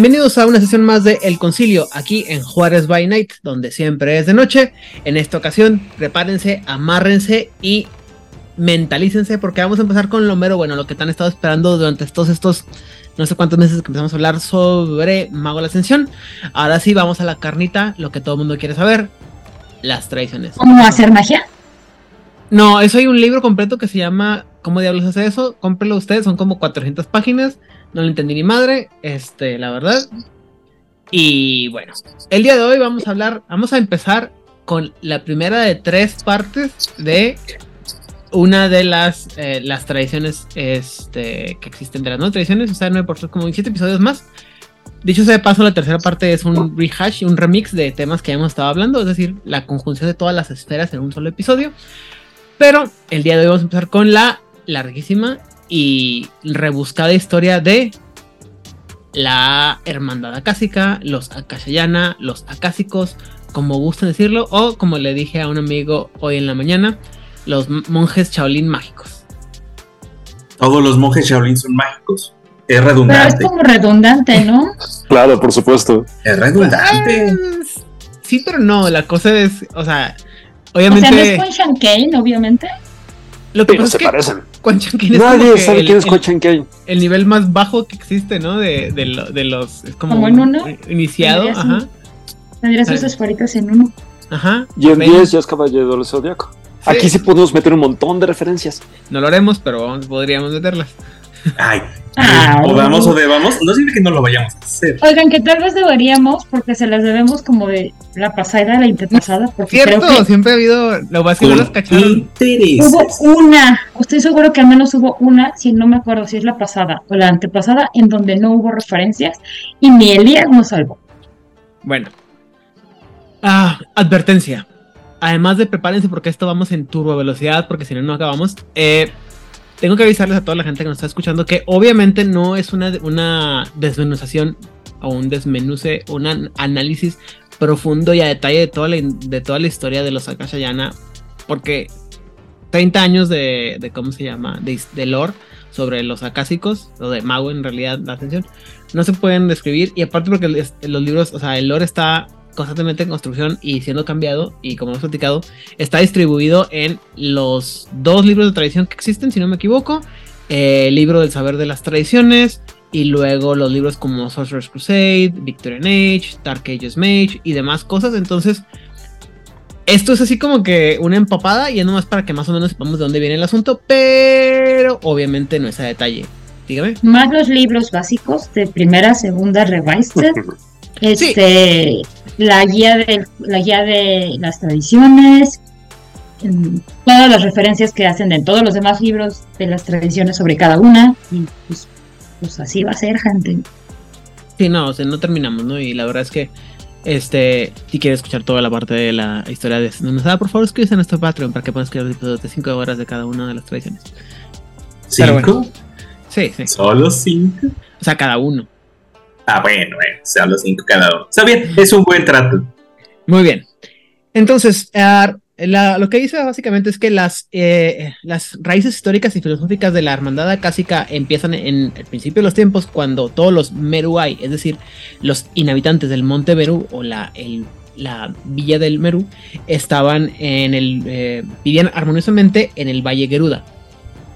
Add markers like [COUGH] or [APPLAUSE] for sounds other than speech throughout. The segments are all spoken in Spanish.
Bienvenidos a una sesión más de El Concilio, aquí en Juárez by Night, donde siempre es de noche. En esta ocasión, prepárense, amárrense y mentalícense, porque vamos a empezar con lo mero bueno, lo que han estado esperando durante todos estos no sé cuántos meses que empezamos a hablar sobre Mago de la Ascensión. Ahora sí, vamos a la carnita, lo que todo el mundo quiere saber: las tradiciones. ¿Cómo hacer magia? No, eso hay un libro completo que se llama ¿Cómo diablos hace eso? Cómprelo ustedes, son como 400 páginas no le entendí ni madre, este, la verdad. Y bueno, el día de hoy vamos a hablar, vamos a empezar con la primera de tres partes de una de las, eh, las tradiciones este, que existen de las no tradiciones, o sea, no por como siete episodios más. Dicho sea de paso, la tercera parte es un rehash, un remix de temas que hemos estado hablando, es decir, la conjunción de todas las esferas en un solo episodio. Pero el día de hoy vamos a empezar con la larguísima y rebuscada historia de la hermandad acásica, los acashayana, los acásicos, como gustan decirlo, o como le dije a un amigo hoy en la mañana, los monjes Shaolin mágicos. Todos los monjes Shaolin son mágicos. Es redundante. Pero es como redundante, ¿no? claro, por supuesto. Es redundante. Pues, sí, pero no, la cosa es, o sea, obviamente. O sea, no es con obviamente. Lo que pasa se es que parecen. Nadie sabe el, quién es Quan Chan El nivel más bajo que existe, ¿no? De, de, lo, de los. Es como, como en uno. Iniciado, ajá. Tendría sus esferitas en uno. Ajá. Y en 10 ya es Caballero del Zodiaco. Sí. Aquí sí podemos meter un montón de referencias. No lo haremos, pero podríamos meterlas. Ay, o vamos o debamos, no significa que no lo vayamos a hacer. Oigan, que tal vez deberíamos, porque se las debemos como de la pasada la interpasada. Porque Cierto, creo que siempre ha habido, lo vas a no las cacharon. Hubo una, estoy seguro que al menos hubo una, si no me acuerdo si es la pasada o la antepasada, en donde no hubo referencias y ni Elías nos salvó. Bueno. Ah, advertencia. Además de prepárense porque esto vamos en turbo velocidad, porque si no, no acabamos. Eh, tengo que avisarles a toda la gente que nos está escuchando que obviamente no es una, una desmenuzación o un desmenuce, un análisis profundo y a detalle de toda la, de toda la historia de los Akashayana, porque 30 años de, de ¿cómo se llama? De, de, lore sobre los acásicos, o de mago en realidad, la atención, no se pueden describir y aparte porque los libros, o sea, el lore está constantemente en construcción y siendo cambiado y como hemos platicado está distribuido en los dos libros de tradición que existen si no me equivoco eh, el libro del saber de las tradiciones y luego los libros como Sorcerer's Crusade, Victorian Age, Dark Ages Mage y demás cosas. Entonces esto es así como que una empapada y es nomás para que más o menos sepamos de dónde viene el asunto pero obviamente no es a detalle. Dígame. Más los libros básicos de primera, segunda, [LAUGHS] revised este, sí. la guía de la guía de las tradiciones, todas las referencias que hacen en todos los demás libros de las tradiciones sobre cada una y pues, pues así va a ser, gente. Sí, no, o sea, no terminamos, ¿no? Y la verdad es que este, si quieres escuchar toda la parte de la historia de Senonazada, por favor, suscríbete a nuestro Patreon para que puedas escuchar episodios de 5 horas de cada una de las tradiciones. ¿Cinco? Bueno, sí, sí. ¿Solo 5? O sea, cada uno. Ah, bueno, bueno, se habla cinco cada uno. Está bien, es un buen trato. Muy bien. Entonces, la, lo que dice básicamente es que las, eh, las raíces históricas y filosóficas de la hermandad acásica empiezan en el principio de los tiempos, cuando todos los Meruai, es decir, los inhabitantes del monte Meru o la, la villa del Meru, estaban en el. Eh, vivían armoniosamente en el Valle Geruda.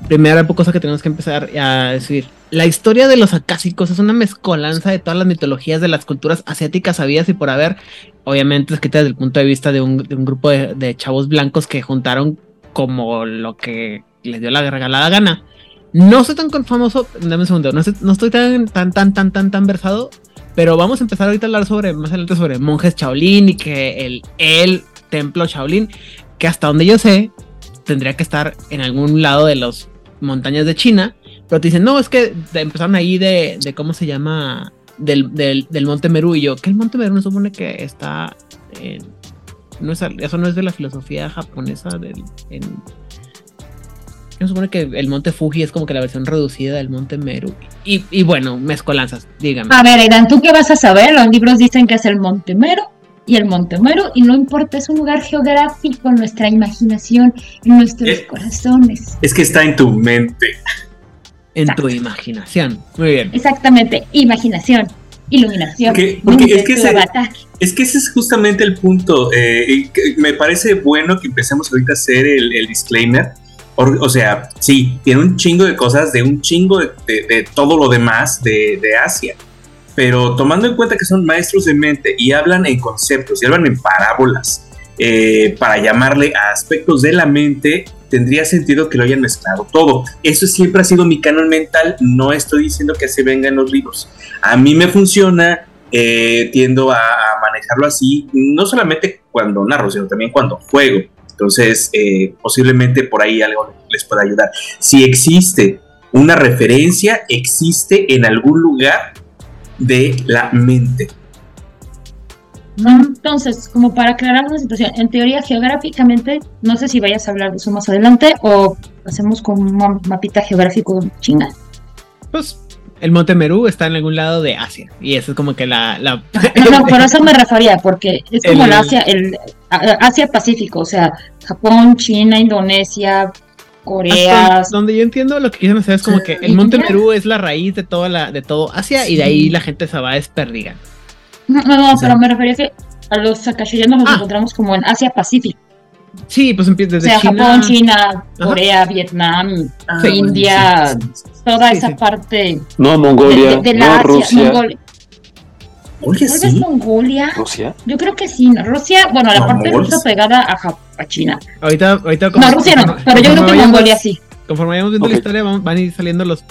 Primera cosa que tenemos que empezar a decir la historia de los acásicos es una mezcolanza de todas las mitologías de las culturas asiáticas habidas y por haber, obviamente escrita desde el punto de vista de un, grupo de, chavos blancos que juntaron como lo que les dio la regalada gana. No soy tan famoso, dame un segundo, no, no estoy tan, tan, tan, tan, tan, tan versado, pero vamos a empezar ahorita a hablar sobre, más adelante sobre monjes Shaolin y que el, el templo Shaolin, que hasta donde yo sé, tendría que estar en algún lado de las montañas de China pero te dicen, no, es que empezaron ahí de, de ¿cómo se llama? Del, del, del, Monte Meru. Y yo, ¿qué el Monte Meru no supone que está en, no es, Eso no es de la filosofía japonesa del... En, supone que el Monte Fuji es como que la versión reducida del Monte Meru. Y, y bueno, mezcolanzas, dígame. A ver, Aidan, ¿tú qué vas a saber? Los libros dicen que es el Monte Meru y el Monte Meru, y no importa, es un lugar geográfico en nuestra imaginación, en nuestros Eh, corazones. Es que está en tu mente. En Exacto. tu imaginación. Muy bien. Exactamente, imaginación. iluminación. Porque, es, que ese, es que ese es justamente el punto. Eh, me parece bueno que empecemos ahorita a hacer el, disclaimer. O, sea, sí, tiene un chingo de cosas, de un chingo de, todo lo demás de, Asia. Pero tomando en cuenta que son maestros de mente y hablan en conceptos y hablan en parábolas eh, para llamarle a aspectos de la mente, tendría sentido que lo hayan mezclado todo. Eso siempre ha sido mi canon mental, no estoy diciendo que se vengan los libros. A mí me funciona, eh, tiendo a, manejarlo así, no solamente cuando narro, sino también cuando juego. Entonces, eh, posiblemente por ahí algo les pueda ayudar. Si existe una referencia, existe en algún lugar de la mente. Entonces, como para aclarar una situación, en teoría geográficamente, no sé si vayas a hablar de eso más adelante o hacemos con un mapita geográfico chinga. Pues el Monte Merú está en algún lado de Asia y eso es como que la... [LAUGHS] No, no, por eso me refería, porque es como el, Asia, el Asia Pacífico, o sea, Japón, China, Indonesia, Corea. donde yo entiendo lo que quieren hacer es como que el Monte Merú es la raíz de toda la, de todo Asia y de ahí la gente se va a desperdigar. No, no, pero me refería a que a los Sakashiyanos nos ah. encontramos como en Asia Pacífico. Sí, pues empieza desde o sea, Japón, China, Corea, Vietnam, ah, India, toda esa parte. No, Mongolia, de, la no, Rusia. Mongolia. Oye, sí. Mongolia? ¿Rusia? Yo creo que sí. Rusia, bueno, la parte rusa pegada a, a China. Ahorita, ahorita. no, Rusia no, pero yo creo que Mongolia sí. Conforme vayamos viendo la historia, van, a ir saliendo los,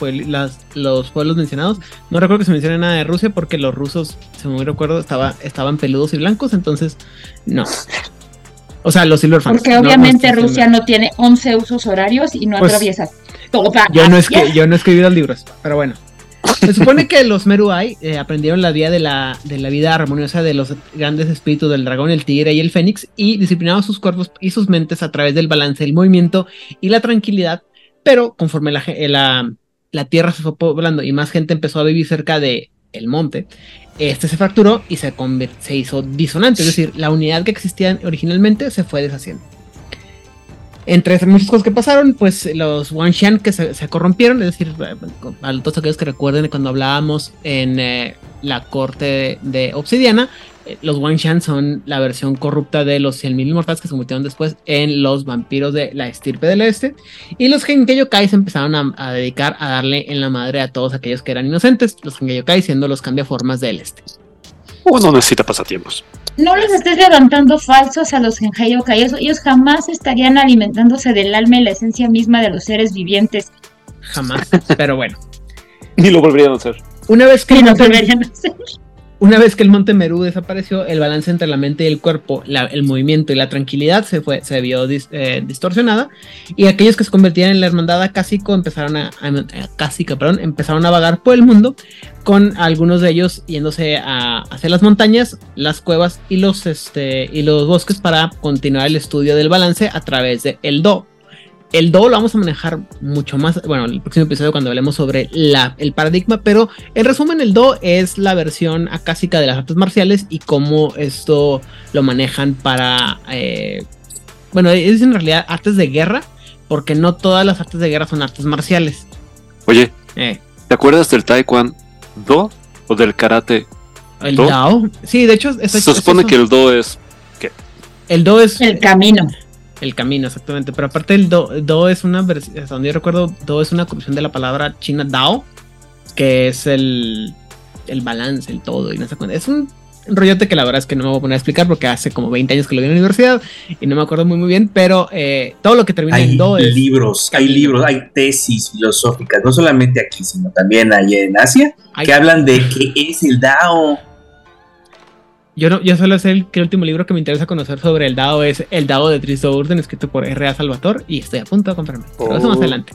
los pueblos mencionados. No recuerdo que se mencione nada de Rusia porque los rusos, si me recuerdo, estaba, estaban peludos y blancos, entonces no. O sea, los Silverfangs. Porque obviamente Rusia no tiene 11 usos horarios y no pues, atraviesa toda yo no, es que, yo no he escribido los libros, pero bueno. Se supone que los Meruai eh, aprendieron la vía de la, de la vida armoniosa de los grandes espíritus del dragón, el tigre y el fénix y disciplinaron sus cuerpos y sus mentes a través del balance, el movimiento y la tranquilidad pero conforme la, la tierra se fue poblando y más gente empezó a vivir cerca de el monte, este se fracturó y se, se hizo disonante, es decir, la unidad que existía originalmente se fue deshaciendo. Entre muchas cosas que pasaron, pues los Wanshan que se, corrompieron, es decir, a todos aquellos que recuerden cuando hablábamos en eh, la corte de Obsidiana, eh, los Wanshan son la versión corrupta de los 100.000 inmortales que se convirtieron después en los vampiros de la estirpe del este. Y los Genkeyokai se empezaron a, dedicar a darle en la madre a todos aquellos que eran inocentes, los Genkeyokai siendo los cambiaformas del este. Uno necesita pasatiempos. No les estés levantando falsos a los Genkeyokai, ellos jamás estarían alimentándose del alma y la esencia misma de los seres vivientes. Jamás, pero bueno. Ni lo volverían a hacer. Una vez que... no volverían a hacer. Una vez que el monte Merú desapareció, el balance entre la mente y el cuerpo, el movimiento y la tranquilidad se, fue, se vio eh, distorsionada y aquellos que se convertían en la hermandad acásico empezaron a, perdón, empezaron a vagar por el mundo con algunos de ellos yéndose a, hacia las montañas, las cuevas y los, este, y los bosques para continuar el estudio del balance a través de el Do, el Do lo vamos a manejar mucho más, bueno, el próximo episodio cuando hablemos sobre la, el paradigma, pero en resumen el Do es la versión acásica de las artes marciales y cómo esto lo manejan para, eh, bueno, es en realidad artes de guerra, porque no todas las artes de guerra son artes marciales. Oye, eh. ¿te acuerdas del taekwondo o del karate? El Dao. Sí, de hecho, se supone que el Do es ¿qué? El Do es el camino. El camino, exactamente. Pero aparte el do, es una versión, hasta donde yo recuerdo, do es una corrupción de la palabra china Dao, que es el, el balance, el todo. Y no sé Es un rollote que la verdad es que no me voy a poner a explicar porque hace como 20 años que lo vi en la universidad y no me acuerdo muy muy bien, pero eh, todo lo que termina en do es... libros, hay libros, hay tesis filosóficas, no solamente aquí, sino también allá en Asia, que hablan de qué es el Dao yo, no, yo solo sé que el último libro que me interesa conocer sobre el dado es El dado de Tristo Urden, escrito por R.A. Salvatore, y estoy a punto de comprarme. Pero eso más oh. adelante.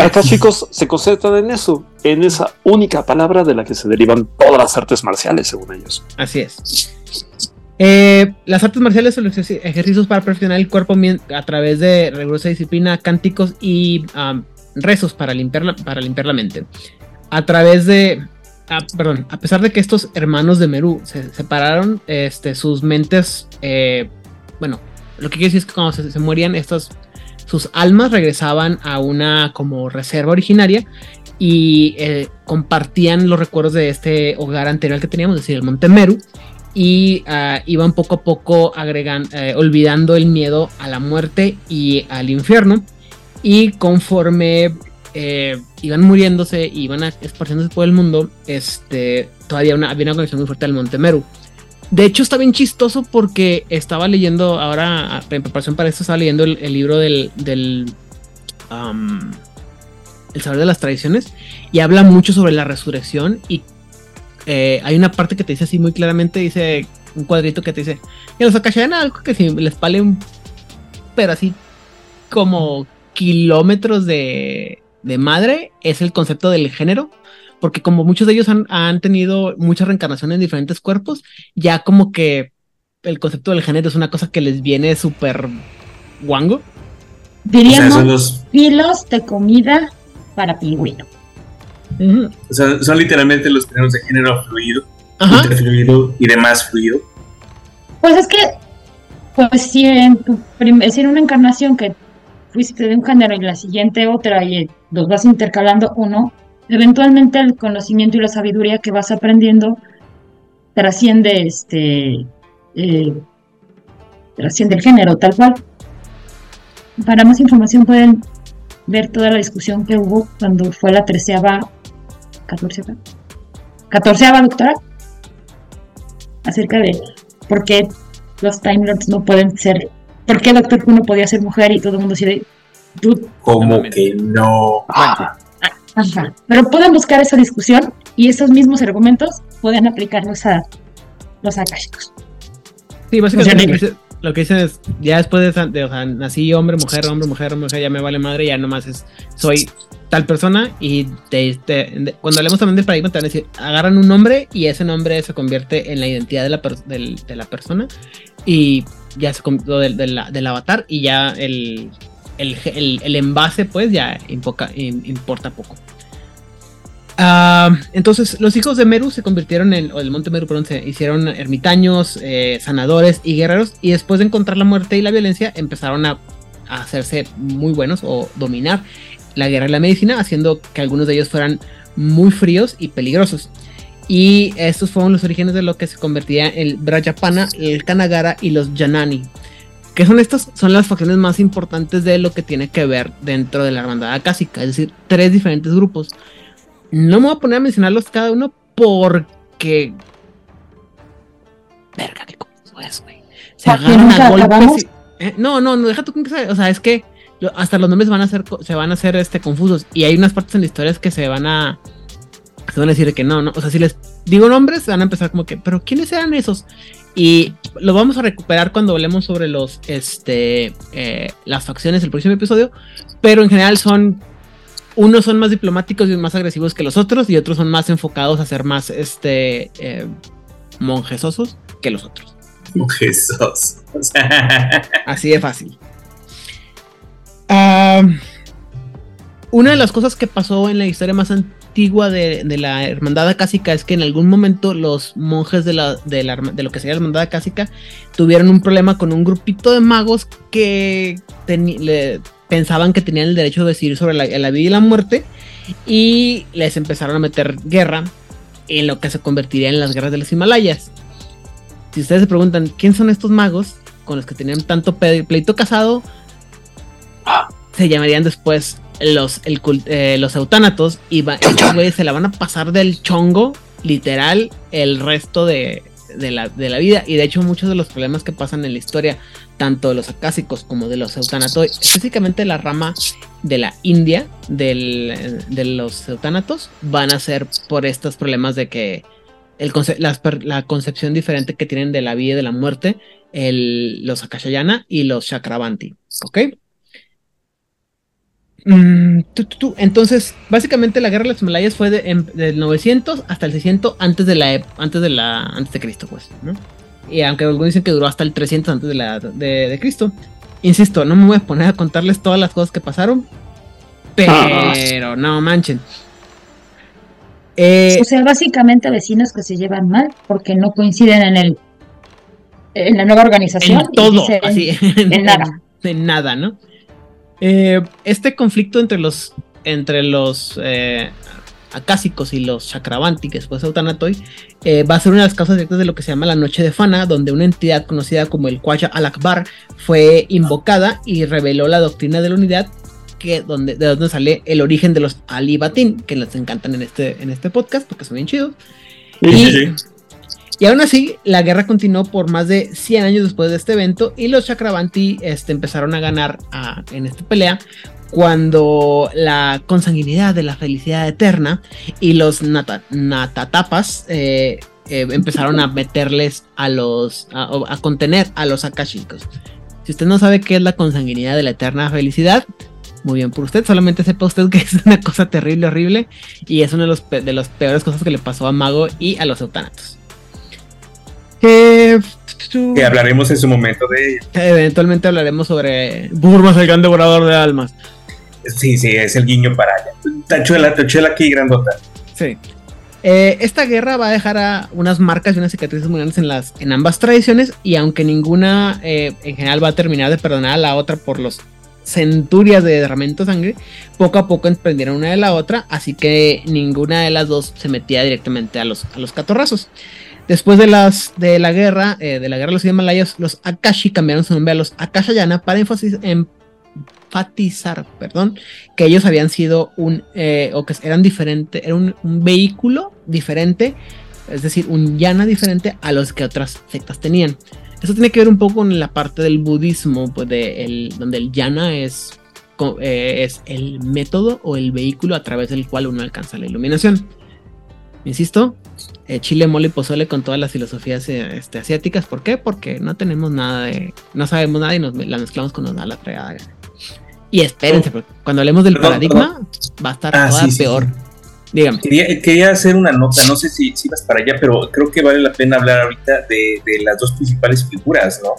acá chicos se concentran en eso, en esa única palabra de la que se derivan todas las artes marciales, según ellos. Así es. Eh, las artes marciales son los ejercicios para perfeccionar el cuerpo a través de rigurosa disciplina, cánticos y rezos para limpiar, para limpiar la mente. A través de a, perdón, a pesar de que estos hermanos de Meru se separaron, este, sus mentes, eh, bueno, lo que quiere decir es que cuando se, morían, estos, sus almas regresaban a una como reserva originaria y eh, compartían los recuerdos de este hogar anterior que teníamos, es decir, el Monte Meru, y ah, iban poco a poco agregando, eh, olvidando el miedo a la muerte y al infierno. Y conforme eh, iban muriéndose, iban esparciéndose por el mundo, este, todavía había una conexión muy fuerte al Monte Meru. De hecho, está bien chistoso porque estaba leyendo, ahora en preparación para esto, estaba leyendo el, libro del, El saber de las tradiciones y habla mucho sobre la resurrección y eh, hay una parte que te dice así muy claramente, dice un cuadrito que te dice, que los Akashiana algo que si les vale un, pero así como kilómetros de, de madre, es el concepto del género, porque como muchos de ellos han, han tenido mucha reencarnación en diferentes cuerpos, ya como que el concepto del género es una cosa que les viene súper guango. Diríamos los... filos de comida para pingüino. O sea, son literalmente los términos de género fluido, interfluido y demás fluido. Pues es que, pues si en, tu si en una encarnación que fuiste de un género y la siguiente otra y los vas intercalando uno, eventualmente el conocimiento y la sabiduría que vas aprendiendo trasciende este eh, trasciende el género tal cual. Para más información pueden ver toda la discusión que hubo cuando fue la treceava 14, 14 doctora, acerca de por qué los Time Lords no pueden ser, por qué Doctor Who no podía ser mujer y todo el mundo decide, como que no. Ah, Pero pueden buscar esa discusión y esos mismos argumentos pueden aplicarlos a los akashicos. Sí, básicamente lo que dicen es, ya después de, o sea, nací hombre, mujer, hombre, mujer, mujer, ya me vale madre, ya nomás es, soy tal persona y cuando hablemos también del paradigma te van a decir, agarran un nombre y ese nombre se convierte en la identidad de la, de la persona y ya se del, del, avatar y ya el, el, el, envase pues ya importa poco. Ah, entonces, los hijos de Meru se convirtieron en, o del monte Meru, perdón, se hicieron ermitaños, eh, sanadores y guerreros, y después de encontrar la muerte y la violencia, empezaron a, hacerse muy buenos o dominar la guerra y la medicina, haciendo que algunos de ellos fueran muy fríos y peligrosos. Y estos fueron los orígenes de lo que se convertía en el Brajapana, el Kanagara y los Janani. Que son estas? Son las facciones más importantes de lo que tiene que ver dentro de la hermandad acásica, es decir, tres diferentes grupos no me voy a poner a mencionarlos cada uno porque. Verga, qué confuso es, güey. Se agarran a golpes. Eh, no, no, no, deja tú que O sea, es que hasta los nombres van a ser, se van a hacer este, confusos. Y hay unas partes en la historia que se van a. Se van a decir que no, no. O sea, si les digo nombres, van a empezar como que, pero ¿quiénes eran esos? Y lo vamos a recuperar cuando hablemos sobre los, este, eh, las facciones del próximo episodio. Pero en general son unos son más diplomáticos y más agresivos que los otros y otros son más enfocados a ser más este eh, monjesosos que los otros. Monjesosos. [LAUGHS] Así de fácil. una de las cosas que pasó en la historia más antigua de, la hermandad acásica es que en algún momento los monjes de, la, de, lo que sería la hermandad acásica tuvieron un problema con un grupito de magos que le, pensaban que tenían el derecho de decidir sobre la, vida y la muerte y les empezaron a meter guerra en lo que se convertiría en las guerras de los Himalayas. Si ustedes se preguntan quién son estos magos con los que tenían tanto pleito casado, se llamarían después los, eh, los eutánatos y se la van a pasar del chongo literal el resto de, de, la, de la vida. Y de hecho muchos de los problemas que pasan en la historia tanto de los acásicos como de los eutanatoi, específicamente la rama de la India de los eutanatos, van a ser por estos problemas de que el la, concepción diferente que tienen de la vida y de la muerte, el, los Akashayana y los Chakravanti. ¿Ok? Mm, Entonces, básicamente la guerra de los Himalayas fue de, del 900 hasta el 600 antes de la antes de la antes de Cristo, pues, ¿no? Y aunque algunos dicen que duró hasta el 300 antes de, la, de, Cristo. Insisto, no me voy a poner a contarles todas las cosas que pasaron. Pero no manchen. Eh, o sea, básicamente vecinos que se llevan mal porque no coinciden en el en la nueva organización. En todo, así. [LAUGHS] En, nada. En nada, ¿no? Eh, este conflicto entre los entre los eh, acásicos y los Chakravanti, que después Autanatoy, eh, va a ser una de las causas directas de lo que se llama la Noche de Fana, donde una entidad conocida como el Quaja al-Akbar fue invocada y reveló la doctrina de la unidad, que donde, de donde sale el origen de los Alibatín, que les encantan en este, en este podcast porque son bien chidos. y, y aún así, la guerra continuó por más de 100 años después de este evento y los Chakravanti este, empezaron a ganar en esta pelea cuando la consanguinidad de la felicidad eterna y los natatapas eh, eh, empezaron a meterles a los, a, contener a los akashicos. Si usted no sabe qué es la consanguinidad de la eterna felicidad, muy bien por usted, solamente sepa usted que [LAUGHS] es una cosa terrible, horrible y es una de, los, de las peores cosas que le pasó a Mago y a los eutanatos. Que, hablaremos en su momento de Eventualmente hablaremos sobre Burmas, el gran devorador de almas. Sí, sí, es el guiño para allá. Tachuela, tachuela aquí grandota. Sí. Eh, esta guerra va a dejar a unas marcas y unas cicatrices muy grandes en, las, en ambas tradiciones y aunque ninguna eh, en general va a terminar de perdonar a la otra por los centurias de derramamiento de sangre, poco a poco emprendieron una de la otra, así que ninguna de las dos se metía directamente a los, a los catorrazos. Después de, las, de la guerra, eh, de la guerra de los Himalayas, los Akashi cambiaron su nombre a los Akashayana para énfasis, en enfatizar, perdón, que ellos habían sido un, eh, o que eran diferentes, era un, vehículo diferente, es decir, un yana diferente a los que otras sectas tenían. Eso tiene que ver un poco con la parte del budismo, pues de el, donde el yana es, eh, es el método o el vehículo a través del cual uno alcanza la iluminación. Insisto, eh, chile, mole y pozole con todas las filosofías este, asiáticas. ¿Por qué? Porque no tenemos nada de. No sabemos nada y nos la mezclamos con nos da la fregada. Y espérense, porque cuando hablemos del paradigma, va a estar ah, peor. Dígame. Quería, hacer una nota, no sé si, si vas para allá, pero creo que vale la pena hablar ahorita de, las dos principales figuras, ¿no?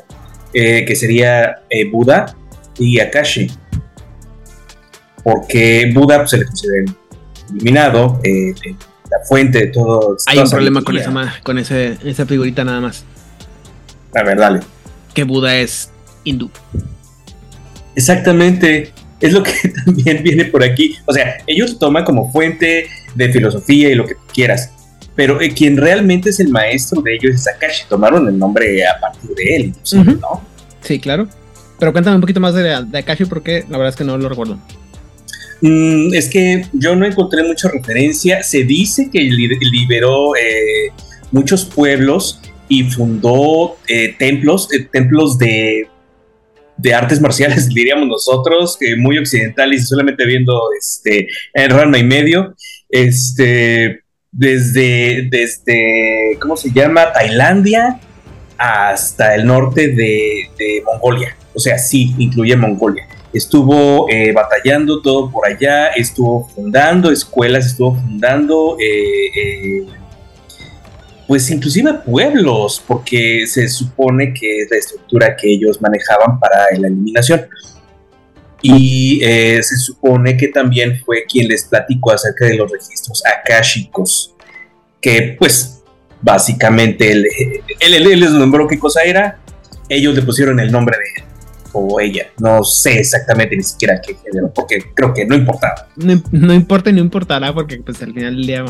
Eh, que sería eh, Buda y Akashi. Porque Buda pues, se le considera iluminado, eh, fuente de todo. Hay un problema con, esa, con ese, esa figurita nada más. A ver, dale. Que Buda es hindú. Exactamente, es lo que [LAUGHS] también viene por aquí. O sea, ellos toman como fuente de filosofía y lo que quieras, pero eh, quien realmente es el maestro de ellos es Akashi. Tomaron el nombre a partir de él, ¿no? Sí, claro. Pero cuéntame un poquito más de, Akashi porque la verdad es que no lo recuerdo. Mm, es que yo no encontré mucha referencia. Se dice que liberó eh, muchos pueblos y fundó eh, templos, templos de de artes marciales, [LAUGHS] diríamos nosotros, que muy occidentales y solamente viendo este, el Ranma y medio, este, desde, desde, ¿cómo se llama? Tailandia hasta el norte de, Mongolia. O sea, sí, incluye Mongolia. Estuvo eh, batallando todo por allá, estuvo fundando escuelas, estuvo fundando eh, eh, pues inclusive pueblos, porque se supone que es la estructura que ellos manejaban para la eliminación. Y se supone que también fue quien les platicó acerca de los registros akáshicos, que pues básicamente él, les nombró qué cosa era, ellos le pusieron el nombre de él o ella. No sé exactamente ni siquiera qué género, porque creo que no importaba. No, importa y no importará, porque pues al final del día...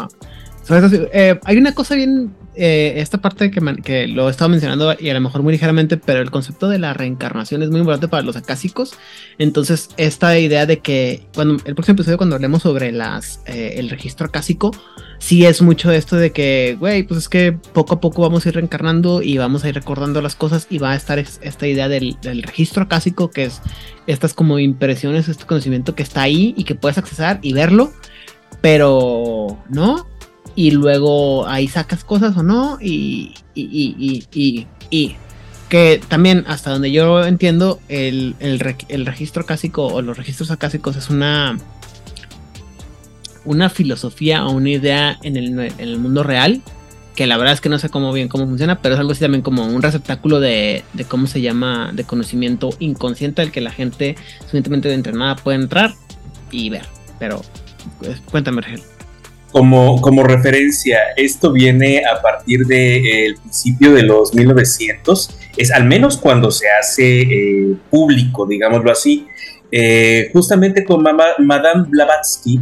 Eh, hay una cosa bien eh, esta parte que, que lo he estado mencionando y a lo mejor muy ligeramente, pero el concepto de la reencarnación es muy importante para los acásicos. Entonces, esta idea de que cuando el próximo episodio, cuando hablemos sobre las, eh, el registro acásico, sí es mucho esto de que, güey, pues es que poco a poco vamos a ir reencarnando y vamos a ir recordando las cosas y va a estar esta idea del, del registro acásico, que es estas como impresiones, este conocimiento que está ahí y que puedes accesar y verlo, pero no, y luego ahí sacas cosas o no y, y, y, y que también hasta donde yo entiendo el, el, registro acásico o los registros acásicos es una una filosofía o una idea en el, en el, mundo real que la verdad es que no sé cómo bien cómo funciona pero es algo así también como un receptáculo de, de cómo se llama de conocimiento inconsciente al que la gente suficientemente entrenada puede entrar y ver. Pero pues, cuéntame Regel como, referencia, esto viene a partir del eh, principio de los 1900, es al menos cuando se hace eh, público, digámoslo así, eh, justamente con Madame Blavatsky,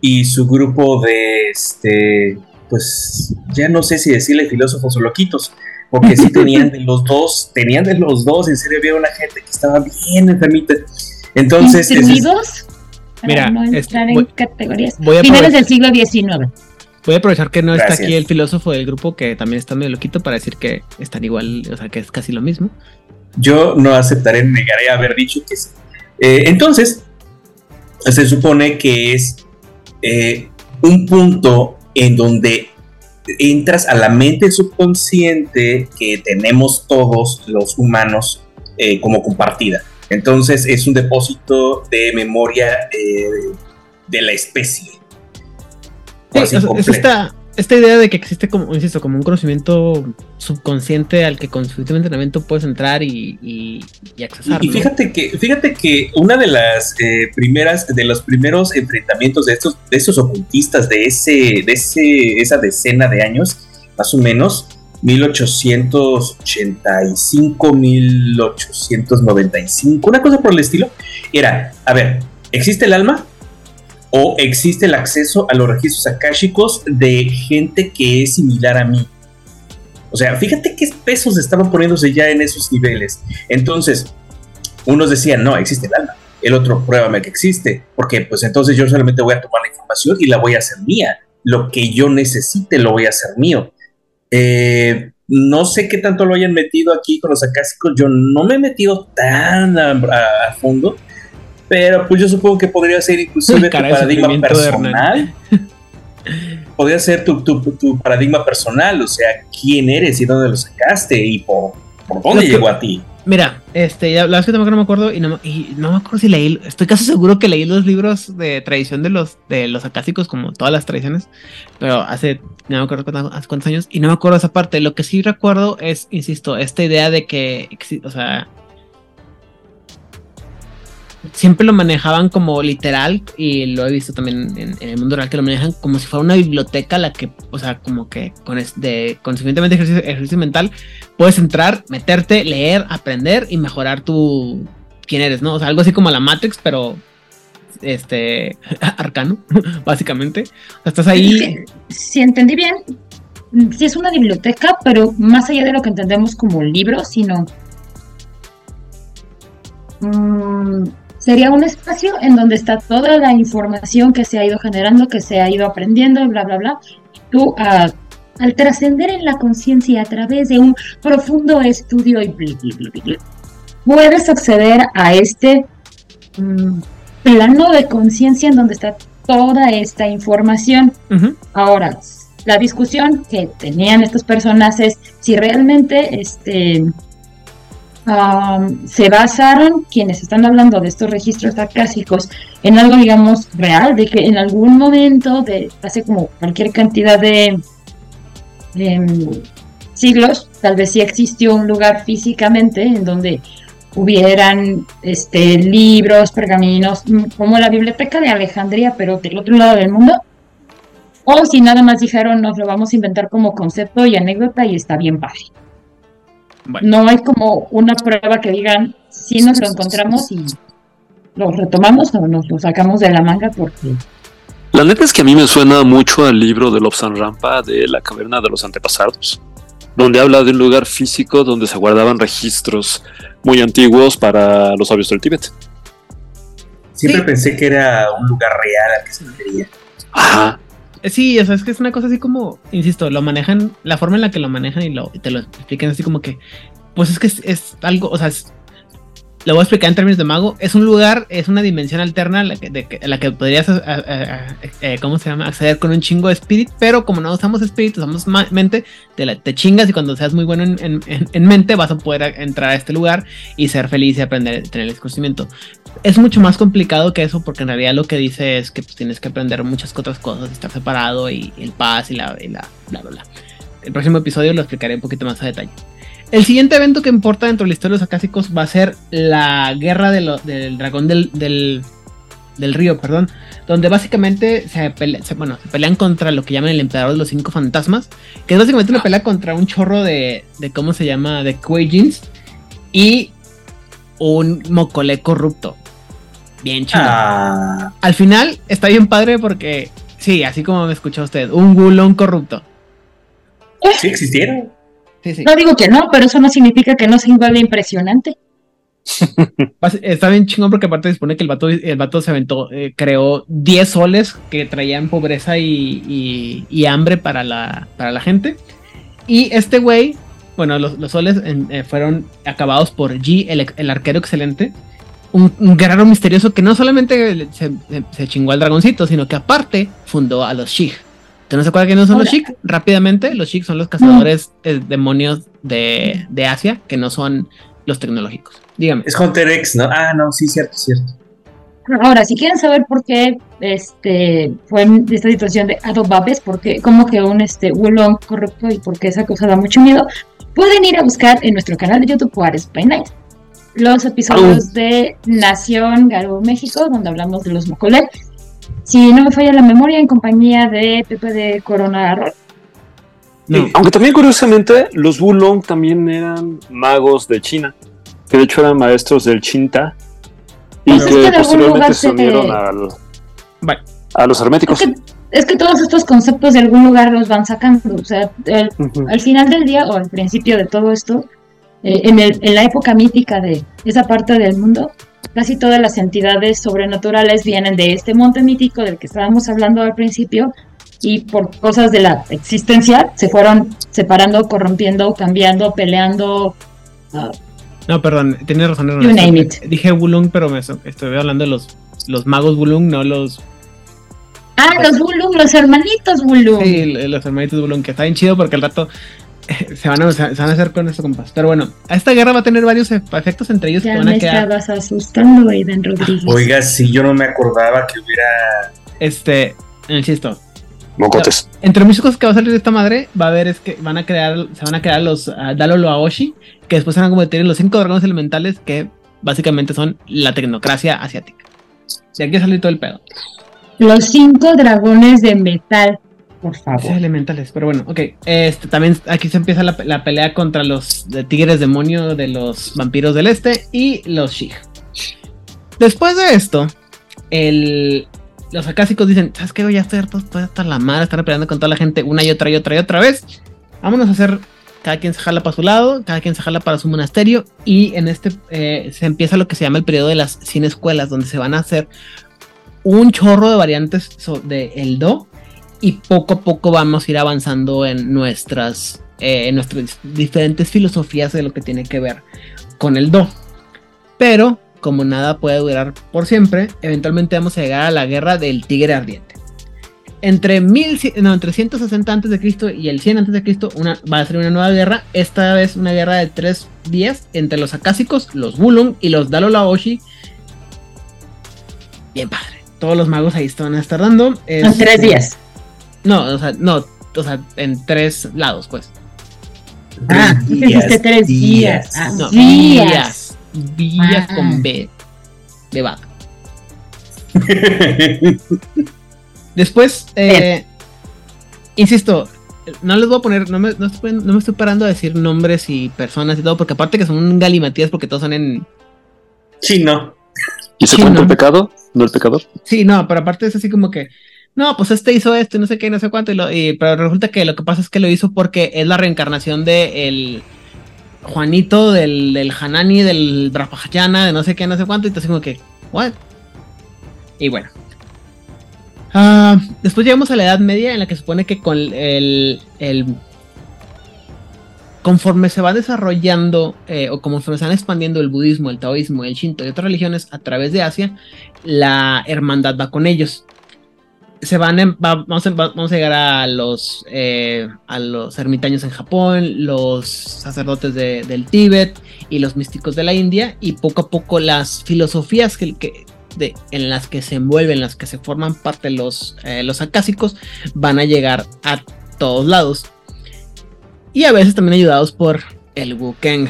y su grupo de, este, pues, ya no sé si decirle filósofos o loquitos, porque sí [LAUGHS] tenían de los dos, tenían de los dos, en serio había una gente que estaba bien enfermita. Entonces... ¿Instruidos? Mira, no este, entrar en voy- categorías. voy a Finales del siglo XIX. Voy a aprovechar que no está aquí el filósofo del grupo, que también está medio loquito, para decir que están igual, o sea, que es casi lo mismo. Yo no aceptaré, negaré haber dicho que sí. Eh, entonces, se supone que es eh, un punto en donde entras a la mente subconsciente que tenemos todos los humanos eh, como compartida. Entonces es un depósito de memoria eh, de la especie. Sí, Así o sea, es esta, esta idea de que existe como, insisto, como un conocimiento subconsciente al que con suficiente entrenamiento puedes entrar y, y, y accesar. Y, y ¿no? fíjate que, fíjate que una de las eh, primeras, de los primeros enfrentamientos de estos, de esos ocultistas de ese, de ese, esa decena de años, más o menos, 1885, 1895, una cosa por el estilo, era, a ver, ¿existe el alma? ¿O existe el acceso a los registros akáshicos de gente que es similar a mí? O sea, fíjate qué pesos estaban poniéndose ya en esos niveles. Entonces, unos decían, no, existe el alma. El otro, pruébame que existe. Porque pues entonces yo solamente voy a tomar la información y la voy a hacer mía. Lo que yo necesite lo voy a hacer mío. Eh, no sé qué tanto lo hayan metido aquí con los acásicos. Yo no me he metido tan a, fondo. Pero pues yo supongo que podría ser inclusive [LAUGHS] tu Cara de paradigma personal. podría ser tu, tu- tu paradigma personal. O sea, quién eres y dónde lo sacaste y por, por dónde que- llegó a ti. Mira, este, ya, la verdad es que tampoco no me acuerdo y no, me- y no me acuerdo si leí, estoy casi seguro que leí los libros de tradición de los de los acásicos como todas las tradiciones, pero hace no me acuerdo cuántos, hace cuántos años y no me acuerdo esa parte. Lo que sí recuerdo es, insisto, esta idea de que, o sea, siempre lo manejaban como literal y lo he visto también en, el mundo real que lo manejan como si fuera una biblioteca la que, o sea, como que con, es- de, con suficientemente ejercicio, mental puedes entrar, meterte, leer, aprender y mejorar tu quién eres, ¿no? O sea, algo así como la Matrix, pero este [LAUGHS] arcano, [LAUGHS] básicamente. O sea, estás Es ahí. si entendí bien, sí es una biblioteca, pero más allá de lo que entendemos como libro, sino mm, sería un espacio en donde está toda la información que se ha ido generando, que se ha ido aprendiendo, bla, bla, bla. Tú, ah, al trascender en la conciencia a través de un profundo estudio y bla, bla, bla, bla, bla, puedes acceder a este mm, plano de conciencia en donde está toda esta información. Ahora, la discusión que tenían estos personajes, si realmente este, am, se basaron quienes están hablando de estos registros acásicos en algo, digamos, real, de que en algún momento, de hace como cualquier cantidad de em, siglos, tal vez sí existió un lugar físicamente en donde hubieran este, libros, pergaminos, mm, como la biblioteca de Alejandría, pero del otro lado del mundo. O si nada más dijeron, nos lo vamos a inventar como concepto y anécdota y está bien padre. Bueno, No hay como una prueba que digan, si nos lo encontramos y lo retomamos o nos lo sacamos de la manga porque La neta es que a mí me suena mucho al libro de Lobsan Rampa de la caverna de los antepasados, donde habla de un lugar físico donde se guardaban registros muy antiguos para los sabios del Tíbet. Siempre Sí. pensé que era un lugar real al que se refería. Ajá. Sí, o sea, es que es una cosa así como, insisto, lo manejan, la forma en la que lo manejan y, lo, y te lo explican así como que, pues es que es, es algo, o sea, es- lo voy a explicar en términos de mago, es un lugar, es una dimensión alterna a la que, de a la que podrías, a- a- eh, ¿cómo se llama? Acceder con un chingo de spirit, pero como no usamos spirit, usamos mente, te, la- te chingas y cuando seas muy bueno en, en- en- en mente vas a poder entrar a este lugar y ser feliz y aprender, tener el conocimiento es mucho más complicado que eso porque en realidad lo que dice es que pues, tienes que aprender muchas otras cosas, estar separado y, el paz y la, y la bla bla bla. El próximo episodio lo explicaré un poquito más a detalle. El siguiente evento que importa dentro de la historia de los acásicos va a ser la guerra de lo- del dragón del, del, del río, perdón, donde básicamente se, bueno, se pelean contra lo que llaman el emperador de los cinco fantasmas, que es básicamente una pelea contra un chorro de, de ¿cómo se llama? De Kuei-jins y un mocole corrupto. bien chido. Ah. Al final está bien padre porque, sí, así como me escuchó usted, un Wulong corrupto. Sí existieron. No digo que no, pero eso no significa que no sea igual de impresionante. [LAUGHS] Está bien chingón porque aparte dispone que el vato, el vato se aventó, eh, creó 10 soles que traían pobreza y, hambre para la, para la gente. Y este güey, bueno, los, soles eh, fueron acabados por G, el, arquero excelente. Un, guerrero misterioso que no solamente se, chingó al dragoncito, sino que aparte fundó a los Shig. ¿Te no se acuerda quiénes son los Shig? Rápidamente, los Shig son los cazadores eh, demonios de, de Asia, que no son los tecnológicos. Dígame. Es Hunter X, ¿no? Ah, no, sí, cierto, cierto. Ahora, si quieren saber por qué este, fue en esta situación de Adobabes, porque como que un este, Wulong corrupto y por qué esa cosa da mucho miedo, pueden ir a buscar en nuestro canal de YouTube Juárez by Night los episodios de Nación Garú México, donde hablamos de los Mocolet. Si no me falla la memoria, en compañía de Pepe de Corona Roll. Aunque también curiosamente los Wulong también eran magos de China, que de hecho eran maestros del Chinta y que, posteriormente se unieron al, a los herméticos. Es que, todos estos conceptos de algún lugar los van sacando, o sea, al final del día o al principio de todo esto, eh, en, el, en la época mítica de esa parte del mundo, casi todas las entidades sobrenaturales vienen de este monte mítico del que estábamos hablando al principio, y por cosas de la existencia se fueron separando, corrompiendo, cambiando, peleando. No, perdón, tienes razón. Dije Wulung, pero me estoy hablando de los, los magos Wulung, no los. Ah, los Wulung, los hermanitos Wulung. Sí, los hermanitos Wulung, que está bien chido porque al rato [LAUGHS] se van, a, se van a hacer con esto, compas. Pero bueno, esta guerra va a tener varios efectos entre ellos ya que van a quedar. estabas asustando, Aiden Rodríguez. Oiga, si yo no me acordaba que hubiera. Este, insisto, Mocotes. Entre muchas cosas que va a salir de esta madre, va a haber es que van a crear, se van a crear los uh, Dalolo Aoshi, que después van a convertir en los cinco dragones elementales que básicamente son la tecnocracia asiática. De aquí salir todo el pedo. Los cinco dragones de metal, por favor. elementales, pero bueno, ok. Este, también aquí se empieza la, la pelea contra los de tigres demonio de los vampiros del este y los Shig. Después de esto, el, los acásicos dicen, ¿sabes qué? Ya estoy harto, estoy hasta la madre, estar peleando con toda la gente una y otra y otra y otra vez. Vámonos a hacer, cada quien se jala para su lado, cada quien se jala para su monasterio y en este eh, se empieza lo que se llama el periodo de las 100 escuelas, donde se van a hacer un chorro de variantes de el Do y poco a poco vamos a ir avanzando en nuestras, eh, en nuestras diferentes filosofías de lo que tiene que ver con el Do. Pero como nada puede durar por siempre, eventualmente vamos a llegar a la guerra del tigre ardiente. Entre, mil, no, entre 160 a.C. y el 100 a.C. Va a ser una nueva guerra, esta vez una guerra de tres días entre los acásicos, los Wulong y los Dalolaoshi. Bien padre. Todos los magos ahí están a estar dando. en tres días. No, o sea, no, o sea, en tres lados, pues. Ah, dijiste tres días. Ah, no, días. Villas ah. con B de vaca. [LAUGHS] Después, eh, insisto, no les voy a poner, no me, estoy, parando a decir nombres y personas y todo, porque aparte que son un galimatías porque todos son en chino. ¿Y se cuenta el pecado? ¿No el pecador? Sí, no, pero aparte es así como que, no, pues este hizo esto y no sé qué, no sé cuánto, y pero resulta que lo que pasa es que lo hizo porque es la reencarnación de el Juanito del, del Hanani, del Brapajayana, de no sé qué, no sé cuánto, y te como que, ¿what? Y bueno. Ah, después llegamos a la Edad Media en la que supone que con el, el conforme se va desarrollando eh, o conforme se van expandiendo el budismo, el taoísmo, el shinto y otras religiones a través de Asia, la hermandad va con ellos se van vamos, a, vamos, a, llegar a los eh, a los ermitaños en Japón, los sacerdotes del Tíbet y los místicos de la India y poco a poco las filosofías que, de, en las que se envuelven, en las que se forman parte los, eh, los acásicos van a llegar a todos lados y a veces también ayudados por el Wukeng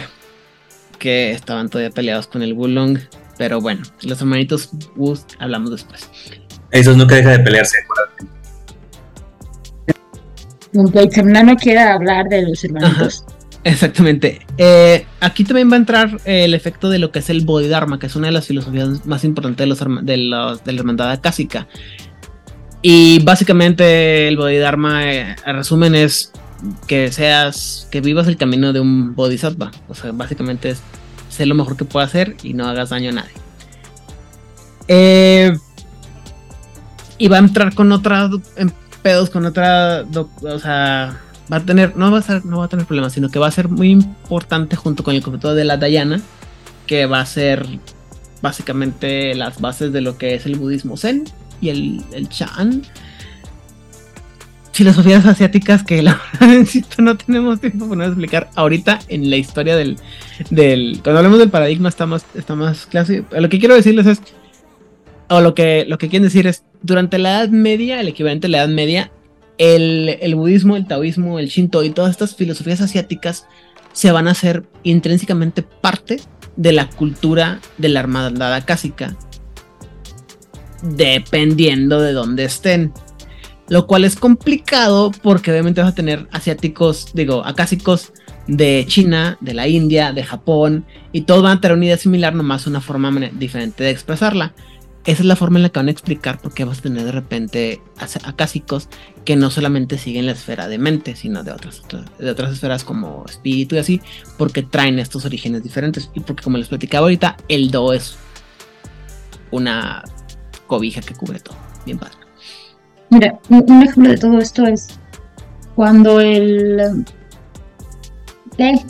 que estaban todavía peleados con el Wulong pero bueno, los hermanitos Wu hablamos después. Esos nunca deja de pelearse, aunque el no quiera hablar de los hermanitos. Exactamente. Eh, aquí también va a entrar el efecto de lo que es el Bodhidharma, que es una de las filosofías más importantes de, los, de, los, de la hermandad acásica. Y básicamente el Bodhidharma, eh, en resumen, es que seas, que vivas el camino de un Bodhisattva. O sea, básicamente es ser lo mejor que puedas hacer y no hagas daño a nadie. Eh, y va a entrar con otras pedos, con otra, o sea, va a tener, no va a ser, no va a tener problemas, sino que va a ser muy importante junto con el concepto de la Dayana, que va a ser básicamente las bases de lo que es el budismo zen y el, el Chan. Filosofías asiáticas que la [LAUGHS] verdad no tenemos tiempo para explicar ahorita en la historia del, del. Cuando hablemos del paradigma está más, está más clase. Lo que quiero decirles es. O lo que, lo que quieren decir es. Durante la Edad Media, el equivalente a la Edad Media, el, el budismo, el taoísmo, el shinto y todas estas filosofías asiáticas se van a hacer intrínsecamente parte de la cultura de la hermandad acásica dependiendo de dónde estén. Lo cual es complicado porque obviamente vas a tener asiáticos, digo, acásicos de China, de la India, de Japón, y todos van a tener una idea similar, nomás una forma diferente de expresarla. Esa es la forma en la que van a explicar por qué vas a tener de repente acásicos que no solamente siguen la esfera de mente, sino de otras, de otras esferas como espíritu y así, porque traen estos orígenes diferentes. Y porque como les platicaba ahorita, el Do es una cobija que cubre todo. Bien padre. Mira, un, ejemplo de todo esto es cuando el té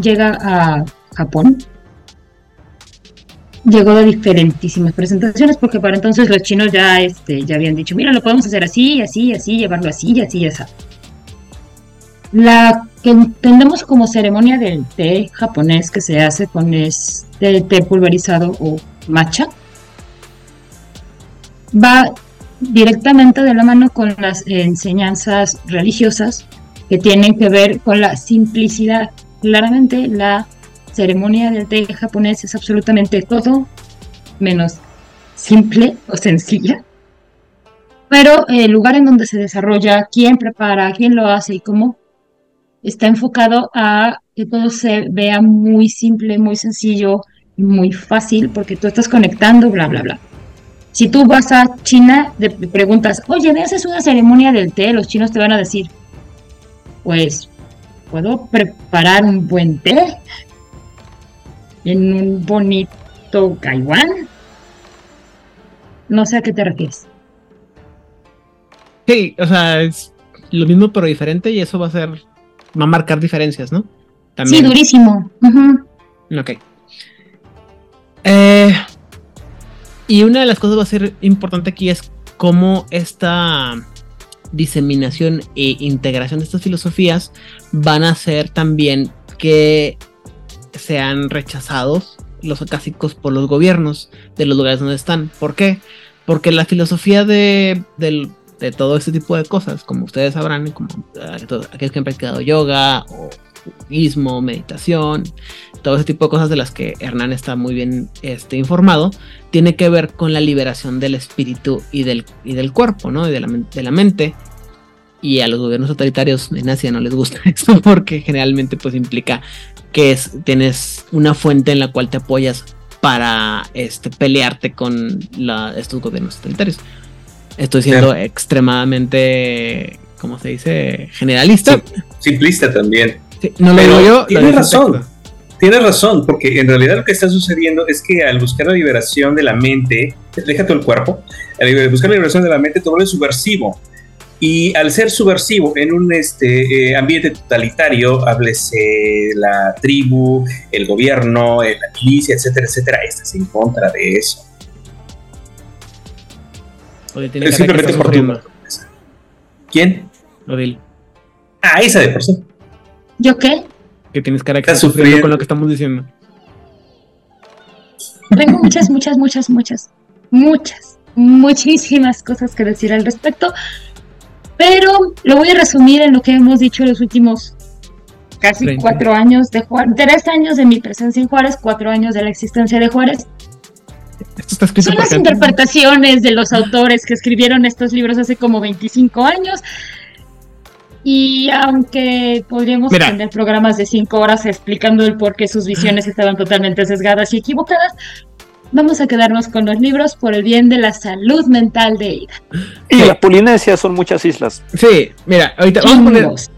llega a Japón, llegó de diferentísimas presentaciones porque para entonces los chinos ya, este, ya habían dicho, mira, lo podemos hacer así, así, así, llevarlo así, así, así. La que entendemos como ceremonia del té japonés que se hace con este té pulverizado o matcha, va directamente de la mano con las enseñanzas religiosas que tienen que ver con la simplicidad. Claramente la ceremonia del té japonés es absolutamente todo menos simple o sencilla. Pero el lugar en donde se desarrolla, quién prepara, quién lo hace y cómo, está enfocado a que todo se vea muy simple, muy sencillo, muy fácil, porque tú estás conectando, bla, bla, bla. Si tú vas a China, te preguntas, oye, ¿me haces una ceremonia del té? Los chinos te van a decir, pues, ¿puedo preparar un buen té? En un bonito Taiwán. No sé a qué te refieres. Sí, o sea, es lo mismo pero diferente y eso va a ser, va a marcar diferencias, ¿no? Sí, durísimo. Ok. Eh, y una de las cosas que va a ser importante aquí es cómo esta diseminación e integración de estas filosofías van a hacer también que sean rechazados los acásicos por los gobiernos de los lugares donde están. ¿Por qué? Porque la filosofía de, todo este tipo de cosas, como ustedes sabrán, como eh, aquellos que han practicado yoga o budismo, meditación, todo ese tipo de cosas de las que Hernán está muy bien este, informado, tiene que ver con la liberación del espíritu y del, y del cuerpo, ¿no? Y de la, de la mente. Y a los gobiernos totalitarios en Asia no les gusta [LAUGHS] eso porque generalmente pues implica que es, tienes una fuente en la cual te apoyas para este, pelearte con estos gobiernos totalitarios. Estoy siendo extremadamente, ¿cómo se dice? Generalista. simplista también. no lo digo yo. Tienes razón. Tienes razón, porque en realidad lo que está sucediendo es que al buscar la liberación de la mente, déjate el cuerpo, al buscar la liberación de la mente, todo es subversivo. Y al ser subversivo en un este, eh, ambiente totalitario, háblese la tribu, el gobierno, eh, la milicia, etcétera, etcétera, estás en contra de eso. es simplemente por tu ¿Quién? Odil. Ah, esa de por sí. ¿Yo qué? que tienes cara que estás sufriendo con lo que estamos diciendo. Tengo muchas, muchas, muchas, muchas, muchas, muchísimas cosas que decir al respecto, pero lo voy a resumir en lo que hemos dicho los últimos casi cuatro años de Juárez, tres años de mi presencia en Juárez, cuatro años de la existencia de Juárez. Son las interpretaciones de los autores que escribieron estos libros hace como 25 años. Y aunque podríamos tener programas de cinco horas explicando el por qué sus visiones estaban totalmente sesgadas y equivocadas, vamos a quedarnos con los libros por el bien de la salud mental de ella. Y la Polinesia son muchas islas. Sí, mira, ahorita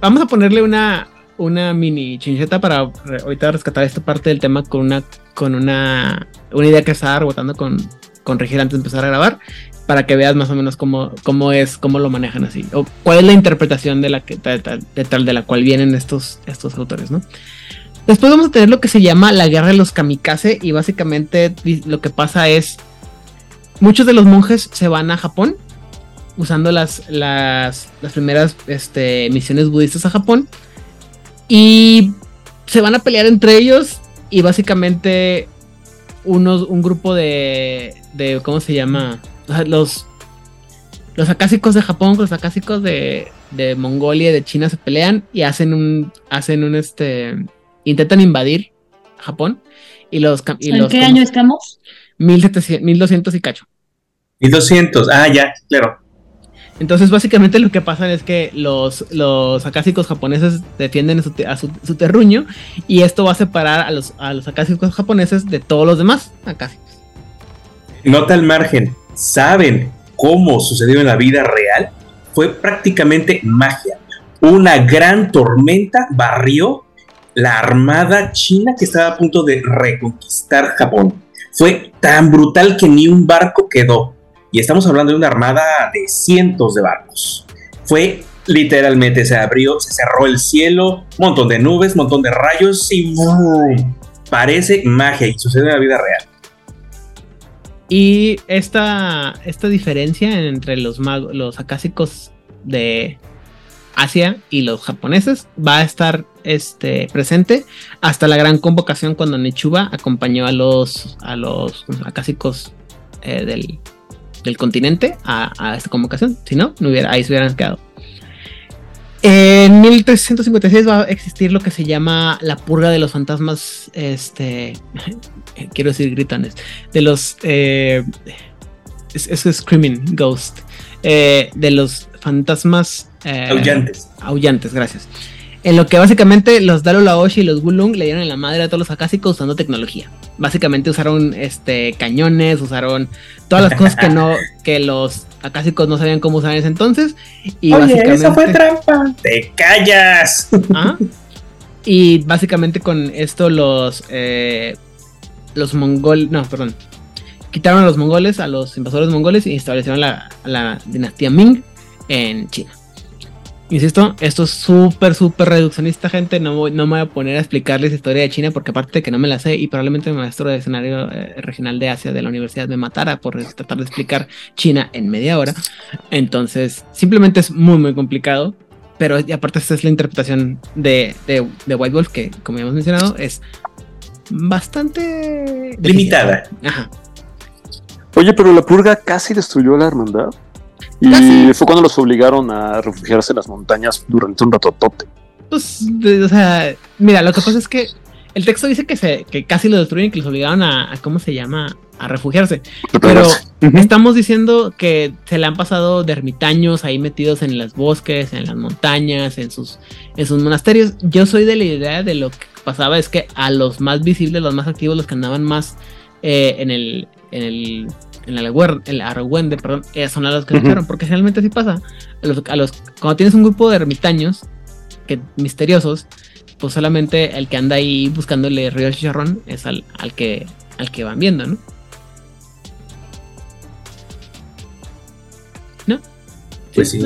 vamos a, ponerle una, una mini chincheta para ahorita rescatar esta parte del tema con una, con una, una idea que estaba rebotando con, con Regir antes de empezar a grabar para que veas más o menos cómo, cómo es, cómo lo manejan así, o cuál es la interpretación de la que de, tal de la cual vienen estos, estos autores, ¿no? Después vamos a tener lo que se llama la guerra de los kamikaze y básicamente lo que pasa es muchos de los monjes se van a Japón usando las, las, las primeras este, misiones budistas a Japón y se van a pelear entre ellos y básicamente unos, un grupo de, de ¿cómo se llama? los, los acásicos de Japón los acásicos de, de Mongolia de China se pelean y hacen un, hacen un, este, intentan invadir Japón. Y los, ¿En qué año estamos? 1200 y cacho. 1200, ah, ya, claro. Entonces, básicamente lo que pasa es que los, los acásicos japoneses defienden a su, terruño y esto va a separar a los, a los acásicos japoneses de todos los demás acásicos. Nota al margen, saben cómo sucedió en la vida real, fue prácticamente magia. Una gran tormenta barrió la armada china que estaba a punto de reconquistar Japón. Fue tan brutal que ni un barco quedó. Y estamos hablando de una armada de cientos de barcos. Fue literalmente, se abrió, se cerró el cielo, montón de nubes, montón de rayos y parece magia y sucede en la vida real. Y esta, esta diferencia entre los magos, los acásicos de Asia y los japoneses va a estar este, presente hasta la gran convocación cuando Nechuba acompañó a los, a los acásicos eh, del, del, continente a, esta convocación. Si no, no hubiera, ahí se hubieran quedado. En 1356 va a existir lo que se llama la purga de los fantasmas, este, [LAUGHS] quiero decir gritones, de los, eh, es, Screaming Ghost, eh, de los fantasmas... Eh, aullantes. Aullantes, gracias. En lo que básicamente los Dalo Laoshi y los Gulung le dieron en la madre a todos los acásicos usando tecnología. Básicamente usaron este cañones, usaron todas las cosas que no, [LAUGHS] que los acásicos no sabían cómo usar en ese entonces. Y Oye, básicamente, eso fue trampa. ¡Te callas! [LAUGHS] ¿Ah? Y básicamente con esto los eh, los mongoles, no, perdón, quitaron a los mongoles, a los invasores mongoles y establecieron la, la dinastía Ming en China. Insisto, esto es súper, súper reduccionista, gente. No, no me voy a poner a explicarles historia de China porque aparte de que no me la sé y probablemente mi maestro de escenario eh, regional de Asia de la universidad me matara por tratar de explicar China en media hora. Entonces, simplemente es muy, muy complicado. Pero y aparte esta es la interpretación de, de, de White Wolf que, como ya hemos mencionado, es bastante... Limitada. Ajá. Oye, pero la purga casi destruyó la hermandad. Y fue cuando los obligaron a refugiarse en las montañas durante un ratotote. Pues, o sea, mira, lo que pasa es que el texto dice que, se, que casi lo destruyen, que los obligaron a, ¿cómo se llama? A refugiarse. Pero estamos diciendo que se le han pasado de ermitaños ahí metidos en los bosques, en las montañas, en sus, en sus monasterios. Yo soy de la idea de lo que pasaba es que a los más visibles, los más activos, los que andaban más eh, en el, en el en la en Argüende, perdón, son a los que lucharon, porque generalmente así pasa. A los, cuando tienes un grupo de ermitaños que, misteriosos, pues solamente el que anda ahí buscándole río chicharrón es al, al, que, al que van viendo, ¿no? ¿No? Pues sí.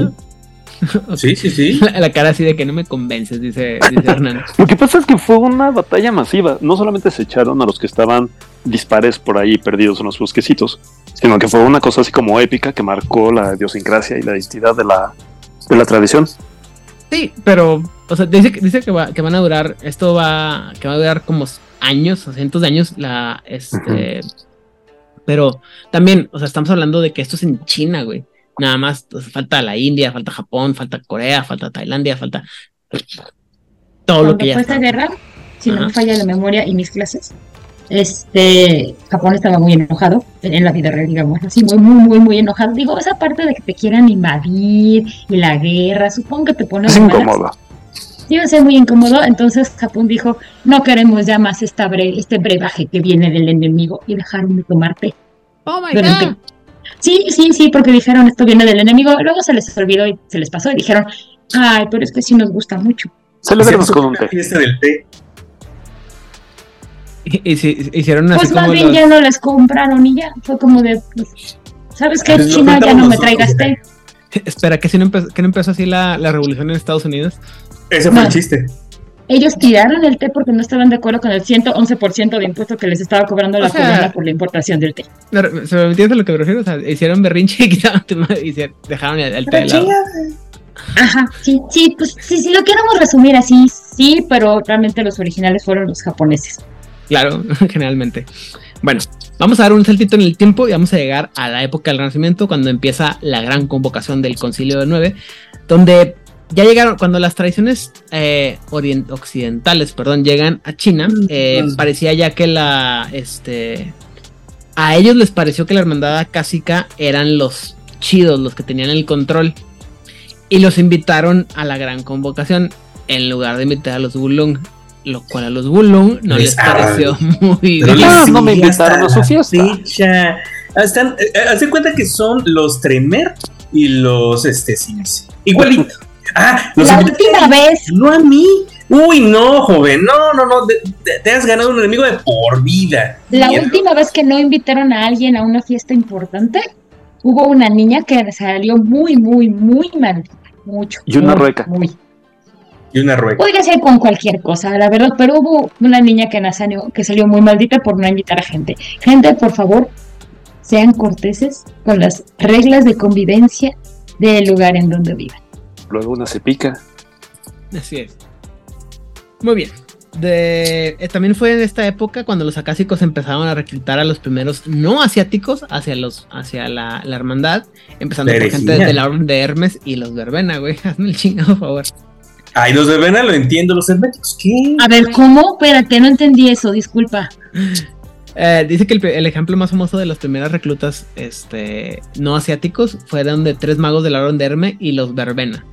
[LAUGHS] Sí, sí, sí. [LAUGHS] La, cara así de que no me convences, dice, dice [LAUGHS] Hernán. Lo que pasa es que fue una batalla masiva. No solamente se echaron a los que estaban dispares por ahí perdidos en los bosquecitos, sino que fue una cosa así como épica que marcó la idiosincrasia y la identidad de la, de la tradición. Sí, pero, o sea, dice, dice que, va, que van a durar, esto va, que va a durar como años, cientos de años, la, este, pero también, o sea, estamos hablando de que esto es en China, güey. Nada más falta la India, falta Japón, falta Corea, falta Tailandia, falta todo lo que ya. Fue esta guerra, si no me falla la memoria y mis clases, este, Japón estaba muy enojado en la vida real, digamos, así muy, muy, muy, muy enojado. Digo, esa parte de que te quieran invadir y la guerra, supongo que te pone... Es incómodo. Iba a ser muy incómodo, entonces Japón dijo, no queremos ya más esta bre este brebaje que viene del enemigo y dejaron de tomar té. Oh my God. Sí, sí, sí, porque dijeron esto viene del enemigo, luego se les olvidó y se les pasó y dijeron, ay, pero es que sí nos gusta mucho. Celebremos con un té. fiesta del té. Y, hicieron así Pues más como bien los- ya no les compraron y ya, fue como de, pues, ¿sabes qué? Pues lo China ya no me traigas té. [LAUGHS] Espera, que si no empezó, que no empezó así la, la revolución en Estados Unidos. Ese fue No. el chiste. Ellos tiraron el té porque no estaban de acuerdo con el 111% de impuesto que les estaba cobrando O la sea- corona por la importación del té. ¿Se me entiende a lo que me refiero? O sea, hicieron berrinche y [LAUGHS] quitaron tu madre y se dejaron el, el té de lado. Ajá, sí, sí, pues sí, si lo queremos resumir así, sí, pero realmente los originales fueron los japoneses. Claro, [LAUGHS] generalmente. Bueno, vamos a dar un saltito en el tiempo y vamos a llegar a la época del Renacimiento, cuando empieza la gran convocación del Concilio de Nueve, donde ya llegaron, cuando las tradiciones eh, orient- occidentales, perdón, llegan a China, eh, Mm. parecía ya que la, este, a ellos les pareció que la hermandad acásica eran los chidos, los que tenían el control, y los invitaron a la gran convocación en lugar de invitar a los Wulong. Lo cual a los Wulong no les Les- pareció muy bien. No me invitaron a su fiesta. fecha. Están, eh, haz de cuenta que son los Tremer y los este Sims. Igualito. Ah, los La última vez, No a mí. Uy, no, joven. No, no, no. de- de- te has ganado un enemigo de por vida. la Mierda. última vez que no invitaron a alguien a una fiesta importante, hubo una niña que salió muy, muy, muy mal. Mucho. Y una muy, rueca. Muy. Y una rueca. Podría ser con cualquier cosa, la verdad, pero hubo una niña que, nació- que salió muy maldita por no invitar a gente. Gente, por favor, sean corteses con las reglas de convivencia del lugar en donde viven. Luego una se pica. Así es. Muy bien. De, eh, también fue en esta época cuando los acásicos empezaron a reclutar a los primeros no asiáticos hacia los hacia la, la hermandad, empezando por gente de la orden de Hermes y los verbena, güey. [LAUGHS] Hazme el chingado favor. Ay, los de Vena lo entiendo, los herméticos. ¿Qué? A ver, ¿cómo? Espérate, no entendí eso, disculpa. Eh, dice que el, el ejemplo más famoso de las primeras reclutas este, no asiáticos fueron de tres magos de la orden de Hermes y los verbena.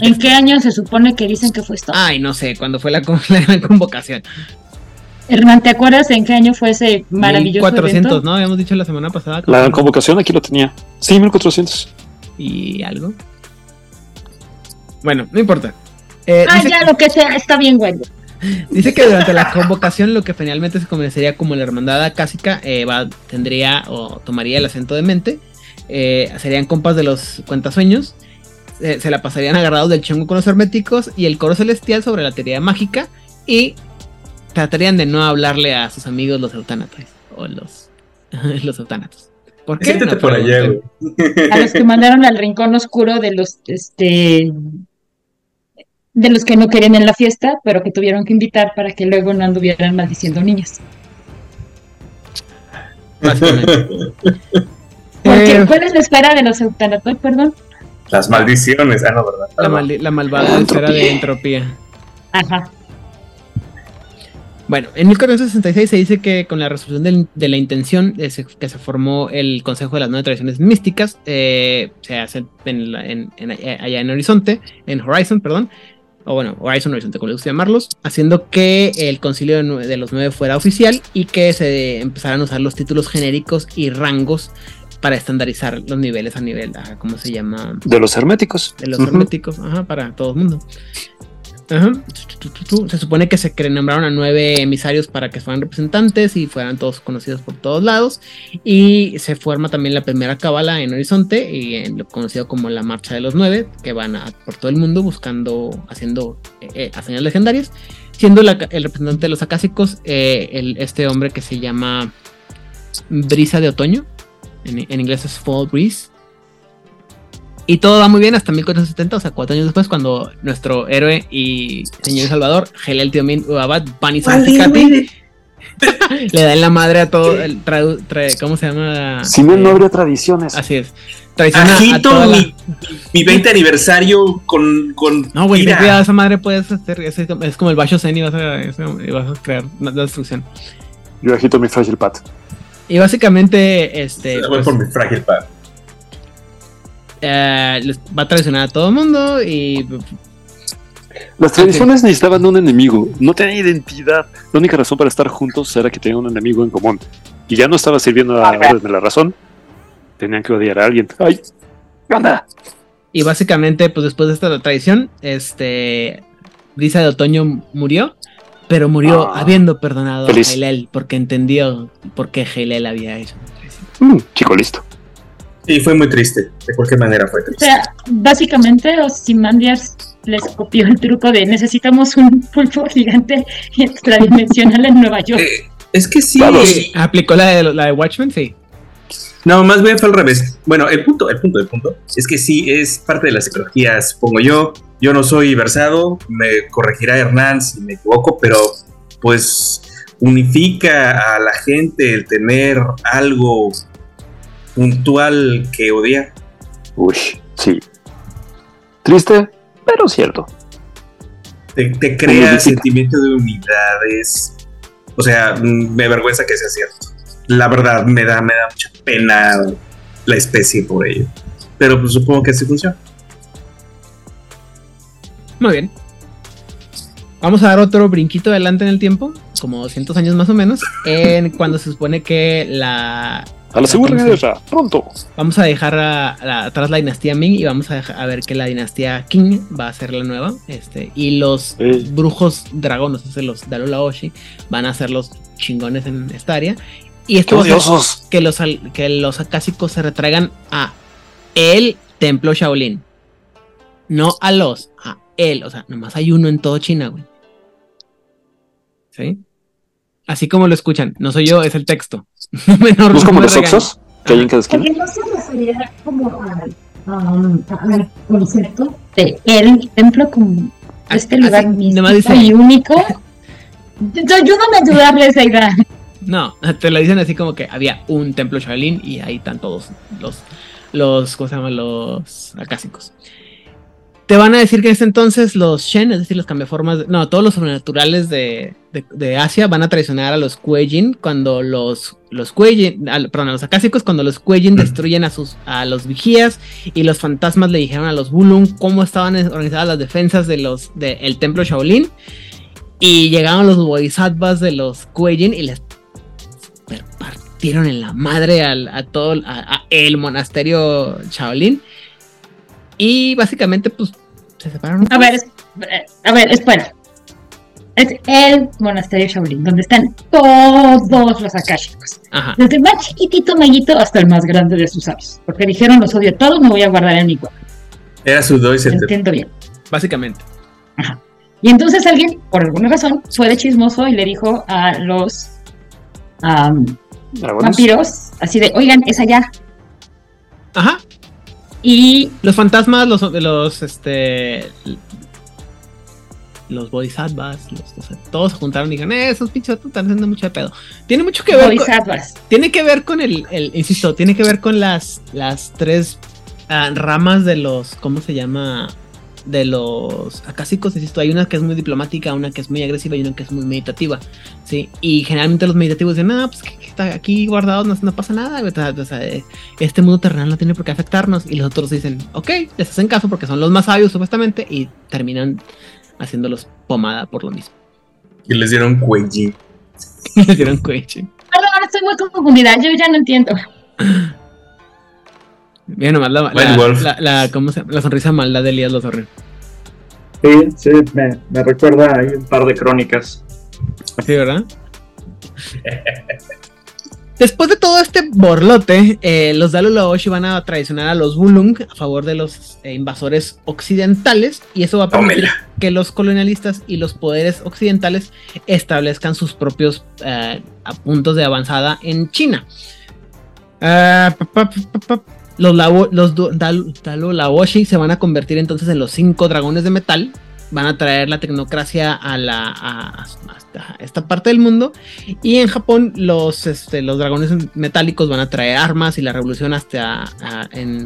¿En qué año se supone que dicen que fue esto? Ay, no sé, cuando fue la, [LAUGHS] la gran convocación. Hernán, ¿te acuerdas en qué año fue ese maravilloso 1400, evento? ¿no? Habíamos dicho la semana pasada. La convocación aquí lo tenía. Sí, 1400. Y algo. Bueno, no importa. Eh, Ah, ya, lo que sea, está bien, güey. [LAUGHS] dice que durante la convocación lo que finalmente se conocería como la hermandad acásica eh, va, tendría o tomaría el acento de mente. Eh, serían compas de los cuentasueños. eh, se la pasarían agarrados del chongo con los herméticos y el coro celestial sobre la teoría mágica. Y tratarían de no hablarle a sus amigos los eutanatos. O los, [LAUGHS] los eutanatos. ¿Por qué? Siéntate No por allá, güey. A los que mandaron al rincón oscuro de los, este, de los que no querían en la fiesta, pero que tuvieron que invitar para que luego no anduvieran maldiciendo niñas. [LAUGHS] Porque, Eh, ¿cuál es la espera de los eutanatos, perdón? Las maldiciones. Ah, no, ¿verdad? La, maldi- la malvada esfera de entropía. Ajá. Bueno, en 1466 se dice que con la resolución de la intención se- que se formó el Consejo de las Nueve Tradiciones Místicas, eh, se hace en la- en- en- allá en Horizonte, en Horizon, perdón, o bueno, Horizon Horizonte, como les gusta llamarlos, haciendo que el Concilio de, los Nueve fuera oficial y que se empezaran a usar los títulos genéricos y rangos para estandarizar los niveles a nivel, ah, ¿cómo se llama? De los herméticos. de los herméticos, ajá, para todo el mundo. Se supone que se nombraron a nueve emisarios para que fueran representantes y fueran todos conocidos por todos lados. Y se forma también la primera cábala en Horizonte, y en lo conocido como la Marcha de los Nueve, que van por todo el mundo buscando, haciendo eh, eh, hazañas legendarias. Siendo el representante de los acásicos eh, este hombre que se llama Brisa de Otoño. En, en inglés es Fall Breeze. Y todo va muy bien hasta 1470, o sea, cuatro años después, cuando nuestro héroe y señor Salvador, Gelel Teomin Uabat Bani. Le da en la madre a todo. El ¿Cómo se llama? Si no, no habría tradiciones. Así es. Agito mi, mi 20 aniversario con. con no, güey, cuidado, esa madre puedes hacer. Es, es como el Basho Zen y vas a, y vas a crear la destrucción. Yo agito mi Fragile Pad. Y básicamente, este. voy pues, por mi Fragile Pad. Eh, va a traicionar a todo el mundo y. Las tradiciones necesitaban un enemigo, no tenían identidad. La única razón para estar juntos era que tenían un enemigo en común. Y ya no estaba sirviendo a la de la razón, tenían que odiar a alguien. ¡Ay! ¡Gana! Y básicamente, pues después de esta traición, este. Brisa de Otoño murió, pero murió ah. habiendo perdonado a Heilel, porque entendió por qué Heilel había hecho. Mm, chico listo. Sí, fue muy triste. De cualquier manera fue triste. O sea, básicamente los Simandias les copió el truco de necesitamos un pulpo gigante [LAUGHS] extradimensional en Nueva York. Eh, es que sí. ¿Aplicó la de, la de Watchmen? Sí. No, más bien fue al revés. Bueno, el punto, el punto, el punto es que sí es parte de la psicología, supongo yo. Yo no soy versado, me corregirá Hernán si me equivoco, pero pues unifica a la gente el tener algo puntual que odia. Uy, sí. Triste, pero cierto. Te, crea sentimiento de unidades. O sea, me avergüenza que sea cierto la verdad me da, me da mucha pena la especie por ello. Pero pues supongo que así funciona. Muy bien. Vamos a dar otro brinquito adelante en el tiempo, como 200 años más o menos, en cuando se supone que la... A la segunda guerra, pronto. Vamos a dejar atrás la dinastía Ming y vamos a, a, ver que la dinastía Qing va a ser la nueva. Este, y los brujos dragones, o sea, los Dalulaoshi, van a ser los chingones en esta área. Y esto que los, que los acásicos se retraigan a el templo Shaolin. No a los, a él. O sea, nomás hay uno en todo China, güey. ¿Sí? Así como lo escuchan. No soy yo, es el texto. [LAUGHS] no me ¿No como los oxos que hay en cada esquina? no se refería como al, concepto de el templo como este lugar mismo y único. [LAUGHS] Ayúdame a ayudarle esa idea. No, te lo dicen así como que había un templo Shaolin y ahí están todos los, los, ¿cómo se llaman? Los acásicos. Te van a decir que en ese entonces los Shen, es decir, los cambiaformas, no, todos los sobrenaturales de, de, Asia van a traicionar a los Kuejin cuando los, los Kuejin, perdón, a los acásicos, cuando los Kuejin destruyen a, sus, a los vigías y los fantasmas le dijeron a los Bulung cómo estaban organizadas las defensas de los, del templo Shaolin. Y llegaron los bodhisattvas de los Kuejin y les partieron en la madre a todo a, el monasterio Shaolin. Y básicamente, pues, se separaron. A ver, a ver, espera. Es el monasterio Shaolin, donde están todos los akashicos. Desde el más chiquitito maguito hasta el más grande de sus sabios. Porque dijeron los odio a todos, me voy a guardar en mi cuarto. Era su doy Entiendo bien. Básicamente. Ajá. Y entonces alguien, por alguna razón, fue de chismoso y le dijo a los vampiros, así de, oigan, es allá. Ajá. Y los fantasmas, los, los este los bodhisattvas, los, todos se juntaron y dijeron, eh, esos pinches están haciendo mucho de pedo. Tiene mucho que ver con, tiene que ver con el, el, insisto, tiene que ver con las, las tres ah, ramas de los, ¿cómo se llama? de los acásicos, insisto, hay una que es muy diplomática, una que es muy agresiva y una que es muy meditativa, ¿sí? Y generalmente los meditativos dicen, ah, pues que, está aquí guardado, no, pasa nada, este mundo terrenal no tiene por qué afectarnos. Y los otros dicen, ok, les hacen caso porque son los más sabios supuestamente y terminan haciéndolos pomada por lo mismo. Y les dieron cuello. [LAUGHS] les dieron cuello. Perdón, estoy muy confundida, yo ya no entiendo. Bien nomás la, la, la, ¿cómo se la sonrisa maldad de Elías Lozorre. Sí, sí, me, me recuerda ahí un par de crónicas. Sí, ¿verdad? [LAUGHS] Después de todo este borlote, eh, los Dalulaoshi van a traicionar a los Bulung a favor de los eh, invasores occidentales y eso va a permitir que los colonialistas y los poderes occidentales establezcan sus propios eh, puntos de avanzada en China. Uh, los, los se van a convertir entonces en los cinco dragones de metal van a traer la tecnocracia a la a, esta parte del mundo y en Japón los este, los dragones metálicos van a traer armas y la revolución hasta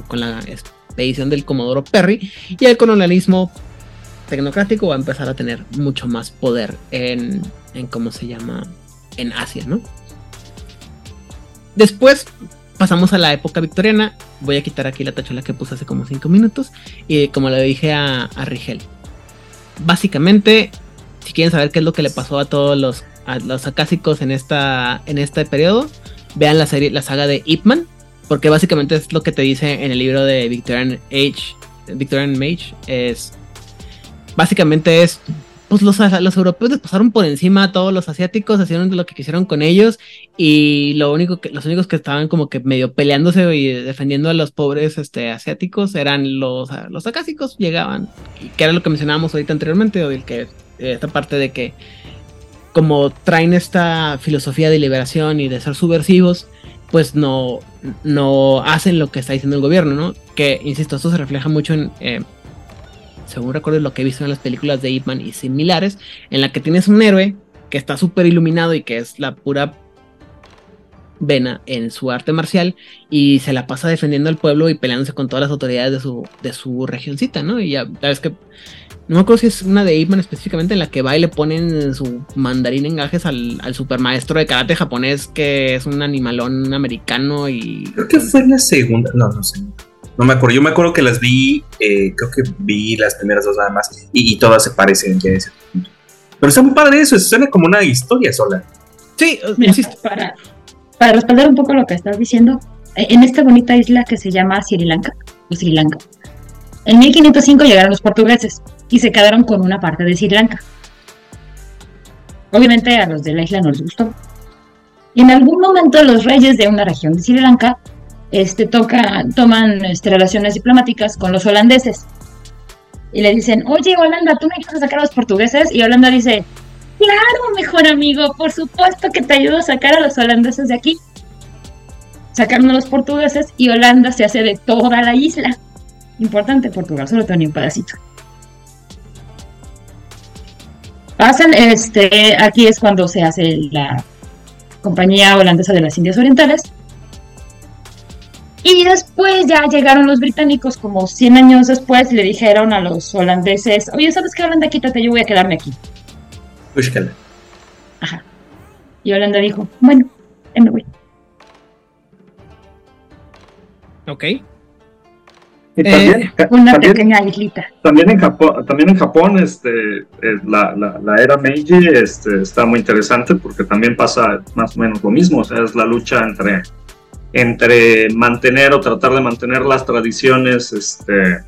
con la expedición del Comodoro Perry y el colonialismo tecnocrático va a empezar a tener mucho más poder en, en cómo se llama en Asia, ¿no? Después pasamos a la época victoriana. Voy a quitar aquí la tachuela que puse hace como 5 minutos. Y como le dije a, a, Rigel, básicamente, si quieren saber qué es lo que le pasó a todos los, los acásicos en, esta, en este periodo, vean la serie, la saga de Ip. Porque básicamente es lo que te dice en el libro de Victorian Age. Victorian Mage. Es. Básicamente es pues los, los europeos les pasaron por encima a todos los asiáticos, hicieron lo que quisieron con ellos y lo único que, los únicos que estaban como que medio peleándose y defendiendo a los pobres este, asiáticos eran los, los acásicos, llegaban, que era lo que mencionábamos ahorita anteriormente, o del que esta parte de que como traen esta filosofía de liberación y de ser subversivos, pues no, no hacen lo que está diciendo el gobierno, ¿no? Que, insisto, esto se refleja mucho en... Eh, según recuerdo lo que he visto en las películas de Ip y similares, en la que tienes un héroe que está súper iluminado y que es la pura vena en su arte marcial y se la pasa defendiendo al pueblo y peleándose con todas las autoridades de su, de su regioncita, ¿no? Y ya sabes que no me acuerdo si es una de Ip específicamente en la que va y le ponen su mandarín en gajes al, al supermaestro de karate japonés que es un animalón americano y... Creo que fue la segunda, no, no sé. No me acuerdo, yo me acuerdo que las vi, eh, creo que vi las primeras dos nada más y, todas se parecen ya ese punto. Pero está muy padre eso, suena como una historia sola. Sí, para, para respaldar un poco lo que estás diciendo, eh, en esta bonita isla que se llama Sri Lanka, o Sri Lanka, en 1505 llegaron los portugueses y se quedaron con una parte de Sri Lanka. Obviamente a los de la isla no les gustó. Y en algún momento los reyes de una región de Sri Lanka este, toca, toman este, relaciones diplomáticas con los holandeses. Y le dicen, oye Holanda, ¿tú me ayudas sacar a los portugueses? Y Holanda dice, claro, mejor amigo, por supuesto que te ayudo a sacar a los holandeses de aquí. Sacaron a los portugueses y Holanda se hace de toda la isla. Importante, Portugal solo tenía un pedacito. Pasan, este, aquí es cuando se hace la compañía holandesa de las Indias Orientales y después ya llegaron los británicos, como 100 años después, le dijeron a los holandeses, oye, ¿sabes qué, Holanda? Quítate, yo voy a quedarme aquí. Búscala. Ajá. Y Holanda dijo, bueno, me voy. Ok. Y también, eh, una pequeña islita. También en Japón, también en Japón este, eh, la, la, la, era Meiji este, está muy interesante porque también pasa más o menos lo mismo, o sea, es la lucha entre entre mantener o tratar de mantener las tradiciones este,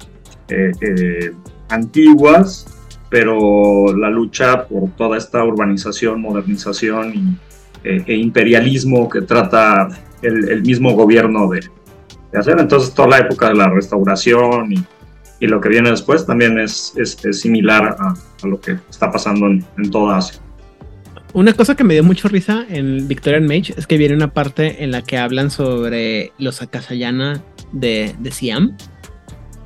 eh, eh, antiguas, pero la lucha por toda esta urbanización, modernización eh, e imperialismo que trata el, mismo gobierno de, hacer. Entonces toda la época de la restauración y, lo que viene después también es, es, similar a, lo que está pasando en, en toda Asia. Una cosa que me dio mucho risa en Victorian Mage es que viene una parte en la que hablan sobre los Akasayana de, de Siam.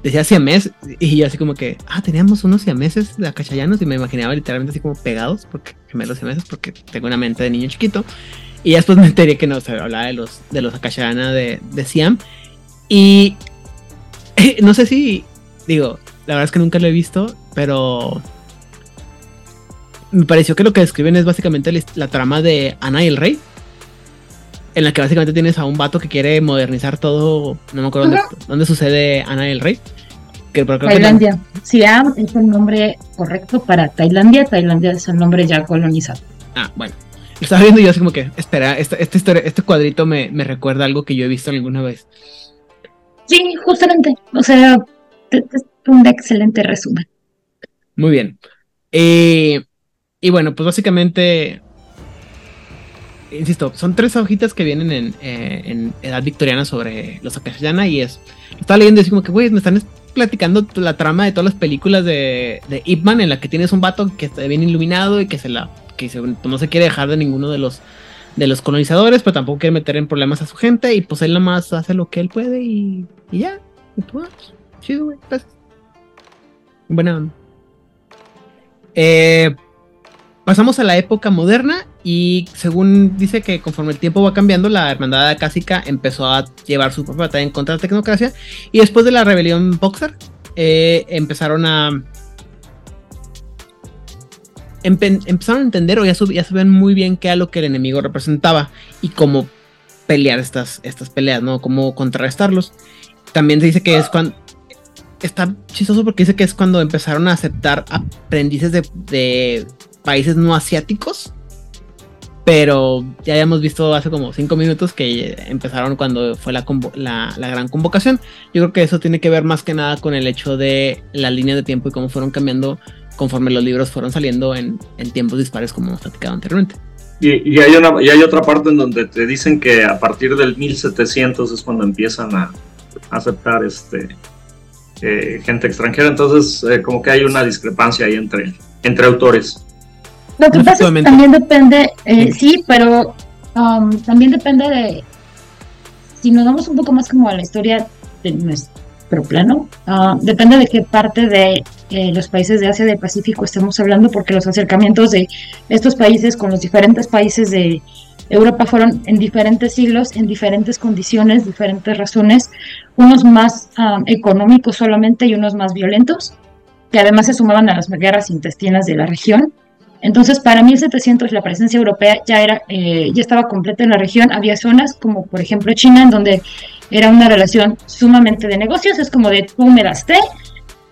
Decía siamés y yo así como que, ah, teníamos unos siameses de Akasayanos y me imaginaba literalmente así como pegados, porque gemelos siameses, porque tengo una mente de niño chiquito. Y después me enteré que no, se hablaba de los, de los Akasayana de, de Siam. Y [LAUGHS] no sé si, digo, la verdad es que nunca lo he visto, pero me pareció que lo que describen es básicamente la, trama de Ana y el Rey. En la que básicamente tienes a un vato que quiere modernizar todo. No me acuerdo dónde, sucede Ana y el Rey. Tailandia. Siam es el nombre correcto para Tailandia. Tailandia es el nombre ya colonizado. Ah, bueno. Estaba viendo yo así como que, espera, este, este, este cuadrito me, me, recuerda algo que yo he visto alguna vez. Sí, justamente. O sea, es un excelente resumen. Muy bien. Eh, y bueno, pues básicamente, insisto, son tres hojitas que vienen en, eh, edad victoriana sobre los Akashana y es, estaba leyendo y así como que, güey, me están platicando la trama de todas las películas de, de Ip Man en la que tienes un vato que está bien iluminado y que se la que pues, no se quiere dejar de ninguno de los de los colonizadores, pero tampoco quiere meter en problemas a su gente y pues él nada más hace lo que él puede y, y ya. Y pues, chido, güey, gracias. Buena Eh, pasamos a la época moderna y según dice que conforme el tiempo va cambiando, la hermandad acásica empezó a llevar su propia batalla en contra de la tecnocracia y después de la rebelión Boxer eh, empezaron a empezaron a entender o ya, ya sabían muy bien qué era lo que el enemigo representaba y cómo pelear estas, estas peleas, ¿no? Cómo contrarrestarlos. También se dice que es cuando... Está chistoso porque dice que es cuando empezaron a aceptar aprendices de, países no asiáticos. Pero ya habíamos visto hace como cinco minutos que empezaron cuando fue la, la, la, gran convocación. Yo creo que eso tiene que ver más que nada con el hecho de la línea de tiempo y cómo fueron cambiando conforme los libros fueron saliendo en, tiempos dispares como hemos platicado anteriormente. Y, hay una, y hay otra parte en donde te dicen que a partir del 1700 es cuando empiezan a aceptar este eh, gente extranjera, entonces eh, como que hay una discrepancia ahí entre, entre autores. Lo que pasa es que también depende, eh, sí, pero um, también depende de, si nos damos un poco más como a la historia de nuestro plano, uh, depende de qué parte de eh, los países de Asia del Pacífico estamos hablando, porque los acercamientos de estos países con los diferentes países de Europa fueron en diferentes siglos, en diferentes condiciones, diferentes razones, unos más ah, económicos solamente y unos más violentos, que además se sumaban a las guerras intestinas de la región. Entonces, para 1700 la presencia europea ya era, eh, ya estaba completa en la región. Había zonas como, por ejemplo, China, en donde era una relación sumamente de negocios. Es como de tú me das té,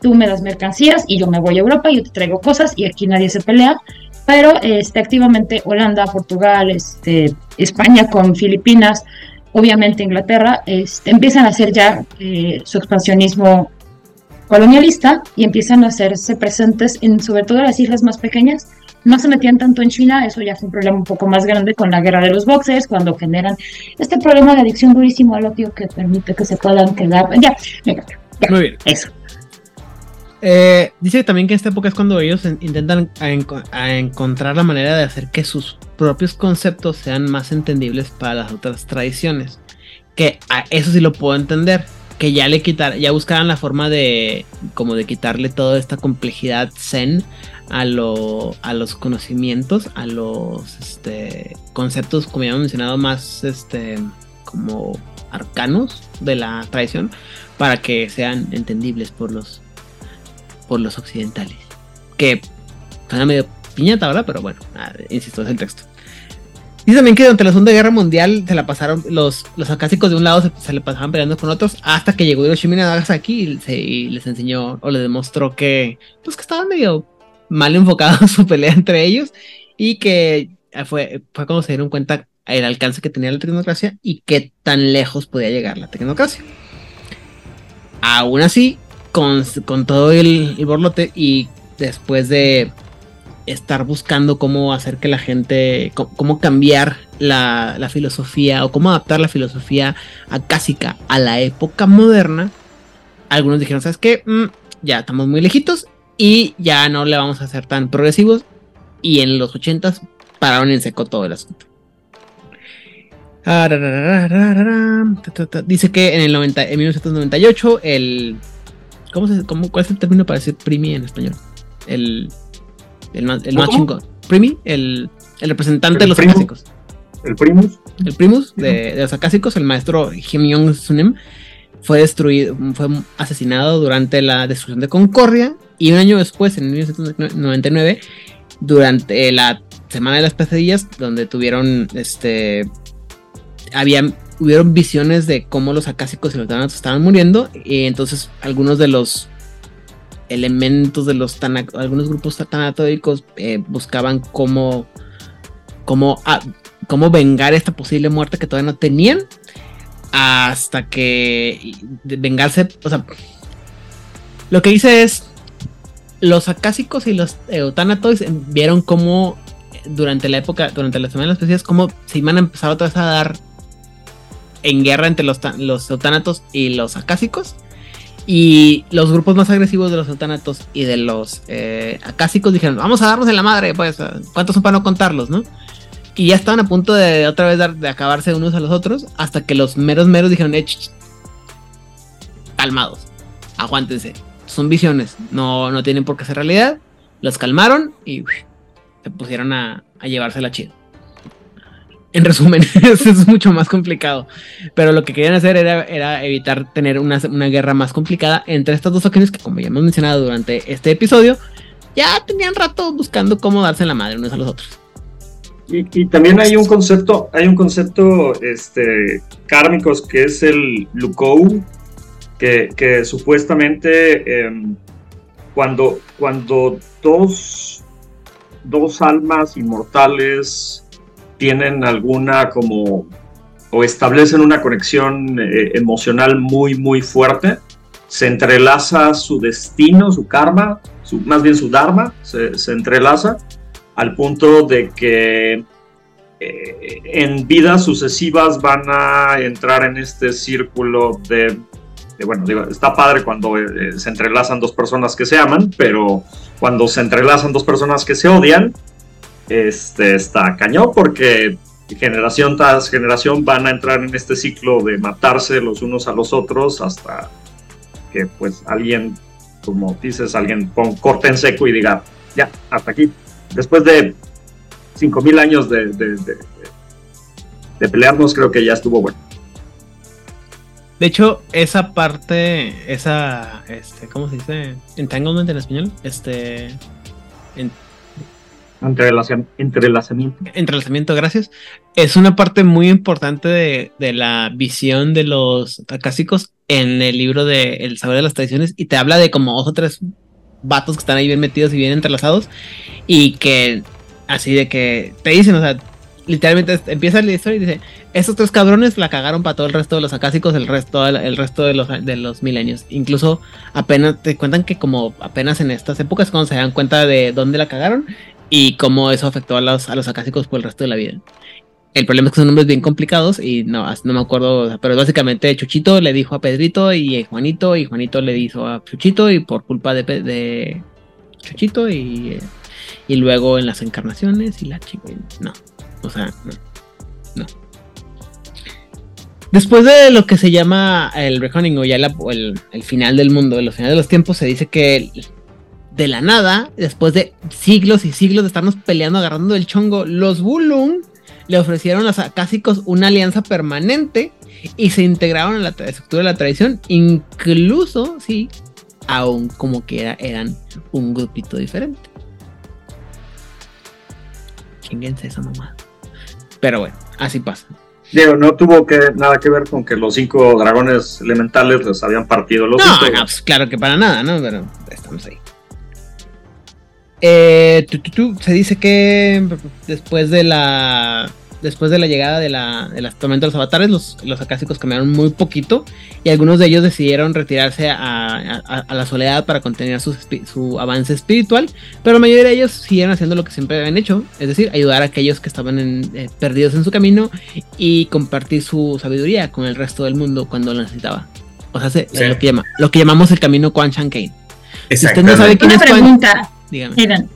tú me das mercancías y yo me voy a Europa yo te traigo cosas y aquí nadie se pelea. Pero este, activamente Holanda, Portugal, este, España con Filipinas, obviamente Inglaterra, este, empiezan a hacer ya eh, su expansionismo colonialista y empiezan a hacerse presentes en sobre todo las islas más pequeñas. No se metían tanto en China, eso ya fue un problema un poco más grande con la guerra de los boxers, cuando generan este problema de adicción durísimo al opio que permite que se puedan quedar. Ya, ya, ya Muy bien. Eso. Eh, dice también que en esta época es cuando ellos intentan encontrar la manera de hacer que sus propios conceptos sean más entendibles para las otras tradiciones. Que a eso sí lo puedo entender. Que ya le quitar, ya buscaran la forma de como de quitarle toda esta complejidad zen a, lo, a los conocimientos, a los este, conceptos, como ya hemos mencionado, más este, como arcanos de la tradición, para que sean entendibles por los por los occidentales. Que suena medio piñata, ¿verdad? Pero bueno, insisto, es el texto. Dice también que durante la Segunda Guerra Mundial se la pasaron, los, los acásicos de un lado se, le pasaban peleando con otros hasta que llegó Hiroshima y Nagasaki y, y les enseñó o les demostró que, pues que estaban medio mal enfocados su pelea entre ellos y que fue, fue cuando se dieron cuenta el alcance que tenía la tecnocracia y qué tan lejos podía llegar la tecnocracia. Aún así, con, todo el, borlote y después de estar buscando cómo hacer que la gente, cómo, cambiar la, filosofía o cómo adaptar la filosofía acásica a la época moderna, algunos dijeron, ¿sabes qué? Mm, ya estamos muy lejitos y ya no le vamos a hacer tan progresivos. Y en los 80 pararon en seco todo el asunto. Dice que en el 90, en 1998 el ¿Cómo se, cómo, ¿Cuál es el término para decir primi en español? El, el, más, el más chingón. Primi, el, el representante de los acásicos. ¿El primus? El primus de, los acásicos, el maestro Kim Jong-sunem, fue destruido, fue asesinado durante la destrucción de Concordia y un año después, en 1999, durante la Semana de las Pesadillas, donde tuvieron este había hubieron visiones de cómo los acásicos y los tanatos estaban muriendo. Y entonces algunos de los elementos de los algunos grupos tanatóicos eh, buscaban cómo, cómo, ah, cómo vengar esta posible muerte que todavía no tenían. Hasta que vengarse, o sea, lo que dice es, los acásicos y los eutanatos vieron cómo durante la época, durante la semana de las cómo se iban a empezar otra vez a dar en guerra entre los, los y los acásicos. Y los grupos más agresivos de los eutanatos y de los eh, acásicos dijeron, vamos a darnos en la madre, pues, ¿cuántos son para no contarlos, no? Y ya estaban a punto de otra vez de acabarse unos a los otros, hasta que los meros meros dijeron, eh, calmados, aguántense, son visiones, no, no tienen por qué ser realidad, Los calmaron y se pusieron a, a llevársela chido. En resumen, [LAUGHS] es mucho más complicado. Pero lo que querían hacer era, evitar tener una, guerra más complicada entre estas dos facciones que, como ya hemos mencionado durante este episodio, ya tenían rato buscando cómo darse la madre unos a los otros. Y, también hay un concepto, hay un concepto este, kármicos que es el Lukou, que, supuestamente em, cuando, cuando dos, dos almas inmortales tienen alguna como o establecen una conexión eh, emocional muy muy fuerte, se entrelaza su destino, su karma, su, más bien su dharma, se, entrelaza al punto de que eh, en vidas sucesivas van a entrar en este círculo de, bueno, digo, está padre cuando eh, se entrelazan dos personas que se aman, pero cuando se entrelazan dos personas que se odian, este, está cañón porque generación tras generación van a entrar en este ciclo de matarse los unos a los otros hasta que pues alguien, como dices, alguien con corte en seco y diga, ya, hasta aquí después de 5.000 años de, pelearnos, creo que ya estuvo bueno. De hecho, esa parte, esa, este, ¿cómo se dice? Entanglement en español, este, entrelazamiento. Entrelazamiento, gracias. Es una parte muy importante de, de, la visión de los acásicos en el libro de El saber de las tradiciones y te habla de como dos o tres vatos que están ahí bien metidos y bien entrelazados y que así de que te dicen, o sea, literalmente empieza la historia y dice, estos tres cabrones la cagaron para todo el resto de los acásicos, el resto, el, resto de los, de los milenios. Incluso apenas te cuentan que como apenas en estas épocas cuando se dan cuenta de dónde la cagaron y cómo eso afectó a los, a los acásicos por el resto de la vida. El problema es que son nombres bien complicados y no, no me acuerdo, pero básicamente Chuchito le dijo a Pedrito y Juanito y Juanito le dijo a Chuchito y por culpa de, de Chuchito y, y luego en las encarnaciones y la chica, no, o sea, no. Después de lo que se llama el Reckoning o ya el, final del mundo, el final de los tiempos, se dice que de la nada, después de siglos y siglos de estarnos peleando, agarrando el chongo, los Bulung le ofrecieron a los acásicos una alianza permanente y se integraron en la estructura de la tradición, incluso, sí, aún como que eran un grupito diferente. Chinguense esa mamá. Pero bueno, así pasa. Diego, no tuvo que, nada que ver con que los cinco dragones elementales les habían partido los No, no pues claro que para nada, ¿no? Pero estamos ahí. Eh, se dice que después de la después de la llegada de la, de las tormentas de los avatares, los, los acásicos cambiaron muy poquito y algunos de ellos decidieron retirarse a, la soledad para contener su, su, avance espiritual, pero la mayoría de ellos siguieron haciendo lo que siempre habían hecho, es decir, ayudar a aquellos que estaban eh, perdidos en su camino y compartir su sabiduría con el resto del mundo cuando lo necesitaba. O sea, lo, que llama, lo que llamamos el camino Quan Chan Kane. Si usted no sabe quién Una es pregunta. Dígame.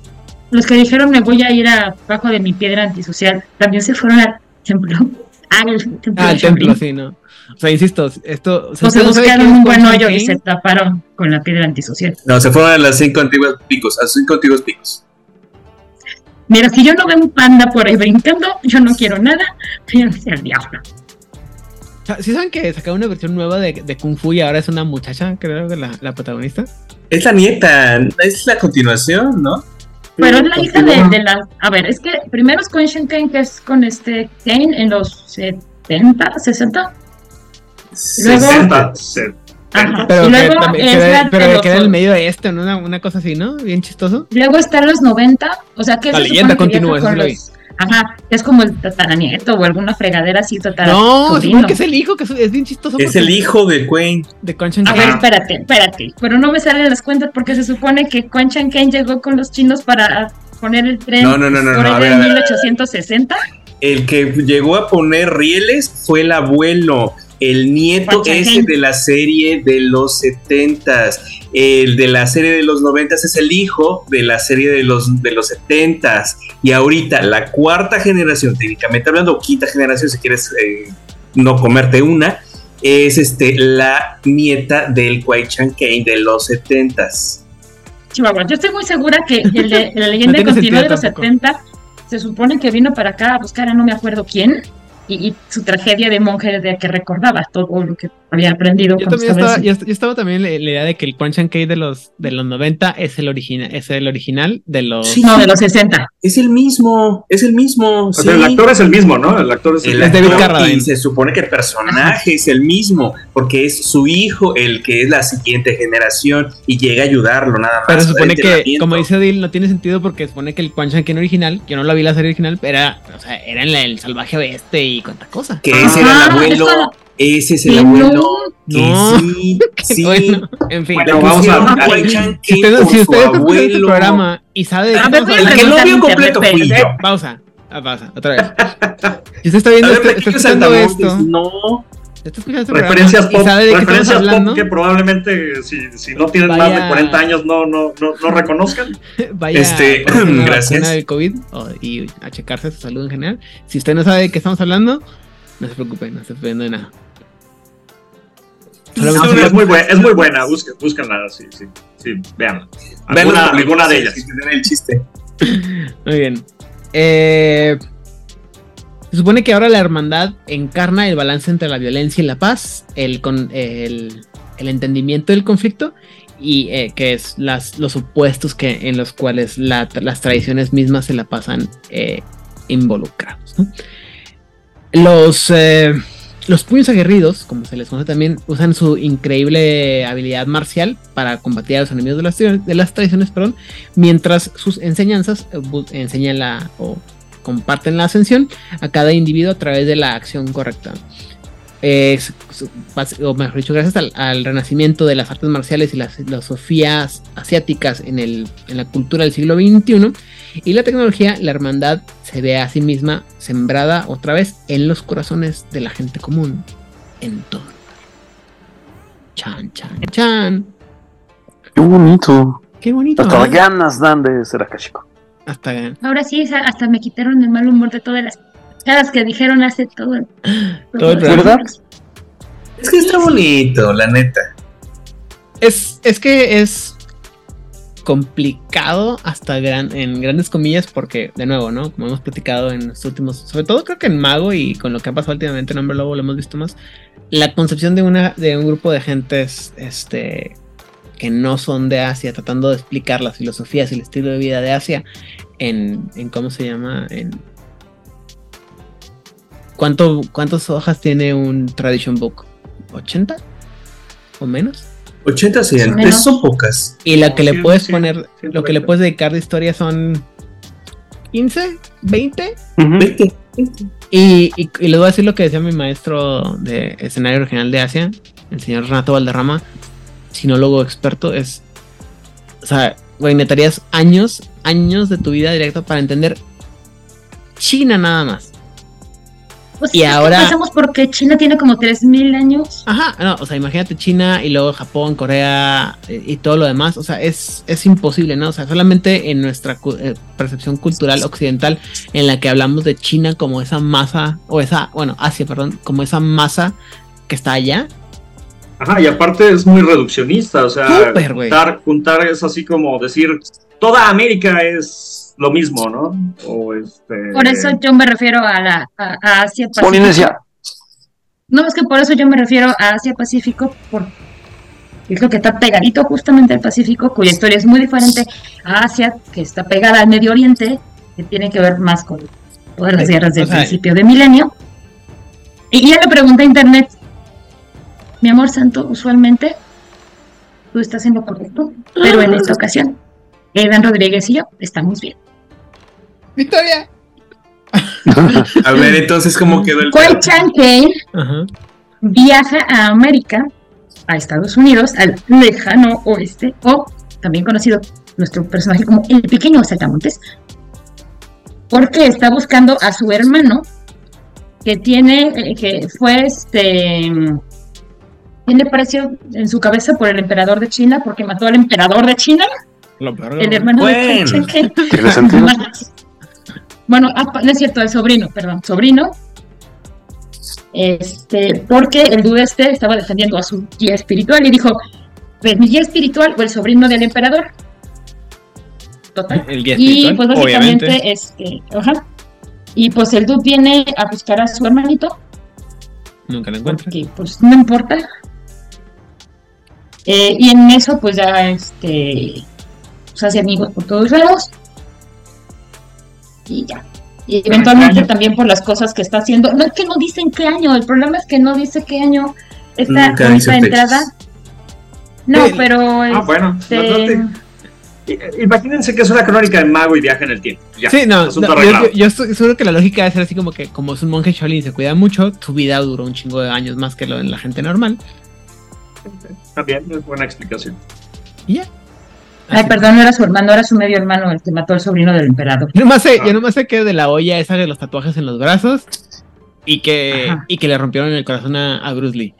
Los que dijeron me voy a ir abajo de mi piedra antisocial, también se fueron al templo. [LAUGHS] Al templo, ah, templo sí, ¿no? O sea, insisto, esto... O, se buscaron un buen hoyo y se taparon con la piedra antisocial. No, se fueron a las cinco antiguos picos, a los cinco antiguos picos. Mira, si yo no veo un panda por ahí brincando, yo no quiero nada, fíjense al diablo. ¿Sí saben que sacaron una versión nueva de, de, Kung Fu y ahora es una muchacha, creo que la, la protagonista? Es la nieta, es la continuación, ¿no? Pero es la hija de, la. A ver, es que primero es con Shen Kane, que es con este Kane en los 70, 60. Luego, 60, 70. Ajá. Pero, y luego que, también, es la pero que era en el medio de este, ¿no? Una, una, cosa así, ¿no? Bien chistoso. Luego está en los 90, o sea que... La leyenda continúa, eso los, Ajá, es como el tataranieto o alguna fregadera así tatara. No, es que es el hijo, que es, bien chistoso. Es el hijo de Queen. De Conchan A ver, espérate, espérate. Pero no me salen las cuentas porque se supone que Conchan Kane llegó con los chinos para poner el tren no, no, no, no, por no, en 1860. El que llegó a poner rieles fue el abuelo. El nieto ese de la serie de los 70 El de la serie de los 90 es el hijo de la serie de los, de los 70 Y ahorita la cuarta generación, técnicamente hablando, quinta generación, si quieres eh, no comerte una, es este, la nieta del Kwai Chan Kane de los 70 Chihuahua. Yo estoy muy segura que el de la [LAUGHS] leyenda continúa de los 70 se supone que vino para acá a buscar a no me acuerdo quién y, su tragedia de monje de que recordaba todo lo que había aprendido. Yo, también estaba, yo, estaba, también la, idea de que el Quan Chan de los, de los 90 es el, original es el original de los... no, de los 60. Es el mismo, es el mismo. el actor es el mismo, ¿no? El actor es el, el Y se supone que el personaje es el mismo, porque es su hijo el que es la siguiente generación y llega a ayudarlo nada más. Pero se supone que, como dice Dil, no tiene sentido porque se supone que el Quan Chan original, yo no lo vi la serie original, era, o sea, era en el salvaje oeste y cuanta cosa. Que ese era el abuelo. Ese es el abuelo. No. sí, [LAUGHS] sí. Bueno, en fin. Bueno, vamos a, a, si usted, si usted este programa y sabe de qué El que no vio completo fui yo. Pausa. Ah, pausa, otra vez. [LAUGHS] Si usted está viendo esto, está escuchando esto. No. Este referencias pop, referencias pop que probablemente si, si no tienen más de 40 años no, no, no, no reconozcan. [LAUGHS] Vaya este, a gracias. del COVID y a checarse su salud en general. Si usted no sabe de qué estamos hablando, no se preocupe, no se ofende de nada. es, muy buena, es muy buena, busquen, búsquenla, sí, sí, sí, vean. Alguna, alguna de ellas. El chiste. Muy bien. Eh, se supone que ahora la hermandad encarna el balance entre la violencia y la paz, el, con, el, entendimiento del conflicto y eh, que es las, los opuestos que, en los cuales las tradiciones mismas se la pasan eh, involucrados. Los, eh, los puños aguerridos, como se les conoce también, usan su increíble habilidad marcial para combatir a los enemigos de las, de las tradiciones, perdón, mientras sus enseñanzas enseñan la, comparten la ascensión a cada individuo a través de la acción correcta. o mejor dicho, gracias al, renacimiento de las artes marciales y las filosofías asiáticas en, el, en la cultura del siglo XXI y la tecnología, la hermandad se ve a sí misma sembrada otra vez en los corazones de la gente común en todo. Chan, chan, chan. Qué bonito. Qué bonito. Hasta ganas dan de ser chico. Ahora sí, hasta me quitaron el mal humor de todas las caras que dijeron hace todo el, todo el ¿Verdad? Es que está bonito, la neta. Es, es que es complicado hasta gran, en grandes comillas porque, de nuevo, ¿no? Como hemos platicado en los últimos, sobre todo creo que en Mago y con lo que ha pasado últimamente en Hombre Lobo lo hemos visto más, la concepción de, una, de un grupo de gentes este, que no son de Asia, tratando de explicar las filosofías y el estilo de vida de Asia en, en ¿cómo se llama? En, ¿cuánto, ¿Cuántas hojas tiene un Tradition Book? ¿80? ¿O menos? 80 sí, son pocas. Y la que le puedes poner, lo que le puedes dedicar de historia son 15, 20. 20. Y, y, y, les voy a decir lo que decía mi maestro de escenario regional de Asia, el señor Renato Valderrama, sinólogo experto, es. O sea, güey, necesitarías años, años de tu vida directa para entender China nada más. Pues y ahora. Pasamos porque China tiene como 3000 años. Ajá, no, o sea, imagínate China y luego Japón, Corea eh, y, todo lo demás. O sea, es, es imposible, ¿no? O sea, solamente en nuestra eh, percepción cultural occidental, en la que hablamos de China como esa masa, o esa, bueno, Asia, perdón, como esa masa que está allá. Ajá, y aparte es muy reduccionista, o sea, juntar, juntar es así como decir, toda América es lo mismo, ¿no? O este... Por eso yo me refiero a, la, a, Asia Pacífico. No, es que por eso yo me refiero a Asia Pacífico, porque es lo que está pegadito justamente al Pacífico, cuya historia es muy diferente a Asia, que está pegada al Medio Oriente, que tiene que ver más con todas las guerras del principio de milenio. Y ya le pregunté a Internet, mi amor santo, usualmente tú estás en lo correcto, pero en esta ocasión, Evan Rodríguez y yo estamos bien. Victoria. [LAUGHS] a ver, entonces, ¿cómo quedó el Kuai Chan viaja a América, a Estados Unidos, al lejano oeste, o también conocido nuestro personaje como el pequeño saltamontes, porque está buscando a su hermano, que tiene, eh, que fue este tiene precio en su cabeza por el emperador de China porque mató al emperador de China. el hermano de China. [LAUGHS] Bueno, ah, no es cierto, el sobrino, perdón, sobrino. Este, porque el dude este estaba defendiendo a su guía espiritual y dijo, pues mi guía espiritual o el sobrino del emperador. total. y pues básicamente es que, ajá. Y pues el dude viene a buscar a su hermanito. Nunca lo encuentra. Porque pues no importa. Eh, y en eso pues ya este se hace amigos por todos lados. Y ya. Y eventualmente también por las cosas que está haciendo. No es que no dicen qué año, el problema es que no dice qué año está esta entrada. No, pero. Ah, bueno. Este, imagínense que es una crónica de mago y viaje en el tiempo. sí, no, yo, estoy seguro que la lógica debe ser así como que, como es un monje Shaolin y se cuida mucho, su vida duró un chingo de años más que lo de la gente normal. También es buena explicación. Y ya. Ay, perdón, no era su hermano, era su medio hermano el que mató al sobrino del emperador. Yo nomás sé, yo nomás sé que de la olla esa de los tatuajes en los brazos y que, y que le rompieron el corazón a, Bruce Lee.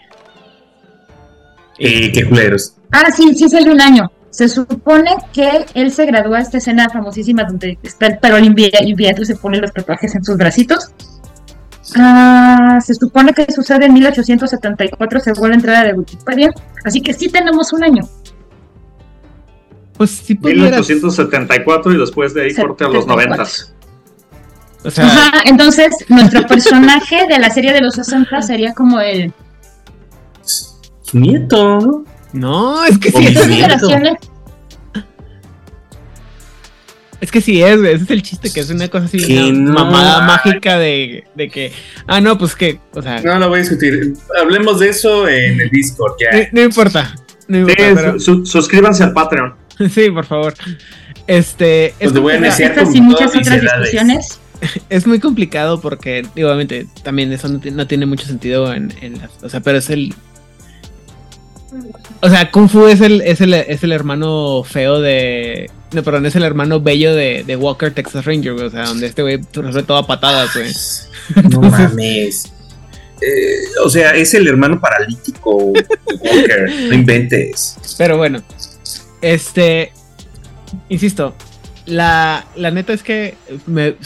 Y qué culeros. Ah, sí, sí, es el de un año. Se supone que él se graduó a esta escena famosísima donde está el perro y se pone los tatuajes en sus bracitos. Ah, se supone que sucede en 1874 según la entrada de Wikipedia. Así que sí tenemos un año. Pues sí 1874 y después de ahí corte a los 90. O sea... Ajá, entonces nuestro personaje de la serie de los 60 sería como el nieto. No, es que sí es. Es que sí es, ese es el chiste, que es una cosa así, una mamada mágica de, de, que, ah, no, pues que, o sea. No lo voy a discutir. Hablemos de eso en el Discord ya. No, importa. suscríbanse al Patreon. [LAUGHS] sí, por favor. Este. Pues es voy a Estas y muchas otras discusiones. [LAUGHS] Es muy complicado porque, obviamente, también eso no, tiene mucho sentido en, en las. O sea, pero es el o sea, Kung Fu es el, es el, es el hermano feo de. No, perdón, es el hermano bello de, de Walker Texas Ranger, O sea, donde este güey resuelve todo a patadas, güey. [LAUGHS] No mames. Eh, o sea, es el hermano paralítico de Walker. [LAUGHS] no inventes. Pero bueno. Este. Insisto. La, la neta es que me,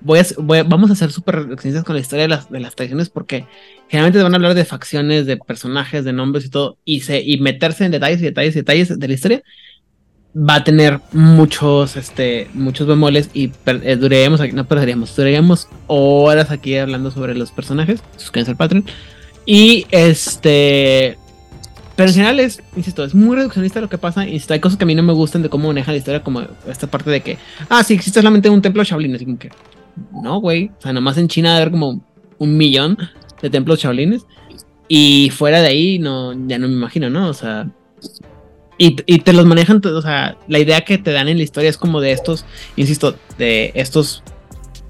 voy a, vamos a hacer súper con la historia de las, de las tradiciones porque generalmente van a hablar de facciones, de personajes, de nombres y todo, y, se, y meterse en detalles y detalles y detalles de la historia, va a tener muchos, este, muchos bemoles y eh, duraríamos aquí, no perderíamos, duraríamos horas aquí hablando sobre los personajes, suscríbanse al Patreon, y este, pero en general es, insisto, es muy reduccionista lo que pasa. Y hay cosas que a mí no me gustan de cómo maneja la historia, como esta parte de que, ah, sí, existe solamente un templo Shaolin. Así como que, no, güey. O sea, nomás en China haber como un millón de templos Shaolines. Y fuera de ahí, no, ya no me imagino, ¿no? O sea. Y, y te los manejan, o sea, la idea que te dan en la historia es como de estos, insisto, de estos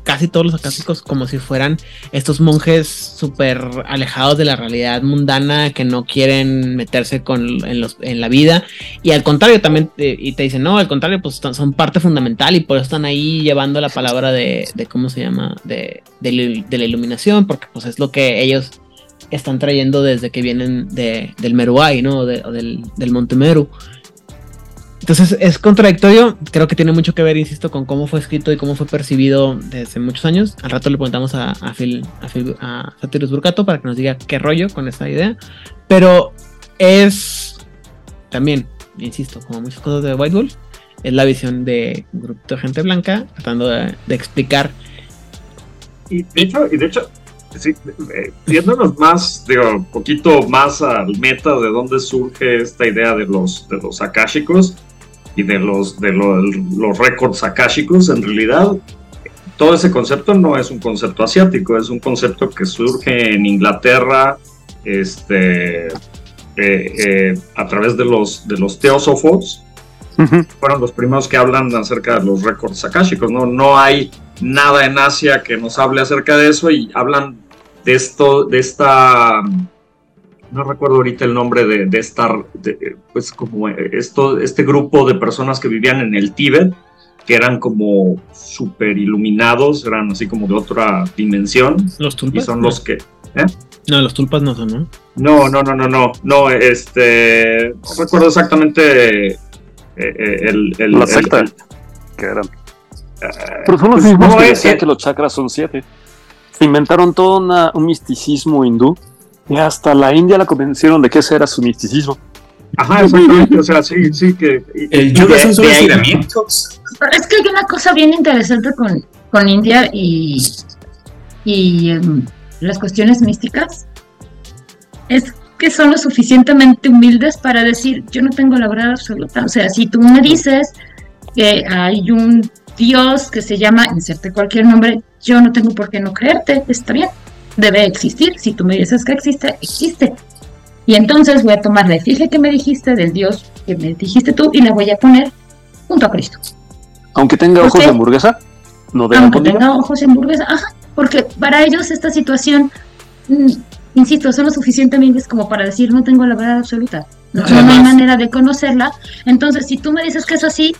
casi todos los acásicos como si fueran estos monjes súper alejados de la realidad mundana que no quieren meterse con, en, los, en la vida. Y al contrario, también, y te dicen, no, al contrario, pues son parte fundamental y por eso están ahí llevando la palabra de, de ¿cómo se llama? De, de, la iluminación, porque pues es lo que ellos están trayendo desde que vienen de, del Meruay, ¿no? o del, del Monte Meru. Entonces es contradictorio, creo que tiene mucho que ver, insisto, con cómo fue escrito y cómo fue percibido desde muchos años. Al rato le preguntamos a, a Phil, a, a Burcato para que nos diga qué rollo con esa idea. Pero es también, insisto, como muchas cosas de White Wolf, es la visión de un grupo de gente blanca tratando de, explicar. Y de hecho, y de hecho sí, eh, yéndonos más, digo, un poquito más al meta de dónde surge esta idea de los, de los akashicos y de los, de los, récords akáshicos, en realidad todo ese concepto no es un concepto asiático, es un concepto que surge en Inglaterra este, eh, eh, a través de los, de los teósofos. Fueron los primeros que hablan acerca de los récords akáshicos. ¿no? no hay nada en Asia que nos hable acerca de eso y hablan de esto, de esta no recuerdo ahorita el nombre de, de esta, pues como esto, este grupo de personas que vivían en el Tíbet, que eran como súper iluminados, eran así como de otra dimensión. Los tulpas. Y son los que... ¿eh? No, los tulpas no son, ¿no? No, no, no, no, no, no, este, no recuerdo exactamente eh, eh, el, el, La secta que eran. Pero son los pues mismos que decían que los chakras son siete. Se inventaron todo un misticismo hindú y hasta la India la convencieron de que ese era su misticismo. Ajá, exactamente, o sea, sí, sí que... El yoga solo estiramientos. Es que hay una cosa bien interesante con, con India y, y em, las cuestiones místicas, es que son lo suficientemente humildes para decir, yo no tengo la verdad absoluta. O sea, si tú me dices que hay un Dios que se llama, inserte cualquier nombre, yo no tengo por qué no creerte, está bien, debe existir. Si tú me dices que existe, existe. Y entonces voy a tomar la efigie que me dijiste del Dios que me dijiste tú y la voy a poner junto a Cristo. Aunque tenga ojos de hamburguesa, no de Aunque tenga ojos de hamburguesa, ajá, porque para ellos esta situación mm, insisto, son lo suficientemente como para decir no tengo la verdad absoluta. No, hay manera de conocerla. Entonces, si tú me dices que es así,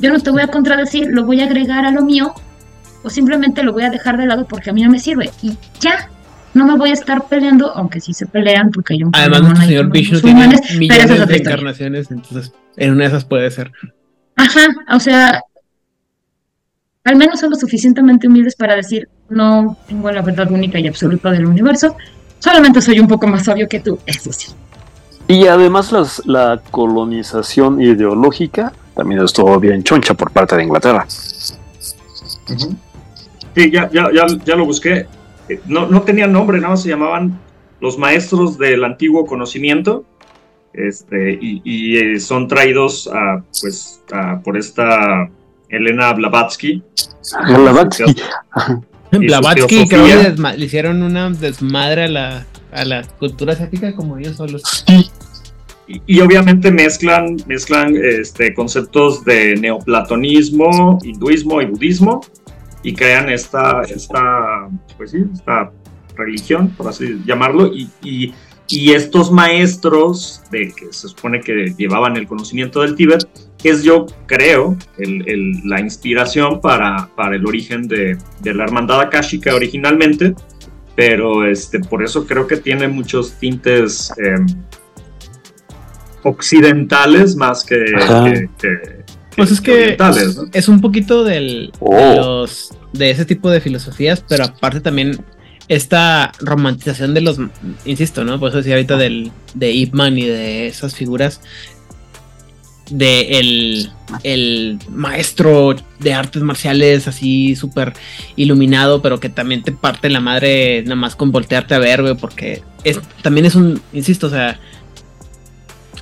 yo no te voy a contradecir, lo voy a agregar a lo mío o simplemente lo voy a dejar de lado porque a mí no me sirve. Y ya, no me voy a estar peleando, aunque sí se pelean porque hay un Además, nuestro señor Vishnu tiene millones de encarnaciones, entonces en una de esas puede ser. Ajá, o sea, al menos son lo suficientemente humildes para decir, no tengo la verdad única y absoluta del universo, Solamente soy un poco más sabio que tú, eso sí. Y además la colonización ideológica también estuvo bien choncha por parte de Inglaterra. Sí, ya, ya, ya, lo busqué. Eh, no, no tenían nombre, nada más se llamaban los maestros del antiguo conocimiento. Este, y, eh, son traídos a, pues, por esta Elena Blavatsky. Blavatsky. [LAUGHS] Blavatsky creo que le hicieron una desmadre a la, a la cultura asiática como ellos solos. Y, obviamente mezclan, mezclan este, conceptos de neoplatonismo, hinduismo y budismo y crean esta, esta, pues sí, esta religión, por así llamarlo, y, y, y estos maestros de que se supone que llevaban el conocimiento del Tíbet, es yo creo el, la inspiración para, para el origen de, de, la hermandad akashica originalmente, pero este, por eso creo que tiene muchos tintes em, occidentales más que, pues es que es un poquito del, de, oh. los, de ese tipo de filosofías, pero aparte también esta romantización de los, insisto, ¿no? Por eso decía ahorita del, de Ip Man y de esas figuras de el, el, maestro de artes marciales así súper iluminado, pero que también te parte la madre nada más con voltearte a ver, güey, porque es, también es un, insisto, o sea,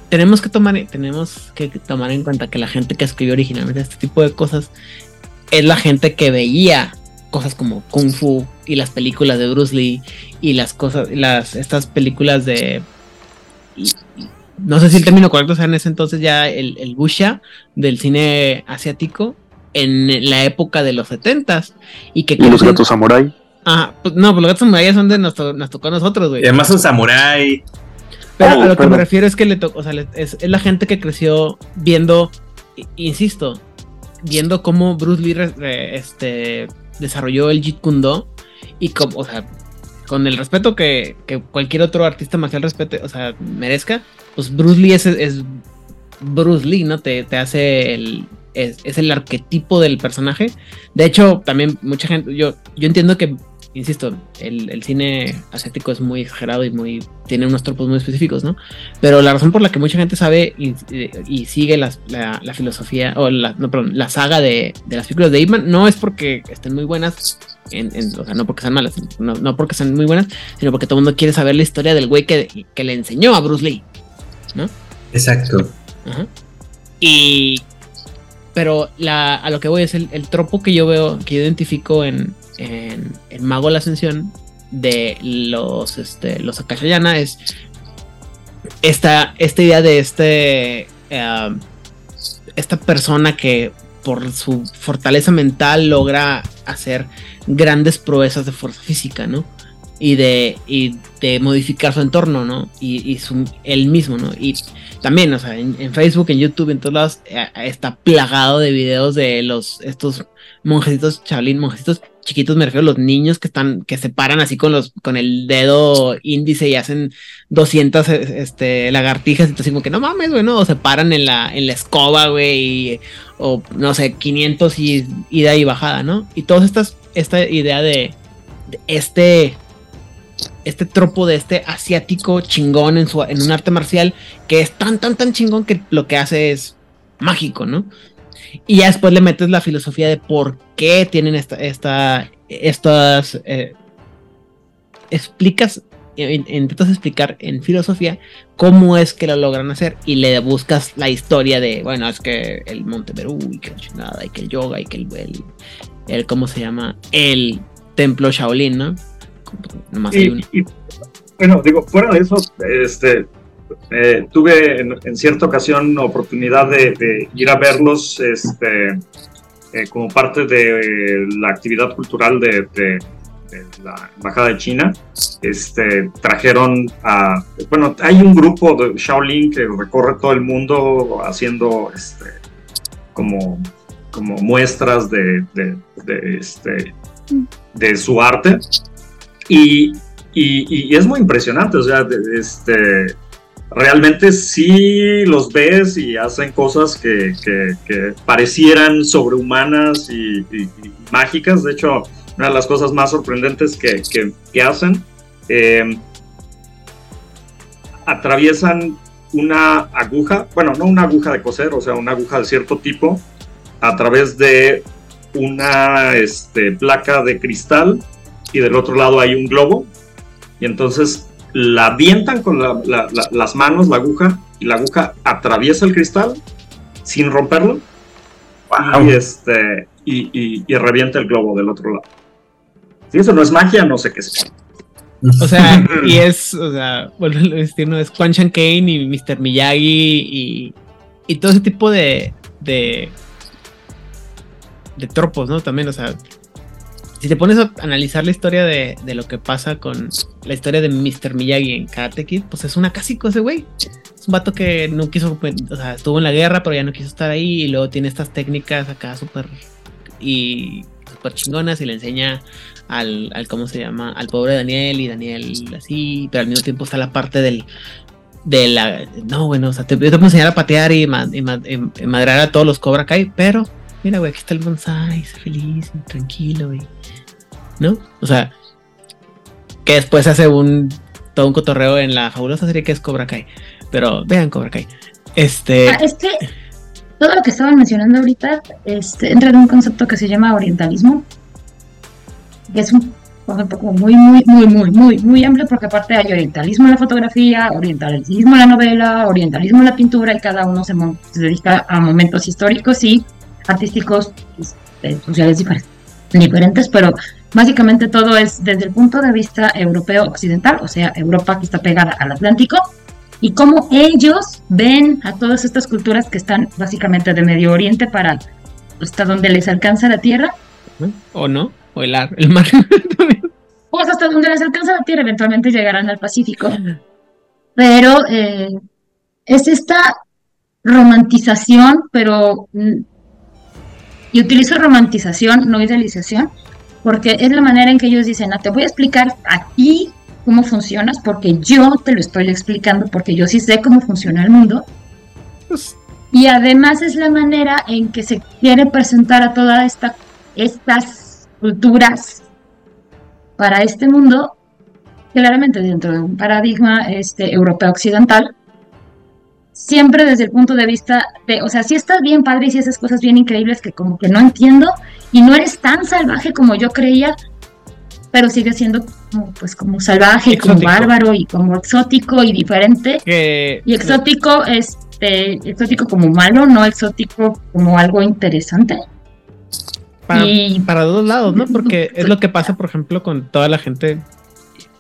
tenemos que tomar, tenemos que tomar en cuenta que la gente que escribió originalmente este tipo de cosas es la gente que veía cosas como Kung Fu y las películas de Bruce Lee y las cosas, las, estas películas de no sé si el término correcto sea en ese entonces ya el, el Busha del cine asiático en la época de los setentas y que los gatos samurai. Ah pues no pues los gatos samurai son de nos, nos tocó a nosotros güey. Y además son samurai pero a lo que me refiero es que le tocó o sea es, la gente que creció viendo insisto viendo cómo Bruce Lee este desarrolló el Jeet Kune Do y como o sea con el respeto que, que cualquier otro artista marcial respete, o sea, merezca, pues Bruce Lee es, Bruce Lee, ¿no? Te, hace el. Es, el arquetipo del personaje. De hecho, también mucha gente. Yo, yo entiendo que, insisto, el, cine asiático es muy exagerado y muy. Tiene unos tropos muy específicos, ¿no? Pero la razón por la que mucha gente sabe y, sigue la, filosofía. O la, no, perdón, la saga de, las películas de Ip no es porque estén muy buenas. o sea, no porque sean malas, no, porque sean muy buenas, sino porque todo el mundo quiere saber la historia del güey que, que le enseñó a Bruce Lee. ¿no? Exacto. Y. Pero la, a lo que voy es el, tropo que yo veo, que yo identifico en, en, Mago la Ascensión de los, este, los Akashayana es esta, idea de este. Eh, esta persona que por su fortaleza mental logra hacer grandes proezas de fuerza física, ¿no? y de, y de modificar su entorno, ¿no? Y, y su, él mismo, ¿no? Y también, o sea, en, Facebook, en YouTube, en todos lados, eh, está plagado de videos de los, estos monjecitos, chavalín, monjecitos chiquitos, me refiero a los niños que están, que se paran así con los, con el dedo índice y hacen 200, eh, este, lagartijas, y así como que no mames, güey, ¿no? O se paran en la, en la escoba, güey, o no sé, 500 y ida y bajada, ¿no? Y todas estas, esta idea de, de este este tropo de este asiático chingón en, su, en un arte marcial que es tan, tan, tan chingón que lo que hace es mágico, ¿no? Y ya después le metes la filosofía de por qué tienen esta, esta estas... Eh, explicas, intentas explicar en filosofía cómo es que lo logran hacer y le buscas la historia de, bueno, es que el Monte Perú y que nada, y que el yoga y que el, el, el ¿cómo se llama? El templo Shaolin, ¿no? bueno, digo, fuera de eso, este, eh, tuve en, cierta ocasión oportunidad de, ir a verlos este, eh, como parte de la actividad cultural de, la Embajada de China. Este, trajeron a, bueno, hay un grupo de Shaolin que recorre todo el mundo haciendo este, como, muestras de, de su arte. Y, y, es muy impresionante, o sea, este, realmente sí los ves y hacen cosas que, que, parecieran sobrehumanas y, mágicas. De hecho, una de las cosas más sorprendentes que, que hacen, eh, atraviesan una aguja, bueno, no una aguja de coser, o sea, una aguja de cierto tipo, a través de una este, placa de cristal y del otro lado hay un globo. Y entonces la avientan con las manos, la aguja, y la aguja atraviesa el cristal sin romperlo. Y, este, y, revienta el globo del otro lado. Si eso no es magia, no sé qué es. O sea, [LAUGHS] y es, o sea, bueno, el destino es Quan Chan Kane y Mr. Miyagi y, todo ese tipo de, de, de tropos, ¿no? También, o sea, si te pones a analizar la historia de, lo que pasa con la historia de Mr. Miyagi en Karate Kid, pues es una casi ese güey. Es un vato que no quiso, pues, o sea, estuvo en la guerra, pero ya no quiso estar ahí y luego tiene estas técnicas acá súper y súper chingonas y le enseña al, al, ¿cómo se llama? Al pobre Daniel y Daniel así, pero al mismo tiempo está la parte del, de la, no, bueno, o sea, te, yo te puedo enseñar a patear y, y, madrar a todos los Cobra Kai, pero mira, güey, aquí está el bonsai, feliz, tranquilo, güey. ¿No? O sea, que después hace un todo un cotorreo en la fabulosa serie que es Cobra Kai. Pero vean Cobra Kai. Este. Ah, es que todo lo que estaban mencionando ahorita este, entra en un concepto que se llama orientalismo. Que es un concepto muy, muy, muy, muy, muy, muy amplio, porque aparte hay orientalismo en la fotografía, orientalismo en la novela, orientalismo en la pintura, y cada uno se, se dedica a momentos históricos y artísticos, este, sociales diferentes, pero básicamente todo es desde el punto de vista europeo occidental, o sea, Europa que está pegada al Atlántico, y cómo ellos ven a todas estas culturas que están básicamente de Medio Oriente para hasta donde les alcanza la tierra. O no, o el, el mar. [LAUGHS] pues hasta donde les alcanza la tierra, eventualmente llegarán al Pacífico. Pero eh, es esta romantización, pero mm, y utilizo romantización, no idealización, porque es la manera en que ellos dicen, ah, te voy a explicar a ti cómo funcionas, porque yo te lo estoy explicando, porque yo sí sé cómo funciona el mundo. Pues y además es la manera en que se quiere presentar a todas esta, estas culturas para este mundo, claramente dentro de un paradigma este, europeo occidental, siempre desde el punto de vista de, o sea, si estás bien padre y si haces cosas bien increíbles que como que no entiendo y no eres tan salvaje como yo creía, pero sigue siendo como, pues como salvaje, y como bárbaro y como exótico y diferente. y exótico, este, exótico como malo, no exótico como algo interesante. Para, y, para dos lados, ¿no? Porque es lo que pasa, [LAUGHS] por ejemplo, con toda la gente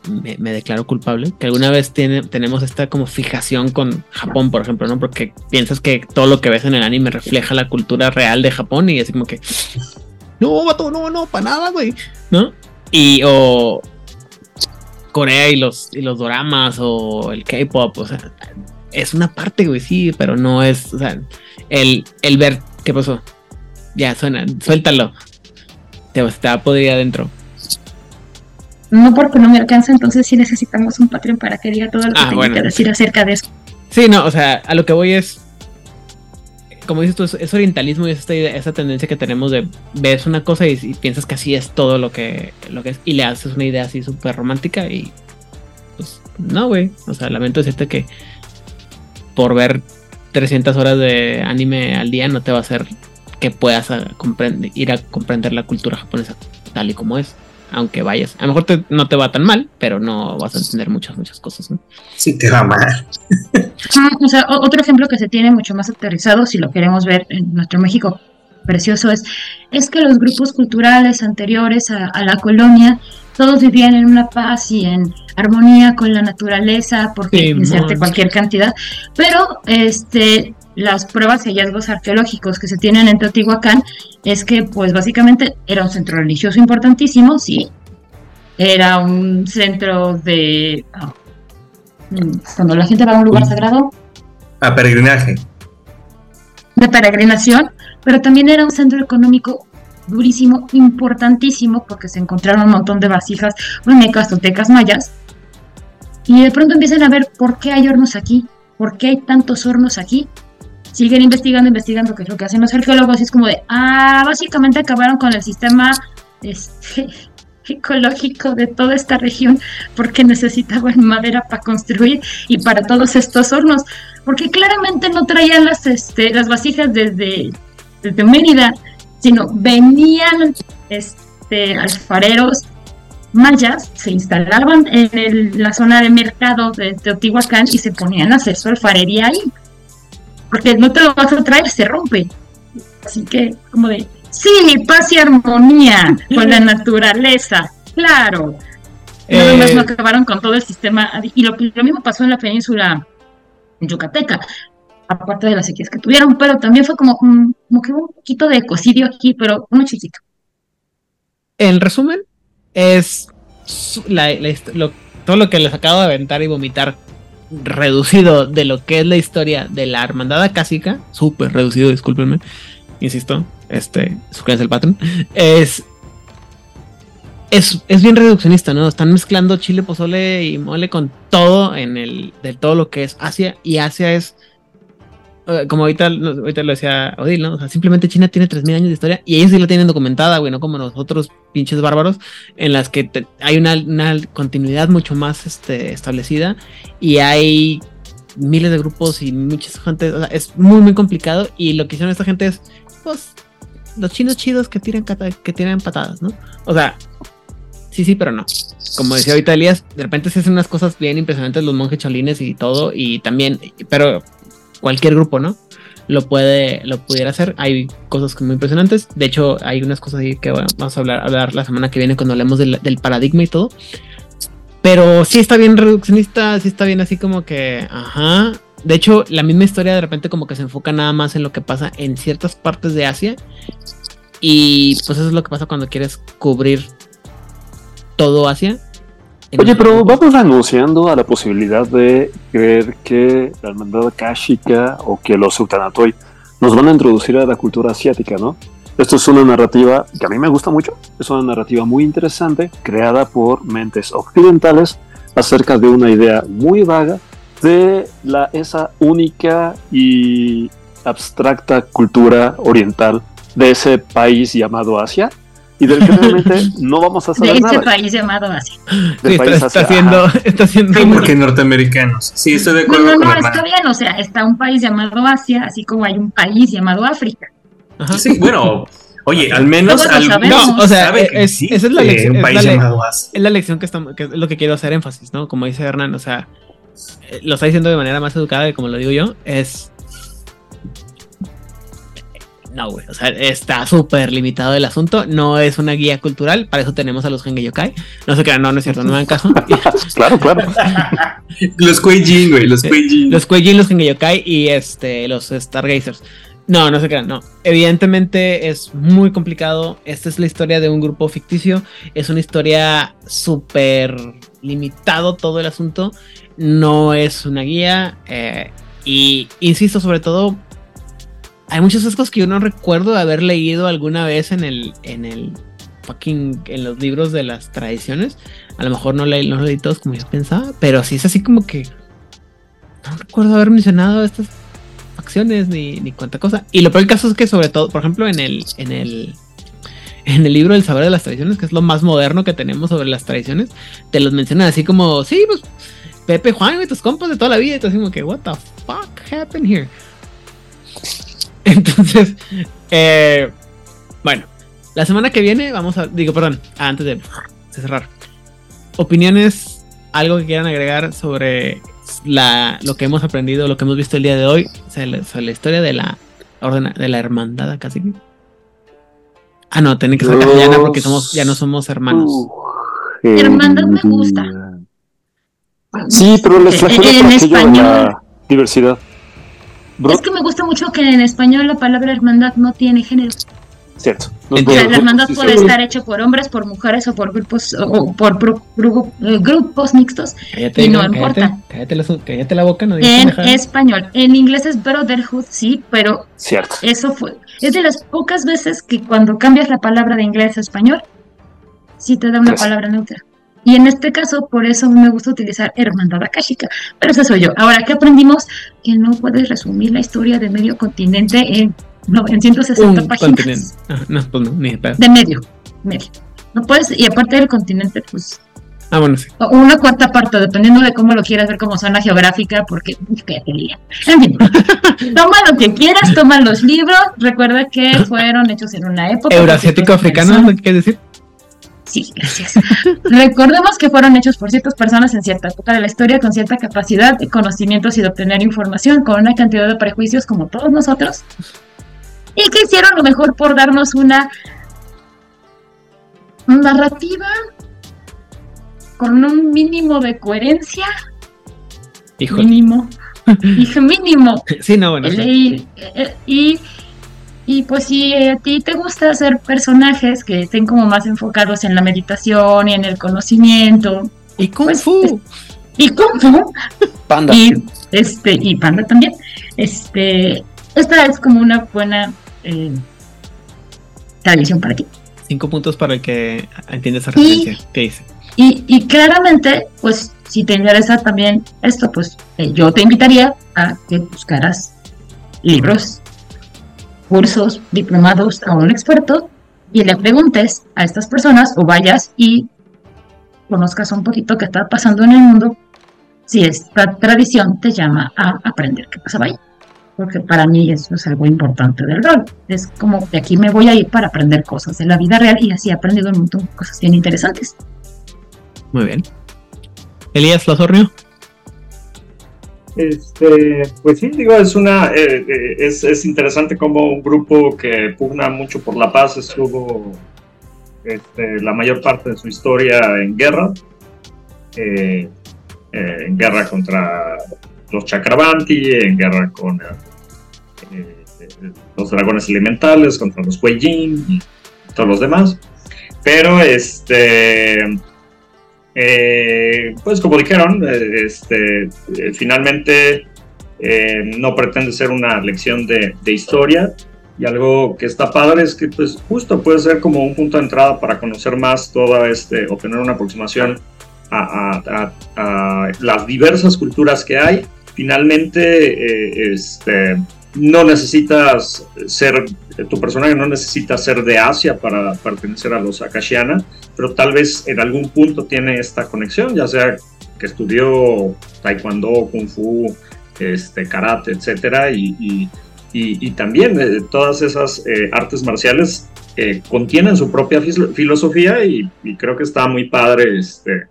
me, declaro culpable, que alguna vez tiene, tenemos esta como fijación con Japón, por ejemplo, ¿no? Porque piensas que todo lo que ves en el anime refleja la cultura real de Japón y así como que, no, vato, no, no, para nada, güey, ¿no? Y o Corea y los, y los doramas o el K-pop, o sea, es una parte, güey, sí, pero no es, o sea, el, el ver, ¿qué pasó? Ya, suena, suéltalo. Te, te va a poder ir adentro no porque no me alcanza, entonces sí necesitamos un Patreon para que diga todo lo que ah, tenga que decir acerca de eso. Sí, no, o sea, a lo que voy es, como dices tú, es, orientalismo y es esta, esa tendencia que tenemos de ves una cosa y, piensas que así es todo lo que, lo que es y le haces una idea así súper romántica y no, güey. O sea, lamento decirte que por ver 300 horas de anime al día no te va a hacer que puedas ir a comprender la cultura japonesa tal y como es. Aunque vayas, a lo mejor no te va tan mal, pero no vas a entender muchas, muchas cosas, ¿no? Sí, te va mal. o sea, otro ejemplo que se tiene mucho más aterrizado, si lo queremos ver en nuestro México precioso, es, es que los grupos culturales anteriores a, a la colonia todos vivían en una paz y en armonía con la naturaleza, porque inserte cualquier cantidad, pero este las pruebas y hallazgos arqueológicos que se tienen en Teotihuacán es que pues básicamente era un centro religioso importantísimo, sí, era un centro de ah, mm, cuando la gente va a un lugar sagrado. A peregrinaje. De peregrinación, pero también era un centro económico durísimo, importantísimo, porque se encontraron un montón de vasijas olmecas, totecas, mayas, y de pronto empiezan a ver por qué hay hornos aquí, por qué hay tantos hornos aquí. Siguen investigando, investigando, que es lo que hacen los arqueólogos, y es como de, ah, básicamente acabaron con el sistema este, [LAUGHS] ecológico de toda esta región porque necesitaban madera para construir y para todos estos hornos, porque claramente no traían las, este, las vasijas desde, desde Mérida, sino venían este, alfareros mayas, se instalaban en la zona de mercado de Teotihuacán y se ponían a hacer su alfarería ahí. Porque no te lo vas a traer, se rompe. Así que, como de, sí, paz y armonía con la [LAUGHS] naturaleza, claro. Nada más no eh, acabaron con todo el sistema. Y lo, lo mismo pasó en la península yucateca aparte de las sequías que tuvieron, pero también fue como, como que un poquito de cocidio aquí, pero uno chiquito. En resumen, es todo lo que les acabo de aventar y vomitar reducido de lo que es la historia de la hermandad acásica, súper reducido, discúlpenme, insisto, este, es el patrón, es, es, es, bien reduccionista, ¿no? Están mezclando chile, pozole y mole con todo en el, de todo lo que es Asia, y Asia es como ahorita, ahorita lo decía Odil, ¿no? O sea, simplemente China tiene 3.000 años de historia y ellos sí la tienen documentada, güey, no como nosotros, pinches bárbaros, en las que hay una, continuidad mucho más este, establecida y hay miles de grupos y muchas gente, o sea, es muy, muy complicado y lo que hicieron esta gente es, pues, los chinos chidos que tiran, que tiran patadas, ¿no? O sea, sí, sí, pero no. Como decía ahorita Elías, de repente se hacen unas cosas bien impresionantes los monjes cholines y todo, y también, pero cualquier grupo, ¿no? Lo puede, lo pudiera hacer. Hay cosas muy impresionantes. De hecho, hay unas cosas ahí que vamos a hablar, hablar la semana que viene cuando hablemos del, paradigma y todo. Pero sí está bien reduccionista, sí está bien así como que, ajá. De hecho, la misma historia de repente como que se enfoca nada más en lo que pasa en ciertas partes de Asia. Y pues eso es lo que pasa cuando quieres cubrir todo Asia. Oye, pero vamos anunciando a la posibilidad de creer que la hermandad Kashika o que los Sultanatoy nos van a introducir a la cultura asiática, ¿no? Esto es una narrativa que a mí me gusta mucho, es una narrativa muy interesante, creada por mentes occidentales acerca de una idea muy vaga de la, esa única y abstracta cultura oriental de ese país llamado Asia, y del que realmente [LAUGHS] no vamos a saber de este país llamado Asia. Sí, está, haciendo, está haciendo sí, porque norteamericanos. Sí, estoy de acuerdo. No, no, no, está bien, o sea, está un país llamado Asia, así como hay un país llamado África. Ajá. Sí, bueno, Oye, al menos no, o sea, es, esa es la lección, es la, es la lección que, estamos, que es lo que quiero hacer énfasis, ¿no? Como dice Hernán, o sea, eh, lo está diciendo de manera más educada que como lo digo yo, es no, güey. O sea, está súper limitado el asunto. No es una guía cultural. Para eso tenemos a los Genge Yokai. No sé qué, no, no es cierto, no me dan caso. [LAUGHS] claro, claro. [LAUGHS] los Kueijin, güey, los Kueijin. Los Kueijin, los Genge Yokai y este, los Stargazers. No, no se crean, no. Evidentemente es muy complicado. Esta es la historia de un grupo ficticio. Es una historia súper limitado todo el asunto. No es una guía. Eh, y insisto, sobre todo hay muchas cosas que yo no recuerdo haber leído alguna vez en el, en el fucking, en los libros de las tradiciones. A lo mejor no, leí, no leí todos como yo pensaba, pero sí es así como que no recuerdo haber mencionado estas facciones ni, ni cuánta cosa. Y lo peor del caso es que sobre todo, por ejemplo, en el, en el, en el libro del saber de las tradiciones, que es lo más moderno que tenemos sobre las tradiciones, te los mencionan así como, sí, pues Pepe Juan, y tus compas de toda la vida, y tú así como que, what the fuck happened here? [LAUGHS] Entonces, eh, bueno, la semana que viene vamos a, digo, perdón, antes de cerrar, opiniones, algo que quieran agregar sobre la, lo que hemos aprendido, lo que hemos visto el día de hoy, sobre la, historia de la orden, de la hermandad casi. Ah, no, tienen que ser castellana porque somos, ya no somos hermanos. hermandad me gusta. Sí, pero les trajeron en español. diversidad. Es que me gusta mucho que en español la palabra hermandad no tiene género. Cierto. la hermandad puede estar hecho por hombres, por mujeres o por grupos o por eh, grupos mixtos y no importa. Cállate la, boca, no En español, en inglés es brotherhood, sí, pero Cierto. eso fue es de las pocas veces que cuando cambias la palabra de inglés a español sí te da una palabra neutra. Y en este caso, por eso me gusta utilizar hermandad akashica. Pero eso soy yo. Ahora, ¿qué aprendimos? Que no puedes resumir la historia de medio continente en, no, en 160 páginas. Ah, no, pues no, ni de, medio, medio. No puedes, y aparte del continente, pues Ah, bueno, sí. Una cuarta parte, dependiendo de cómo lo quieras ver como zona geográfica, porque En fin, [LAUGHS] toma lo que quieras, toma los libros. Recuerda que fueron hechos en una época. Euroasiático africano, ¿qué decir? Sí, gracias. Recordemos que fueron hechos por ciertas personas en cierta época de la historia con cierta capacidad de conocimientos y de obtener información, con una cantidad de prejuicios como todos nosotros, y que hicieron lo mejor por darnos una narrativa con un mínimo de coherencia. Mínimo. [LAUGHS] Hijo, mínimo. Sí, no, bueno. Y, y y pues si a ti te gusta hacer personajes que estén como más enfocados en la meditación y en el conocimiento. Y Kung pues, Fu. y Kung Fu. Panda. Y, este, y Panda también. Este, esta es como una buena eh, tradición para ti. Cinco puntos para el que entiende esa referencia. ¿Qué dice? Y, y, claramente, pues si te interesa también esto, pues eh, yo te invitaría a que buscaras libros cursos, diplomados a un experto y le preguntes a estas personas o vayas y conozcas un poquito qué está pasando en el mundo si esta tradición te llama a aprender qué pasa ahí. Porque para mí eso es algo importante del rol. Es como de aquí me voy a ir para aprender cosas de la vida real y así he aprendido un montón de cosas bien interesantes. Muy bien. Elías Lazorrio. Este, pues sí, digo, es una, eh, eh, es, interesante como un grupo que pugna mucho por la paz estuvo este, la mayor parte de su historia en guerra, eh, en guerra contra los Chakravanti, en guerra con los dragones elementales, contra los Kuei-Jin y todos los demás. Pero este eh, pues como dijeron, eh, este, eh, finalmente no pretende ser una lección de, historia y algo que está padre es que pues justo puede ser como un punto de entrada para conocer más toda este, o tener una aproximación a, a las diversas culturas que hay. Finalmente, este, no necesitas ser, tu personaje no necesita ser de Asia para pertenecer a los Akashiana, pero tal vez en algún punto tiene esta conexión, ya sea que estudió taekwondo, kung fu, este, karate, etcétera, y, también eh, todas esas eh, artes marciales eh, contienen su propia filosofía y, creo que está muy padre este,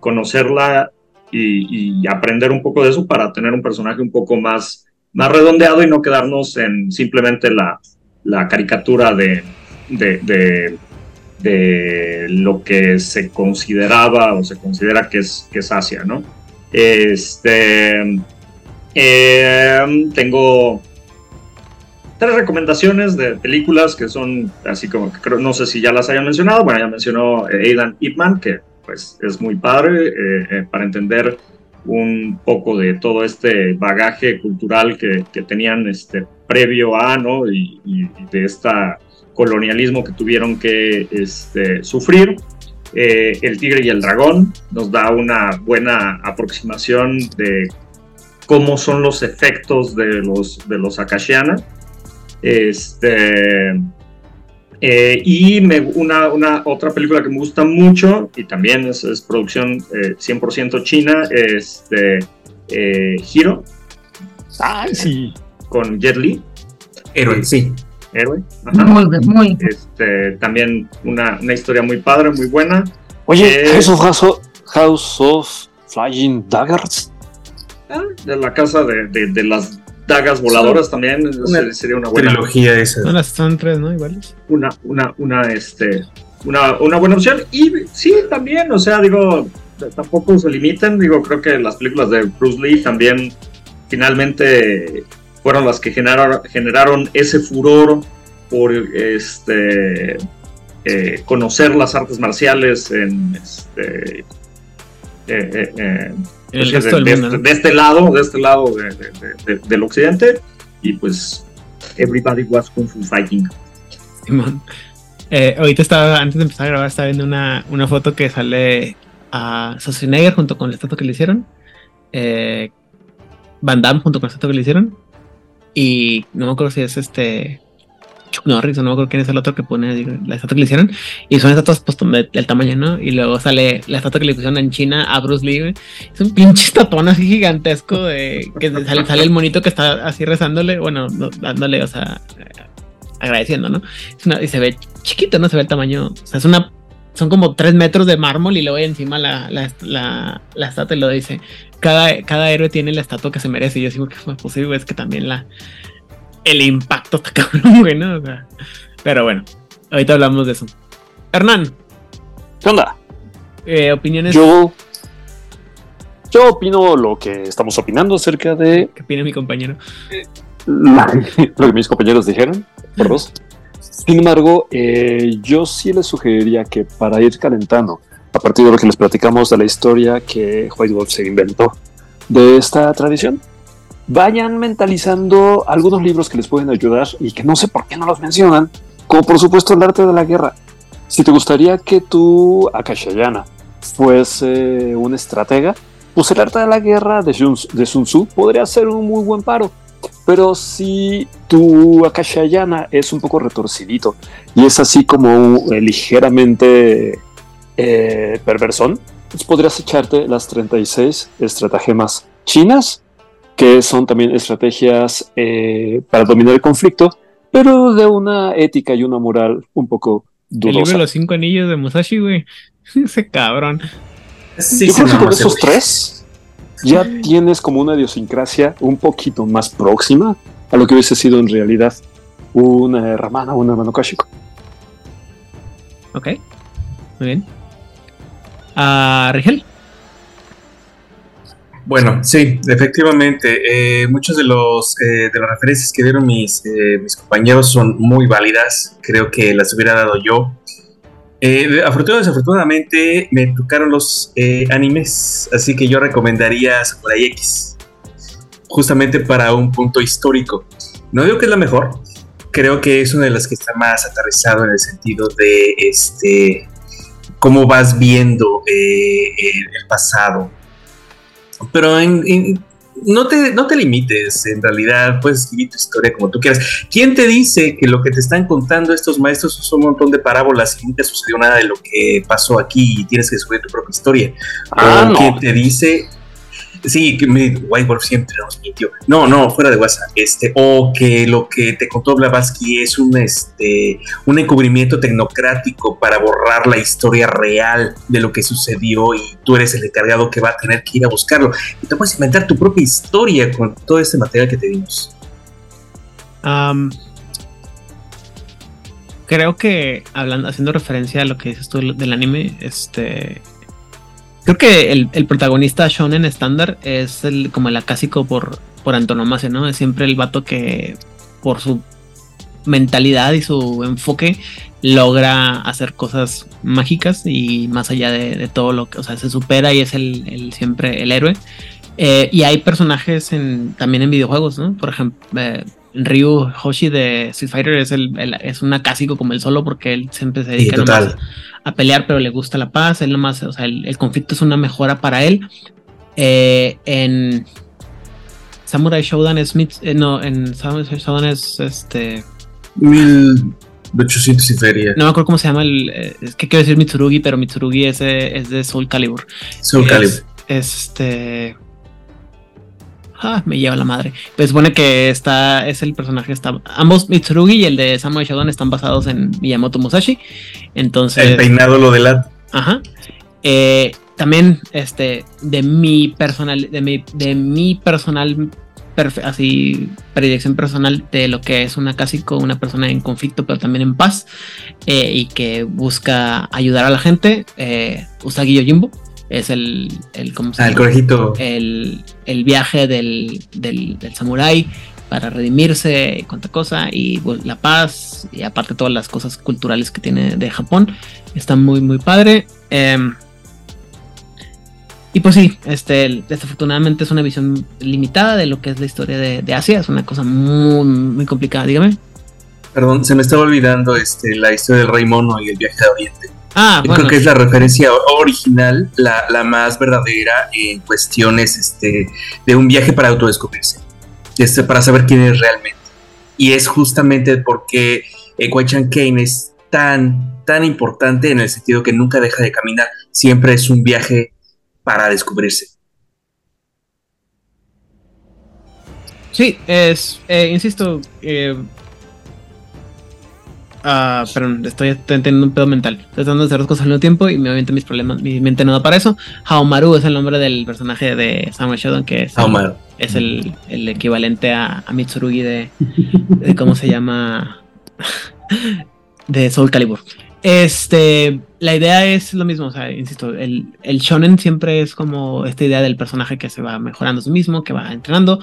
conocerla y, aprender un poco de eso para tener un personaje un poco más más redondeado y no quedarnos en simplemente la, caricatura de, de, lo que se consideraba o se considera que es, que es Asia, ¿no? Este, em, tengo tres recomendaciones de películas que son así como que creo, no sé si ya las hayan mencionado, bueno, ya mencionó Aidan Ipman, que pues es muy padre eh, eh, para entender un poco de todo este bagaje cultural que, tenían este, previo a, ¿no? Y, de este colonialismo que tuvieron que este, sufrir. Eh, el tigre y el dragón nos da una buena aproximación de cómo son los efectos de los, de los Akashiana. Este, Eh, y me, una, una, otra película que me gusta mucho, y también es, producción 100% china, es de Hero. Ay, sí. Con Jet Li. Héroe, sí. Héroe. Muy, muy. Este, también una, una historia muy padre, muy buena. Oye, House, of, House of Flying Daggers. Ah, de la casa de, de, las dagas voladoras también sería una buena trilogía esa. Son, tres, ¿no? Iguales. Una, una, una, este, una, una buena opción. Y sí, también, o sea, digo, tampoco se limitan. Digo, creo que las películas de Bruce Lee también finalmente fueron las que generaron, generaron ese furor por este eh, conocer las artes marciales en este eh, eh, de, este, lado, de este lado del occidente, y pues everybody was Kung Fu Fighting. ahorita estaba, antes de empezar a grabar, estaba viendo una, una foto que sale a Schwarzenegger junto con la estatua que le hicieron. Van Damme junto con la estatua que le hicieron. Y no me acuerdo si es este Chuck Norris, no me acuerdo quién es el otro que pone la estatua que le hicieron. Y son estatuas pues, del tamaño, ¿no? Y luego sale la estatua que le pusieron en China a Bruce Lee. Es un pinche estatón así gigantesco de que sale, sale el monito que está así rezándole, bueno, dándole, o sea, agradeciendo, ¿no? y se ve chiquito, ¿no? Se ve el tamaño. O sea, es una. Son como tres metros de mármol y luego encima la, la, la, la estatua y lo dice. Cada, cada héroe tiene la estatua que se merece. Y yo digo que fue posible, es que también la, el impacto está [LAUGHS] cabrón, güey, ¿no? pero bueno, ahorita hablamos de eso. Hernán. ¿Qué onda? Eh, ¿Opiniones? Yo. Yo opino lo que estamos opinando acerca de. ¿Qué opina mi compañero? [LAUGHS] lo que mis compañeros dijeron, por dos. Sin embargo, eh, yo sí les sugeriría que para ir calentando, a partir de lo que les platicamos de la historia que White Wolf se inventó de esta tradición, vayan mentalizando algunos libros que les pueden ayudar y que no sé por qué no los mencionan, como por supuesto el arte de la guerra. Si te gustaría que tu Akashayana fuese un estratega, pues el arte de la guerra de, Sun Tzu podría ser un muy buen paro. Pero si tu Akashayana es un poco retorcidito y es así como ligeramente eh, perversón, pues podrías echarte las 36 estratagemas chinas que son también estrategias eh, para dominar el conflicto, pero de una ética y una moral un poco dudosa. El libro de los cinco anillos de Musashi, güey. [LAUGHS] Ese cabrón. Yo creo que con esos tres ya tienes como una idiosincrasia un poquito más próxima a lo que hubiese sido en realidad una hermana o un hermano Kashiko. Ok, muy bien. ¿A ah, Rigel? Bueno, sí, efectivamente. Eh, muchos de los eh, de las referencias que dieron mis, eh, mis compañeros son muy válidas. Creo que las hubiera dado yo. afortunadamente, desafortunadamente me tocaron los animes, así que yo recomendaría Samurai X, justamente para un punto histórico. No digo que es la mejor, creo que es una de las que está más aterrizado en el sentido de este cómo vas viendo el pasado pero en, no, te, no te limites, en realidad puedes escribir tu historia como tú quieras. ¿Quién te dice que lo que te están contando estos maestros son un montón de parábolas y nunca sucedió nada de lo que pasó aquí y tienes que descubrir tu propia historia? Ah, ¿Quién te dice Sí, que me, White Wolf siempre nos mintió. No, no, fuera de WhatsApp. Este, o que lo que te contó Blavatsky es un, este, un encubrimiento tecnocrático para borrar la historia real de lo que sucedió y tú eres el encargado que va a tener que ir a buscarlo. Y te puedes inventar tu propia historia con todo este material que te dimos. creo que hablando, haciendo referencia a lo que dices tú del anime, este Creo que el, protagonista shonen estándar es el como el acásico por, por antonomasia, ¿no? Es siempre el vato que por su mentalidad y su enfoque logra hacer cosas mágicas y más allá de, todo lo que, o sea, se supera y es el, siempre el héroe. Eh, y hay personajes en, también en videojuegos, ¿no? Por ejemplo, eh, Ryu Hoshi de Street Fighter es, el, es un acásico como el solo porque él siempre se dedica a pelear, pero le gusta la paz. Él nomás, o sea, el, conflicto es una mejora para él. Eh, en Samurai Shodown es eh, no, en Samurai Shodown es este. Mil. De 800 y feria. No me acuerdo cómo se llama el. Eh, es que quiero decir Mitsurugi, pero Mitsurugi es es de Soul Calibur. Soul Calibur. Este. Ah, me lleva la madre. Pues supone que está, es el personaje, está, ambos Mitsurugi y el de Samurai Shodown están basados en Miyamoto Musashi. Entonces. El peinado lo delata. Ajá. Eh, también, este, de mi personal, de mi, de mi personal, así, predilección personal de lo que es una Casico, una persona en conflicto, pero también en paz, eh, y que busca ayudar a la gente, eh, Usagi Yojimbo es el, el, ¿cómo se ah, el. El, el viaje del, del, del samurái para redimirse y cuánta cosa y pues, la paz y aparte todas las cosas culturales que tiene de Japón. Está muy muy padre. Em, y pues sí este desafortunadamente es una visión limitada de lo que es la historia de, de Asia. Es una cosa muy muy complicada dígame. Perdón se me estaba olvidando este la historia del rey mono y el viaje a Oriente Ah, creo que es la referencia original, la, más verdadera en cuestiones este, de un viaje para autodescubrirse, este, para saber quién es realmente. Y es justamente porque eh, Chan Kane es tan, tan importante en el sentido que nunca deja de caminar, siempre es un viaje para descubrirse. Sí, es, eh, insisto, eh, Ah, perdón, estoy teniendo un pedo mental. Estoy tratando de hacer dos cosas al mismo tiempo y obviamente mis problemas, mi mente no da para eso. Haomaru es el nombre del personaje de Samuel Shodown, que es, el, es el, equivalente a, Mitsurugi de, cómo se llama [LAUGHS] de Soul Calibur. Este, la idea es lo mismo, o sea, insisto, el, el shonen siempre es como esta idea del personaje que se va mejorando a sí mismo, que va entrenando,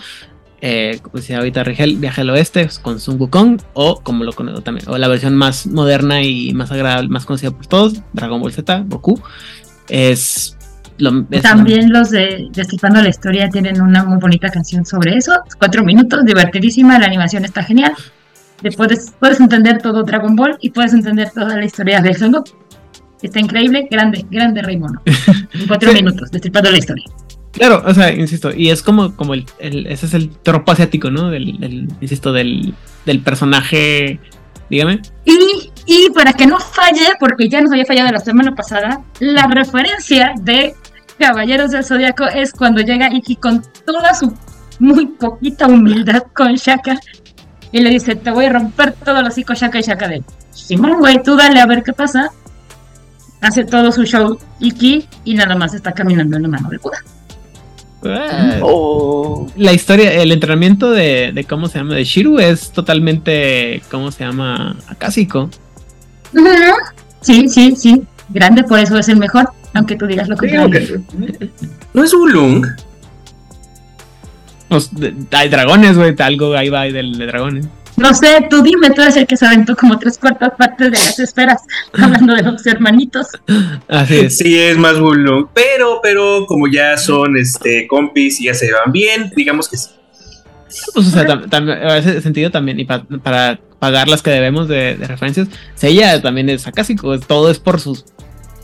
eh, como decía ahorita Rigel, Viaje al Oeste con Sun Wukong, o como lo conozco también, o la versión más moderna y más agradable, más conocida por todos, Dragon Ball Z, Goku. Es, también los de Destripando la Historia tienen una muy bonita canción sobre eso, cuatro minutos, divertidísima, la animación está genial. Puedes, puedes entender todo Dragon Ball y puedes entender toda la historia de Son Está increíble, grande, grande Rey Mono. [LAUGHS] En cuatro minutos, destripando la historia. Claro, o sea, insisto, y es como, como el, ese es el tropo asiático, ¿no? Del, insisto, del, del personaje, dígame. Y, y para que no falle, porque ya nos había fallado la semana pasada, la referencia de Caballeros del Zodíaco es cuando llega Iki con toda su muy poquita humildad con Shaka y le dice, te voy a romper todos los hocico Shaka y Shaka de Simón, güey, tú dale a ver qué pasa. Hace todo su show Iki y nada más está caminando en la mano de Buda. Oh. La historia, el entrenamiento de, cómo se llama, de Shiru es totalmente, ¿cómo se llama? Acásico. Sí, sí, sí. Grande, por eso es el mejor, aunque tú digas lo que ¿No es Ulung? Pues, hay dragones, güey, algo ahí va de dragones. No sé, tú dime, tú eres el que se aventó como tres cuartas partes de las esferas, [LAUGHS] hablando de los hermanitos. Así es. Sí, es más bullo. Pero, pero, como ya son este compis y ya se llevan bien, digamos que sí. Pues, o sea, también, en ese sentido también, y para pagar las que debemos de, referencias, ella también es acásico, todo es por sus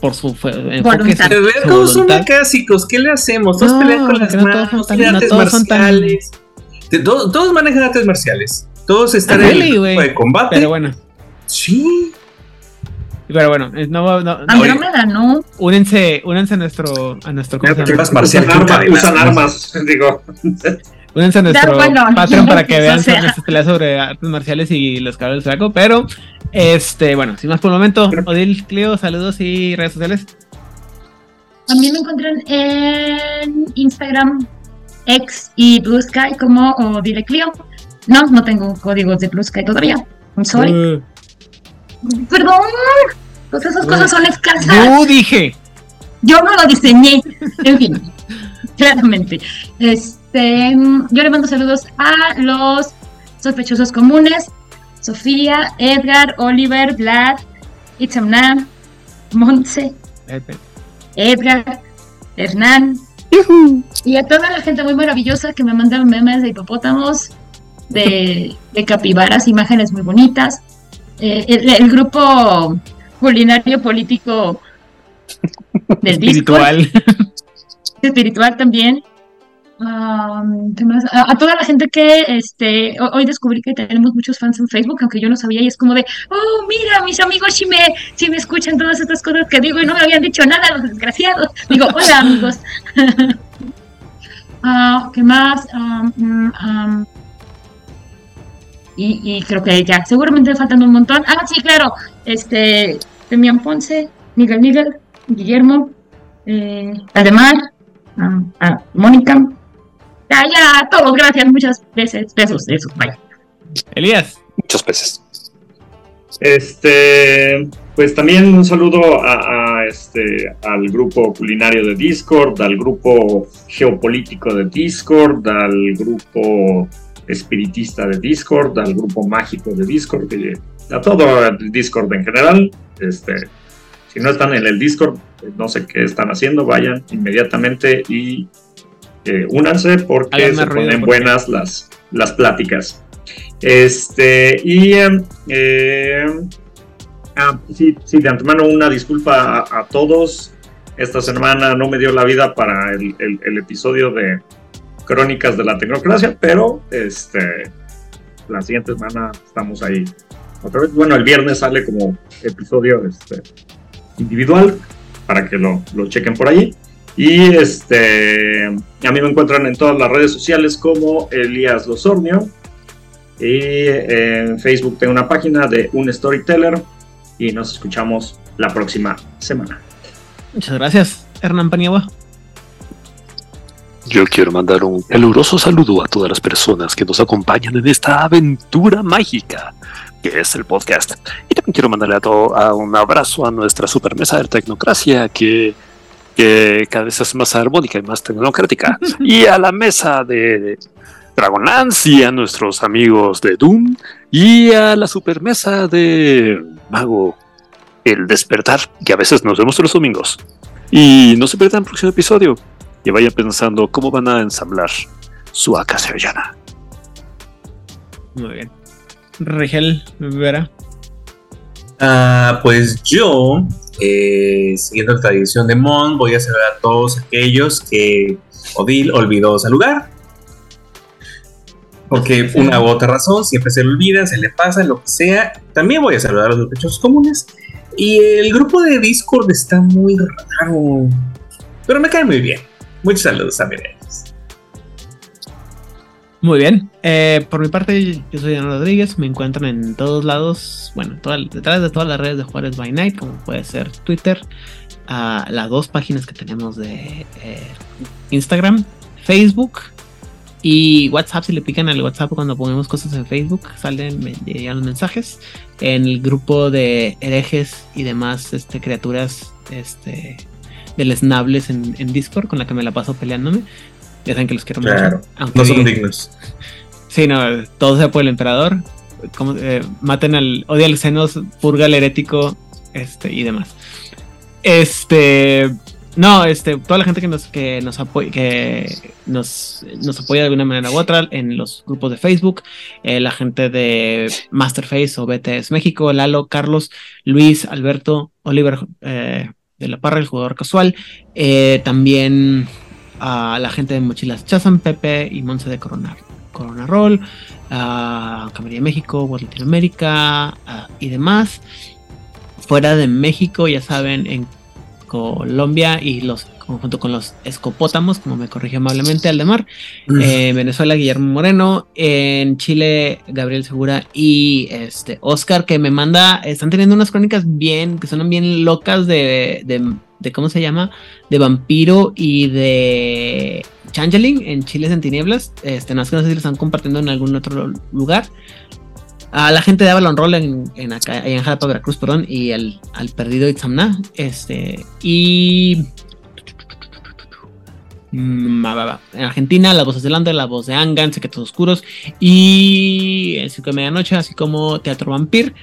por su enfoque. Todos son acásicos, ¿qué le hacemos? Todos pelean con las manos, artes marciales. todos manejan artes marciales. Todos están en el grupo de combate. Pero bueno. Sí. Pero bueno, no, no, Andrómeda, ¿no? Únense, únense a nuestro, a nuestro usan, armas, usan armas, [LAUGHS] digo. Únense a nuestro [LAUGHS] Patreon para que vean nuestras peleas sobre artes marciales y los cabros del saco. Pero, este, bueno, sin más por el momento, Odil, Clio, saludos y redes sociales. También me encuentran en Instagram, X y Blue Sky como Odile Clio. No, no tengo códigos de Blue Sky todavía. I'm sorry. Uh. Perdón. Pues esas cosas son escasas. No dije. Yo no lo diseñé. En fin, [LAUGHS] claramente. Este, yo le mando saludos a los sospechosos comunes. Sofía, Edgar, Oliver, Vlad, Itzamna, Montse, Edgar, Hernán, y a toda la gente muy maravillosa que me mandaron memes de hipopótamos, de, capibaras, imágenes muy bonitas. Eh, el, grupo culinario político del espiritual. [LAUGHS] espiritual también. a, toda la gente que este hoy descubrí que tenemos muchos fans en Facebook, aunque yo no sabía, y es como de, oh, mira, mis amigos si me, si me escuchan todas estas cosas que digo y no me habían dicho nada, los desgraciados. Digo, hola amigos. uh, [LAUGHS] ¿Qué más? Mm, y, y, creo que ya, seguramente faltan un montón. Ah, sí, claro. Este, Demian Ponce, Miguel Miguel, Guillermo, eh, Ademar, Mónica, ya, ya, todos, gracias, muchas veces, besos, eso, vaya. Elías. Muchas veces. Este, pues también un saludo a, este, al grupo culinario de Discord, al grupo geopolítico de Discord, al grupo espiritista de Discord, al grupo mágico de Discord, a todo el Discord en general. Este, si no están en el Discord, no sé qué están haciendo, vayan inmediatamente y únanse porque se ponen buenas las, las pláticas. Este, y eh, ah, sí, sí, de antemano una disculpa a, todos. Esta semana no me dio la vida para el, episodio de Crónicas de la Tecnocracia, pero este, la siguiente semana estamos ahí. Otra vez, bueno, el viernes sale como episodio este, individual para que lo, lo chequen por allí. Y este, a mí me encuentran en todas las redes sociales como Elías Losornio. Y en Facebook tengo una página de un storyteller. Y nos escuchamos la próxima semana. Muchas gracias, Hernán Paniagua. Yo quiero mandar un caluroso saludo a todas las personas que nos acompañan en esta aventura mágica que es el podcast. Y también quiero mandarle a todo a un abrazo a nuestra super mesa de tecnocracia que que cada vez es más armónica y más tecnocrática. [LAUGHS] y a la mesa de Dragonlance y a nuestros amigos de Doom y a la supermesa de Mago El Despertar, que a veces nos vemos los domingos. Y no se pierdan el próximo episodio y vayan pensando cómo van a ensamblar su acacia Muy bien. Rigel, Vera. Ah, pues yo eh, siguiendo la tradición de Mon, voy a saludar a todos aquellos que Odil olvidó saludar. Porque una u otra razón siempre se le olvida, se le pasa, lo que sea. También voy a saludar a los sospechosos comunes. Y el grupo de Discord está muy raro. Pero me cae muy bien. Muchos saludos a ellos. Muy bien. Eh, por mi parte, yo soy Ana Rodríguez. Me encuentran en todos lados. Bueno, detrás de todas las redes de Juárez by Night, como puede ser Twitter, las dos páginas que tenemos de eh, Instagram, Facebook y WhatsApp. Si le pican al WhatsApp cuando ponemos cosas en Facebook, salen ya los mensajes. En el grupo de herejes y demás este, criaturas este, deleznables en, en Discord, con la que me la paso peleándome. Ya saben que los quiero mucho. no son dignos. [LAUGHS] Sí, no, todo sea por el emperador. Como, eh, maten al. Odia al senos, purga al herético, este, y demás. Este. No, este, toda la gente que nos, que nos apoya, que nos, nos apoya de alguna manera u otra en los grupos de Facebook, eh, la gente de Masterface o BTS México, Lalo, Carlos, Luis, Alberto, Oliver eh, de la Parra, el jugador casual, también a la gente de Mochilas Chazan, Pepe y Monse de Corona, Corona Roll, a Camarilla México, World Latinoamérica y demás. Fuera de México, ya saben, en Colombia y los junto con los escopótamos, como me corrigió amablemente Aldemar, en Venezuela Guillermo Moreno, en Chile Gabriel Segura y este Oscar que me manda, están teniendo unas crónicas bien, que son bien locas de de ¿cómo se llama? De Vampiro y de Changeling en Chiles en Tinieblas. Este, no, sé si lo están compartiendo en algún otro lugar. A la gente de Avalon Roll en, en acá, en Jalapa, Veracruz, perdón, y al, al perdido Itzamna. Este, y en Argentina, la voz de Zelanda, la voz de Angan, Secretos Oscuros y el 5 de medianoche, así como Teatro Vampir.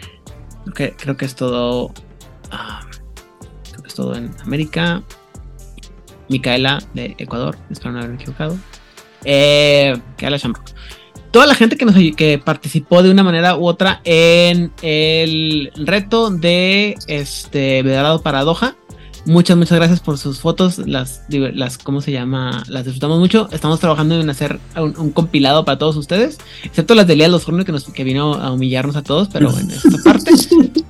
Creo que es todo. Ah, todo en América. Micaela de Ecuador, espero no haberme equivocado. Eh, Shamrock. Toda la gente que, nos, que participó de una manera u otra en el reto de este Vedarado Paradoja. Muchas, muchas gracias por sus fotos. Las, las ¿cómo se llama? Las disfrutamos mucho. Estamos trabajando en hacer un, compilado para todos ustedes, excepto las de Elías Los Hornos que, nos, que vino a humillarnos a todos, pero en esta parte. [LAUGHS]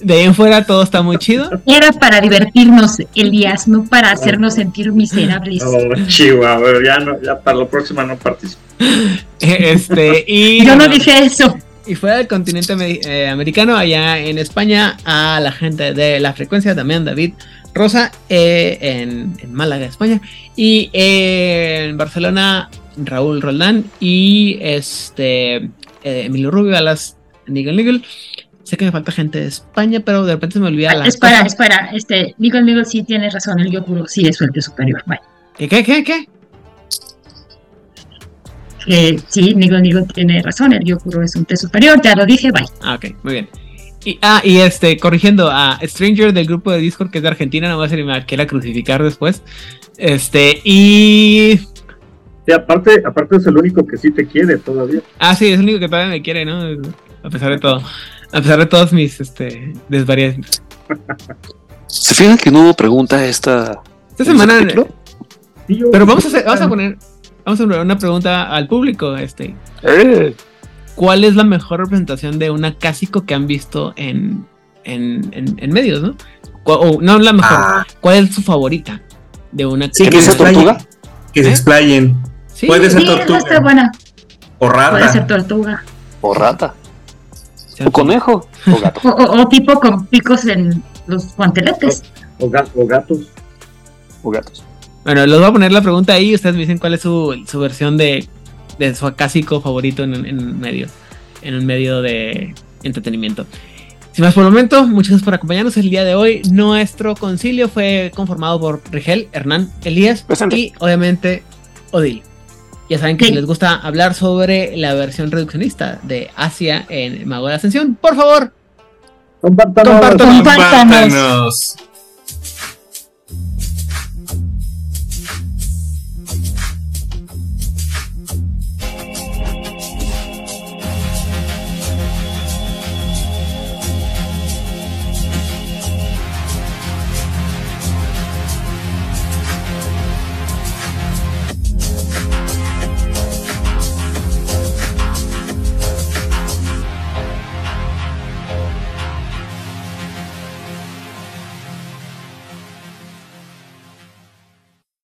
De ahí en fuera todo está muy chido. Era para divertirnos, Elías, no para hacernos sentir miserables. No, [LAUGHS] chihuahua, ya, no, ya para la próxima no participo. Este, y, [LAUGHS] Yo no dije eso. Y fuera del continente eh, americano, allá en España, a la gente de la frecuencia, también David Rosa, eh, en, Málaga, España, y en Barcelona, Raúl Roldán, y este eh, Emilio Rubio, a las Nigel Nigel. Sé que me falta gente de España, pero de repente se me olvida la. Espera, espera. Este, Nigel Nigel sí tiene razón. El Yokuro sí es fuerte superior. Bye. ¿Qué, qué, qué, qué? Que sí, Nigel Nigel tiene razón. El Yokuro es un té superior. Ya lo dije. Bye. Ah, ok, muy bien. Y, ah, y este, corrigiendo a Stranger del grupo de Discord que es de Argentina, no va a ser me quiera crucificar después. Este, y. Sí, aparte, aparte es el único que sí te quiere todavía. Ah, sí, es el único que todavía me quiere, ¿no? A pesar de todo. A pesar de todas mis este, desvariantes. ¿Se fijan que no hubo pregunta esta, esta semana? Pero vamos a, hacer, vamos a poner vamos a poner una pregunta al público. Este. Eh. ¿Cuál es la mejor representación de una Cásico que han visto en, en, en, medios, no? O, no la mejor. Ah. ¿Cuál es su favorita de una sí, que se tortuga? Que se ¿Eh? explayen. Puede ser tortuga. Está buena. O rata. Puede ser tortuga. O rata. O conejo. O gato. [LAUGHS] O, tipo con picos en los guanteletes. O, gatos. O gatos. Bueno, les voy a poner la pregunta ahí y ustedes me dicen cuál es su, su versión de, de su acásico favorito en, en medio. En un medio de entretenimiento. Sin más por el momento, muchas gracias por acompañarnos el día de hoy. Nuestro concilio fue conformado por Rigel, Hernán, Elías y obviamente Odil. Ya saben que si les gusta hablar sobre la versión reduccionista de Asia en Mago de Ascensión, por favor, compártanos. compártanos.